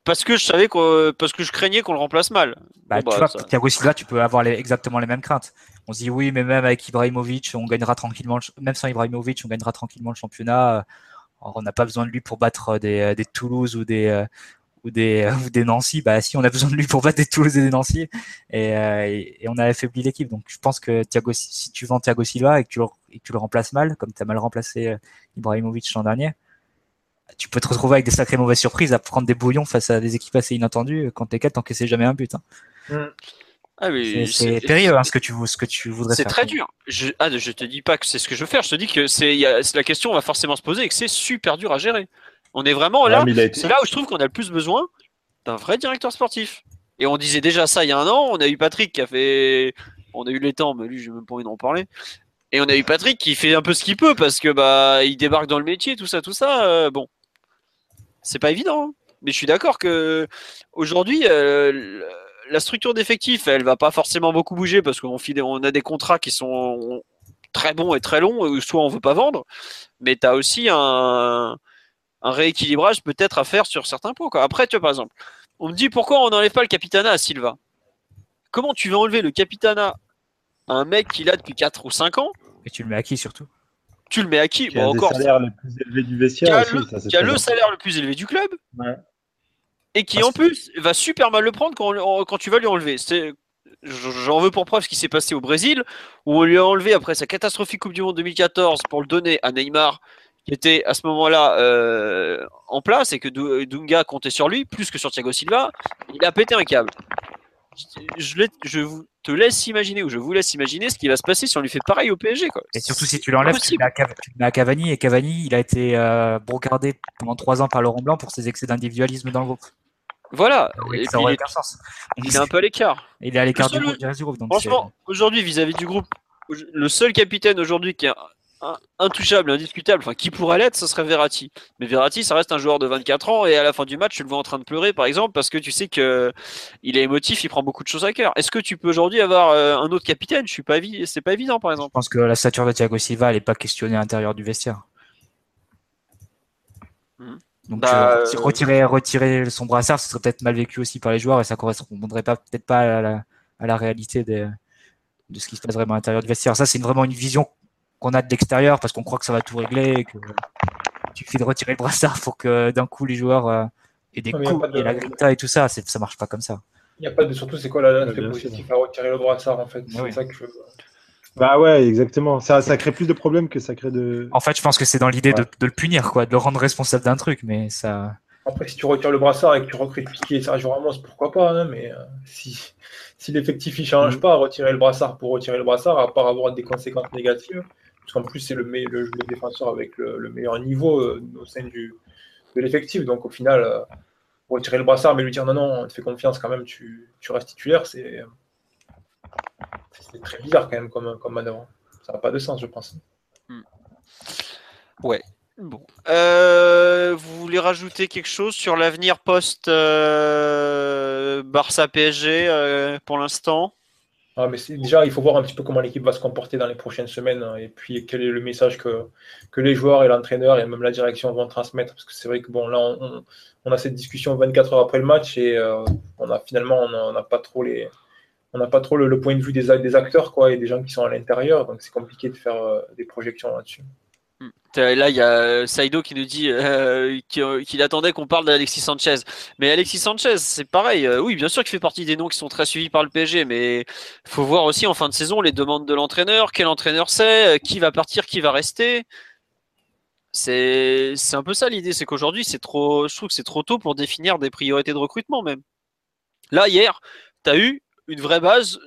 parce que je savais que parce que je craignais qu'on le remplace mal. Bah, tu bah, vois, Thiago Silva, tu peux avoir exactement les mêmes craintes. On se dit oui, mais même avec Ibrahimovic, on gagnera tranquillement. Même sans Ibrahimovic, on gagnera tranquillement le championnat. on n'a pas besoin de lui pour battre des, des Toulouse ou des euh, ou des ou des Nancy. Bah si, on a besoin de lui pour battre des Toulouse et des Nancy. Et, euh, on a affaibli l'équipe. Donc je pense que Thiago, si tu vends Thiago Silva et que tu le, remplaces mal, comme tu as mal remplacé euh, Ibrahimovic l'an dernier, tu peux te retrouver avec des sacrées mauvaises surprises à prendre des bouillons face à des équipes assez inattendues quand t'es 4 tant que c'est jamais un but. Hein. Mm. Ah, c'est périlleux hein, ce, que tu, ce que tu voudrais faire. C'est très dur. Je, ah, je te dis pas que c'est ce que je veux faire. Je te dis que c'est la question va forcément se poser et que c'est super dur à gérer. On est vraiment là. C'est là où je trouve qu'on a le plus besoin d'un vrai directeur sportif. Et on disait déjà ça il y a un an. On a eu Patrick qui a fait. On a eu les temps, mais lui, j'ai même pas envie d'en parler. Et on a eu Patrick qui fait un peu ce qu'il peut parce que bah il débarque dans le métier, tout ça, tout ça. Euh, bon, c'est pas évident. Hein. Mais je suis d'accord que aujourd'hui, euh, la structure d'effectifs, elle va pas forcément beaucoup bouger parce qu'on on a des contrats qui sont très bons et très longs, soit on veut pas vendre, mais tu as aussi un, rééquilibrage peut-être à faire sur certains points. Après, tu vois, par exemple, on me dit pourquoi on n'enlève pas le capitana à Silva? Comment tu veux enlever le capitana à un mec qui l'a depuis 4 ou 5 ans? Et tu le mets à qui surtout? Tu le mets à qui? Qui a le salaire le plus élevé du vestiaire. Qui a, le, salaire le plus élevé du club? Et qui en plus va super mal le prendre quand, quand tu vas lui enlever. J'en veux pour preuve ce qui s'est passé au Brésil, où on lui a enlevé après sa catastrophique Coupe du Monde 2014 pour le donner à Neymar, qui était à ce moment-là euh, en place et que Dunga comptait sur lui, plus que sur Thiago Silva. Il a pété un câble. Je, je, vous, te laisse imaginer, ou je vous laisse imaginer ce qui va se passer si on lui fait pareil au PSG. Quoi. Et surtout si tu l'enlèves, tu, mets à Cavani, et Cavani, il a été euh, brocardé pendant trois ans par Laurent Blanc pour ses excès d'individualisme dans le groupe. Voilà, il, est, un peu à l'écart. Il est à l'écart du, groupe. franchement, aujourd'hui, vis-à-vis du groupe, le seul capitaine aujourd'hui qui a intouchable, indiscutable, enfin qui pourrait l'être, ce serait Verratti. Mais Verratti, ça reste un joueur de 24 ans et à la fin du match, tu le vois en train de pleurer, par exemple, parce que tu sais que il est émotif, il prend beaucoup de choses à cœur. Est-ce que tu peux aujourd'hui avoir euh, un autre capitaine? Je suis pas c'est pas évident, par exemple. Je pense que la stature de Thiago Silva, elle est pas questionnée à l'intérieur du vestiaire. Donc bah, euh, retirer, retirer son brassard, ce serait peut-être mal vécu aussi par les joueurs et ça correspondrait pas peut-être pas à la, à la réalité de ce qui se passe vraiment à l'intérieur du vestiaire. Ça, c'est vraiment une vision qu'on a de l'extérieur parce qu'on croit que ça va tout régler, que tu fais de retirer le brassard pour que d'un coup les joueurs euh, aient des coups et la grinta et tout ça, ça marche pas comme ça. Il n'y a pas de surtout c'est quoi la positif à retirer le brassard en fait? C'est ça que je... Bah ouais, exactement. Ça, ça crée plus de problèmes que ça crée de. En fait, je pense que c'est dans l'idée de, le punir, quoi, de le rendre responsable d'un truc, mais ça. Après, si tu retires le brassard et que tu recrutes Piqué et Sergio Ramos, pourquoi pas, hein, mais euh, si, si l'effectif ne change mm. pas, retirer le brassard pour retirer le brassard, à part avoir des conséquences négatives, parce qu'en plus c'est le, le, défenseur avec le, meilleur niveau euh, au sein du, de l'effectif. Donc au final, euh, retirer le brassard, mais lui dire non, non, on te fait confiance quand même, tu, tu restes titulaire, c'est très bizarre quand même comme, comme manœuvre. Ça n'a pas de sens, je pense. Hmm. Ouais. Bon. Euh, vous voulez rajouter quelque chose sur l'avenir post Barça PSG pour l'instant? Ah, mais déjà, il faut voir un petit peu comment l'équipe va se comporter dans les prochaines semaines hein, et puis quel est le message que, que les joueurs et l'entraîneur et même la direction vont transmettre. Parce que c'est vrai que bon, là, on, on, a cette discussion 24 heures après le match et euh, on a finalement, on n'a pas trop les. On n'a pas trop le, point de vue des, acteurs quoi, et des gens qui sont à l'intérieur, donc c'est compliqué de faire euh, des projections là-dessus. Hmm. Là, il y a Saido qui nous dit euh, qu'il attendait qu'on parle d'Alexis Sanchez. Mais Alexis Sanchez, c'est pareil. Euh, oui, bien sûr qu'il fait partie des noms qui sont très suivis par le PSG, mais il faut voir aussi en fin de saison les demandes de l'entraîneur, quel entraîneur c'est, euh, qui va partir, qui va rester. C'est un peu ça l'idée, c'est qu'aujourd'hui, c'est trop, je trouve que c'est trop tôt pour définir des priorités de recrutement même. Là, hier, tu as eu une vraie base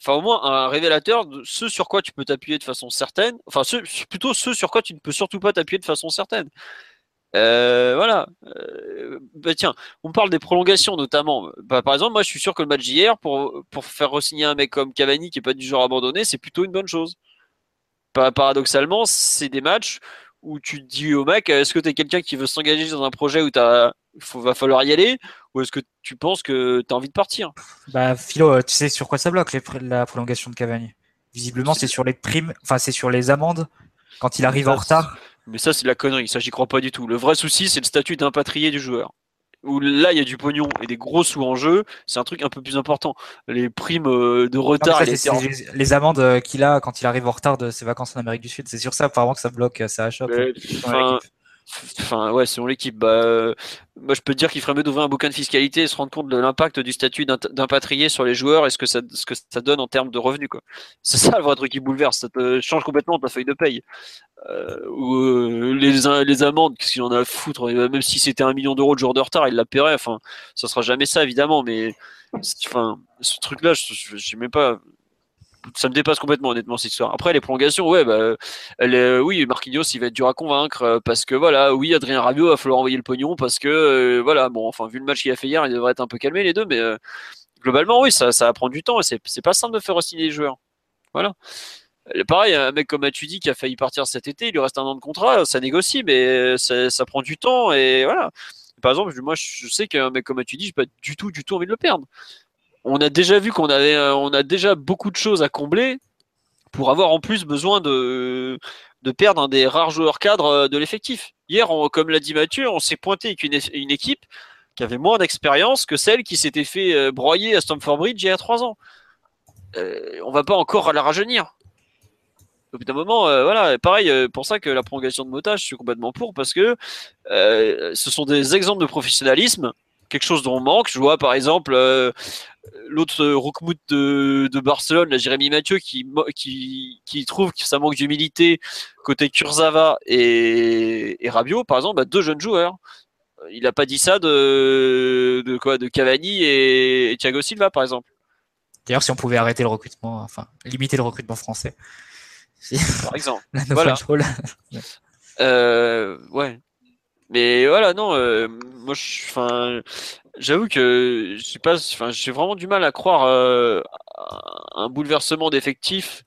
enfin au moins un révélateur de ce sur quoi tu peux t'appuyer de façon certaine, enfin plutôt ce sur quoi tu ne peux surtout pas t'appuyer de façon certaine. Euh, voilà. Euh, bah tiens, on parle des prolongations notamment. Bah, par exemple, moi je suis sûr que le match d'hier, pour, pour faire re-signer un mec comme Cavani qui est pas du genre abandonné, c'est plutôt une bonne chose. Paradoxalement, c'est des matchs où tu dis au mec, est-ce que tu es quelqu'un qui veut s'engager dans un projet où il va falloir y aller ou est-ce que tu penses que tu as envie de partir? Bah Philo, euh, tu sais sur quoi ça bloque la prolongation de Cavani? Visiblement, c'est sur les primes, enfin c'est sur les amendes quand il arrive en retard. Mais ça c'est de la connerie, ça j'y crois pas du tout. Le vrai souci, c'est le statut d'impatrié du joueur où là il y a du pognon et des gros sous en jeu, c'est un truc un peu plus important. Les primes euh, de retard, les, amendes euh, qu'il a quand il arrive en retard de ses vacances en Amérique du Sud, c'est sur ça apparemment que ça bloque, ça achoppe. Enfin, ouais, selon l'équipe. Bah, moi, je peux te dire qu'il ferait mieux d'ouvrir un bouquin de fiscalité et se rendre compte de l'impact du statut d'impatrié sur les joueurs et ce que ça, donne en termes de revenus. C'est ça le vrai truc qui bouleverse. Ça te change complètement ta feuille de paye. Euh, ou euh, les, les amendes, qu'est-ce qu'il en a à foutre Même si c'était un million d'euros de jour de retard, il la paierait. Enfin, ça sera jamais ça, évidemment. Mais enfin, ce truc-là, je, je sais même pas ça me dépasse complètement honnêtement cette histoire. Après les prolongations, ouais, bah, est, oui, Marquinhos, il va être dur à convaincre euh, parce que voilà, oui, Adrien Rabiot va falloir envoyer le pognon parce que euh, voilà, bon, enfin vu le match qu'il a fait hier, il devrait être un peu calmé les deux, mais euh, globalement, oui, ça, ça du temps et c'est pas simple de faire signer les joueurs. Voilà. Pareil, un mec comme Matuidi qui a failli partir cet été, il lui reste un an de contrat, ça négocie, mais ça, ça prend du temps et voilà. Par exemple, moi, je sais qu'un mec comme Matuidi, j'ai pas du tout, du tout envie de le perdre on a déjà vu qu'on avait, euh, on a déjà beaucoup de choses à combler pour avoir en plus besoin de, perdre un des rares joueurs cadres euh, de l'effectif. Hier, comme l'a dit Mathieu, on s'est pointé avec une, équipe qui avait moins d'expérience que celle qui s'était fait euh, broyer à Stamford Bridge il y a trois ans. On va pas encore la rajeunir. Au bout d'un moment, voilà, pareil, pour ça que la prolongation de motage, je suis complètement pour, parce que ce sont des exemples de professionnalisme, quelque chose dont on manque. Je vois par exemple l'autre euh, Roukmout de, de, Barcelone, la Jérémy Mathieu, qui, qui, qui, trouve que ça manque d'humilité côté Kurzawa et, et Rabiot, par exemple, bah, deux jeunes joueurs. Il n'a pas dit ça de, de, quoi, de Cavani et, Thiago Silva, par exemple. D'ailleurs, si on pouvait arrêter le recrutement, enfin, limiter le recrutement français. Par exemple. voilà. euh, ouais. Mais voilà, non, euh, moi, enfin, J'avoue que je pas, enfin, j'ai vraiment du mal à croire euh, un bouleversement d'effectifs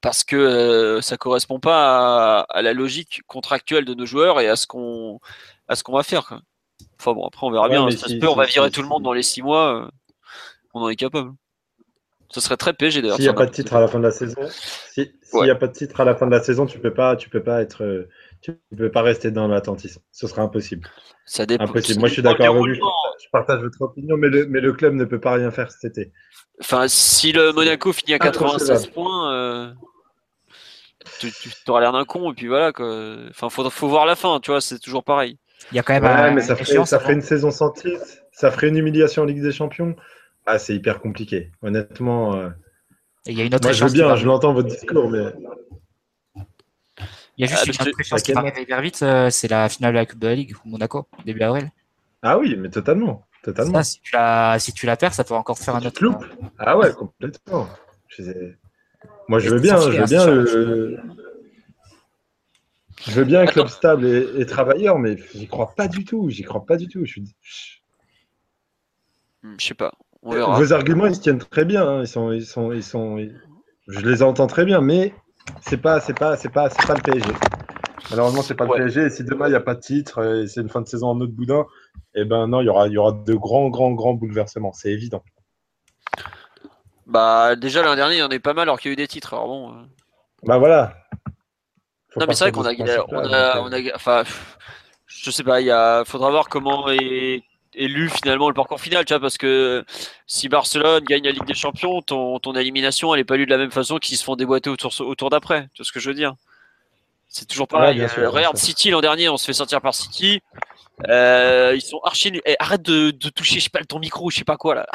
parce que euh, ça correspond pas à, la logique contractuelle de nos joueurs et à ce qu'on à ce qu'on va faire. Enfin bon, après on verra bien. Ça se peut, on va virer tout le monde dans les six mois. Euh, on en est capable. Ce serait très PSG d'ailleurs. S'il n'y a pas de titre à la fin de la saison, s'il n'y a pas de titre à la fin de la saison, tu peux pas, tu peux pas être, tu peux pas rester dans l'attentisme. Ce sera impossible. Ça dépend. Impossible. Moi, je suis d'accord avec lui je partage votre opinion, mais le, mais le club ne peut pas rien faire cet été. Enfin, si le Monaco finit à 96 points, euh, tu, auras l'air d'un con, et puis voilà. Quoi. Enfin, faut, faut voir la fin, tu vois, c'est toujours pareil. Il y a quand même. Ouais, mais ça ferait, ça ferait une saison sans titre, ça ferait une humiliation en Ligue des Champions. Ah, c'est hyper compliqué, honnêtement. Euh. il y a une autre Moi, je veux bien, je l'entends votre discours, mais. Il y a juste ah, une autre qui va arriver hyper vite, euh, c'est la finale de la Coupe de la Ligue, Monaco, début avril. Ah oui, mais totalement. totalement. si, tu la, si tu la perds, ça peut encore faire un autre. Ah ouais, complètement. Moi, je veux bien, je veux bien le. Je veux bien un club stable et, travailleur, mais j'y crois pas du tout. J'y crois pas du tout. Je suis. Hmm, je sais pas. Vos arguments, ils se tiennent très bien. Hein. Ils sont, ils sont, ils sont. Je les entends très bien, mais c'est pas, c'est pas, c'est pas, c'est pas le PSG. Malheureusement, c'est pas le PSG. Et si demain il n'y a pas de titre et c'est une fin de saison en autre boudin, eh ben non, il y aura, il y aura de grands, grands, grands bouleversements. C'est évident. Bah déjà l'an dernier, il y en a eu pas mal alors qu'il y a eu des titres. Alors bon. Euh. Bah voilà. non mais c'est vrai qu'on a, on a, on a, enfin, je sais pas, il faudra voir comment est élu finalement le parcours final, tu vois, parce que si Barcelone gagne la Ligue des Champions, ton, ton élimination, elle est pas lue de la même façon qu'ils se font déboîter autour, autour d'après. Tu vois ce que je veux dire C'est toujours pareil. Ouais, bien sûr, Euh, bien regarde. City l'an dernier, on se fait sortir par City. Euh, ils sont archi nuls. Eh, arrête de, de toucher, je sais pas, ton micro, je sais pas quoi là.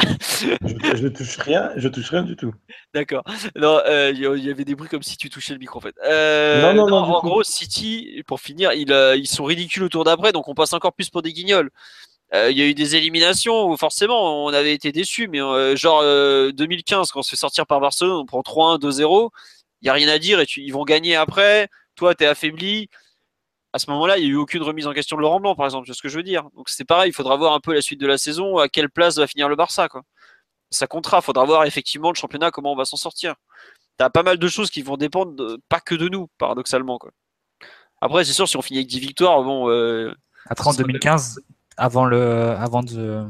Je, je touche rien, je touche rien du tout. D'accord. Non, euh, il y il y avait des bruits comme si tu touchais le micro en fait. Euh, Non, non, non, du en gros, City, pour finir, ils, euh, ils sont ridicules au tour d'après, donc on passe encore plus pour des guignols. Euh, Il y a eu des éliminations où forcément on avait été déçus, mais euh, genre euh, 2015, quand on se fait sortir par Barcelone, on prend 3-1, 2-0, il n'y a rien à dire et tu- ils vont gagner après. Toi, tu es affaibli. À ce moment-là, il n'y a eu aucune remise en question de Laurent Blanc, par exemple, c'est ce que je veux dire. Donc c'est pareil, il faudra voir un peu la suite de la saison, à quelle place va finir le Barça. Quoi. Ça comptera, il faudra voir effectivement le championnat, comment on va s'en sortir. T'as pas mal de choses qui vont dépendre de- pas que de nous, paradoxalement. Quoi. Après, c'est sûr, si on finit avec 10 victoires, bon, euh, Ça serait 2015, avant, le, avant de,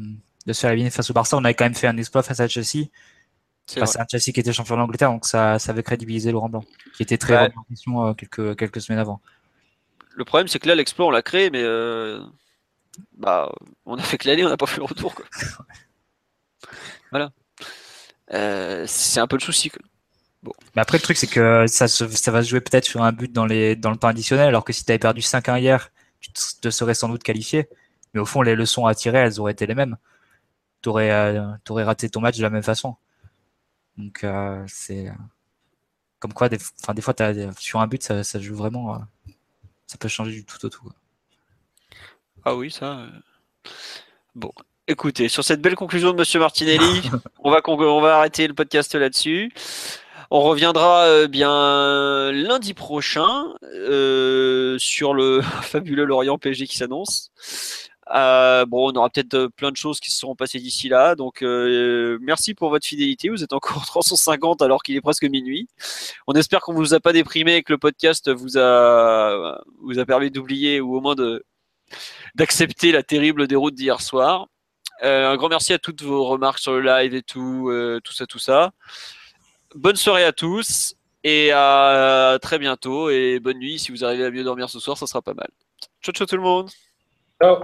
de se faire éliminer face au Barça, on avait quand même fait un exploit face à Chelsea. c'est un Chelsea qui était champion d'Angleterre, donc ça, ça avait crédibilisé Laurent Blanc, qui était très Ouais. en question euh, quelques, quelques semaines avant. Le problème, c'est que là, l'exploit, on l'a créé, mais euh, bah, on a fait que l'année, on n'a pas fait le retour. Quoi. voilà. Euh, c'est un peu le souci. Quoi. Mais après, le truc, c'est que ça, se- ça va se jouer peut-être sur un but dans, les, dans le temps additionnel, alors que si tu avais perdu 5-1 hier, tu te serais sans doute qualifié. Mais au fond, les leçons à tirer, elles auraient été les mêmes. Tu aurais, raté ton match de la même façon. Donc, euh, c'est. euh, Comme quoi, des, fois, sur un but, ça, ça joue vraiment. euh, ça peut changer du tout au tout. quoi. Ah oui, ça. euh. Bon, écoutez, sur cette belle conclusion de Monsieur Martinelli, on va con- on va arrêter le podcast là-dessus. On reviendra euh, bien lundi prochain euh, sur le fabuleux Lorient PSG qui s'annonce. Euh, bon, on aura peut-être euh, plein de choses qui se seront passées d'ici là. Donc, euh, merci pour votre fidélité. Vous êtes encore 350 alors qu'il est presque minuit. On espère qu'on vous a pas déprimé et que le podcast vous a vous a permis d'oublier ou au moins de d'accepter la terrible déroute d'hier soir. Un grand merci à toutes vos remarques sur le live et tout, tout ça, tout ça. Bonne soirée à tous et à très bientôt et bonne nuit. Si vous arrivez à mieux dormir ce soir, ça sera pas mal. Ciao, ciao tout le monde. Ciao.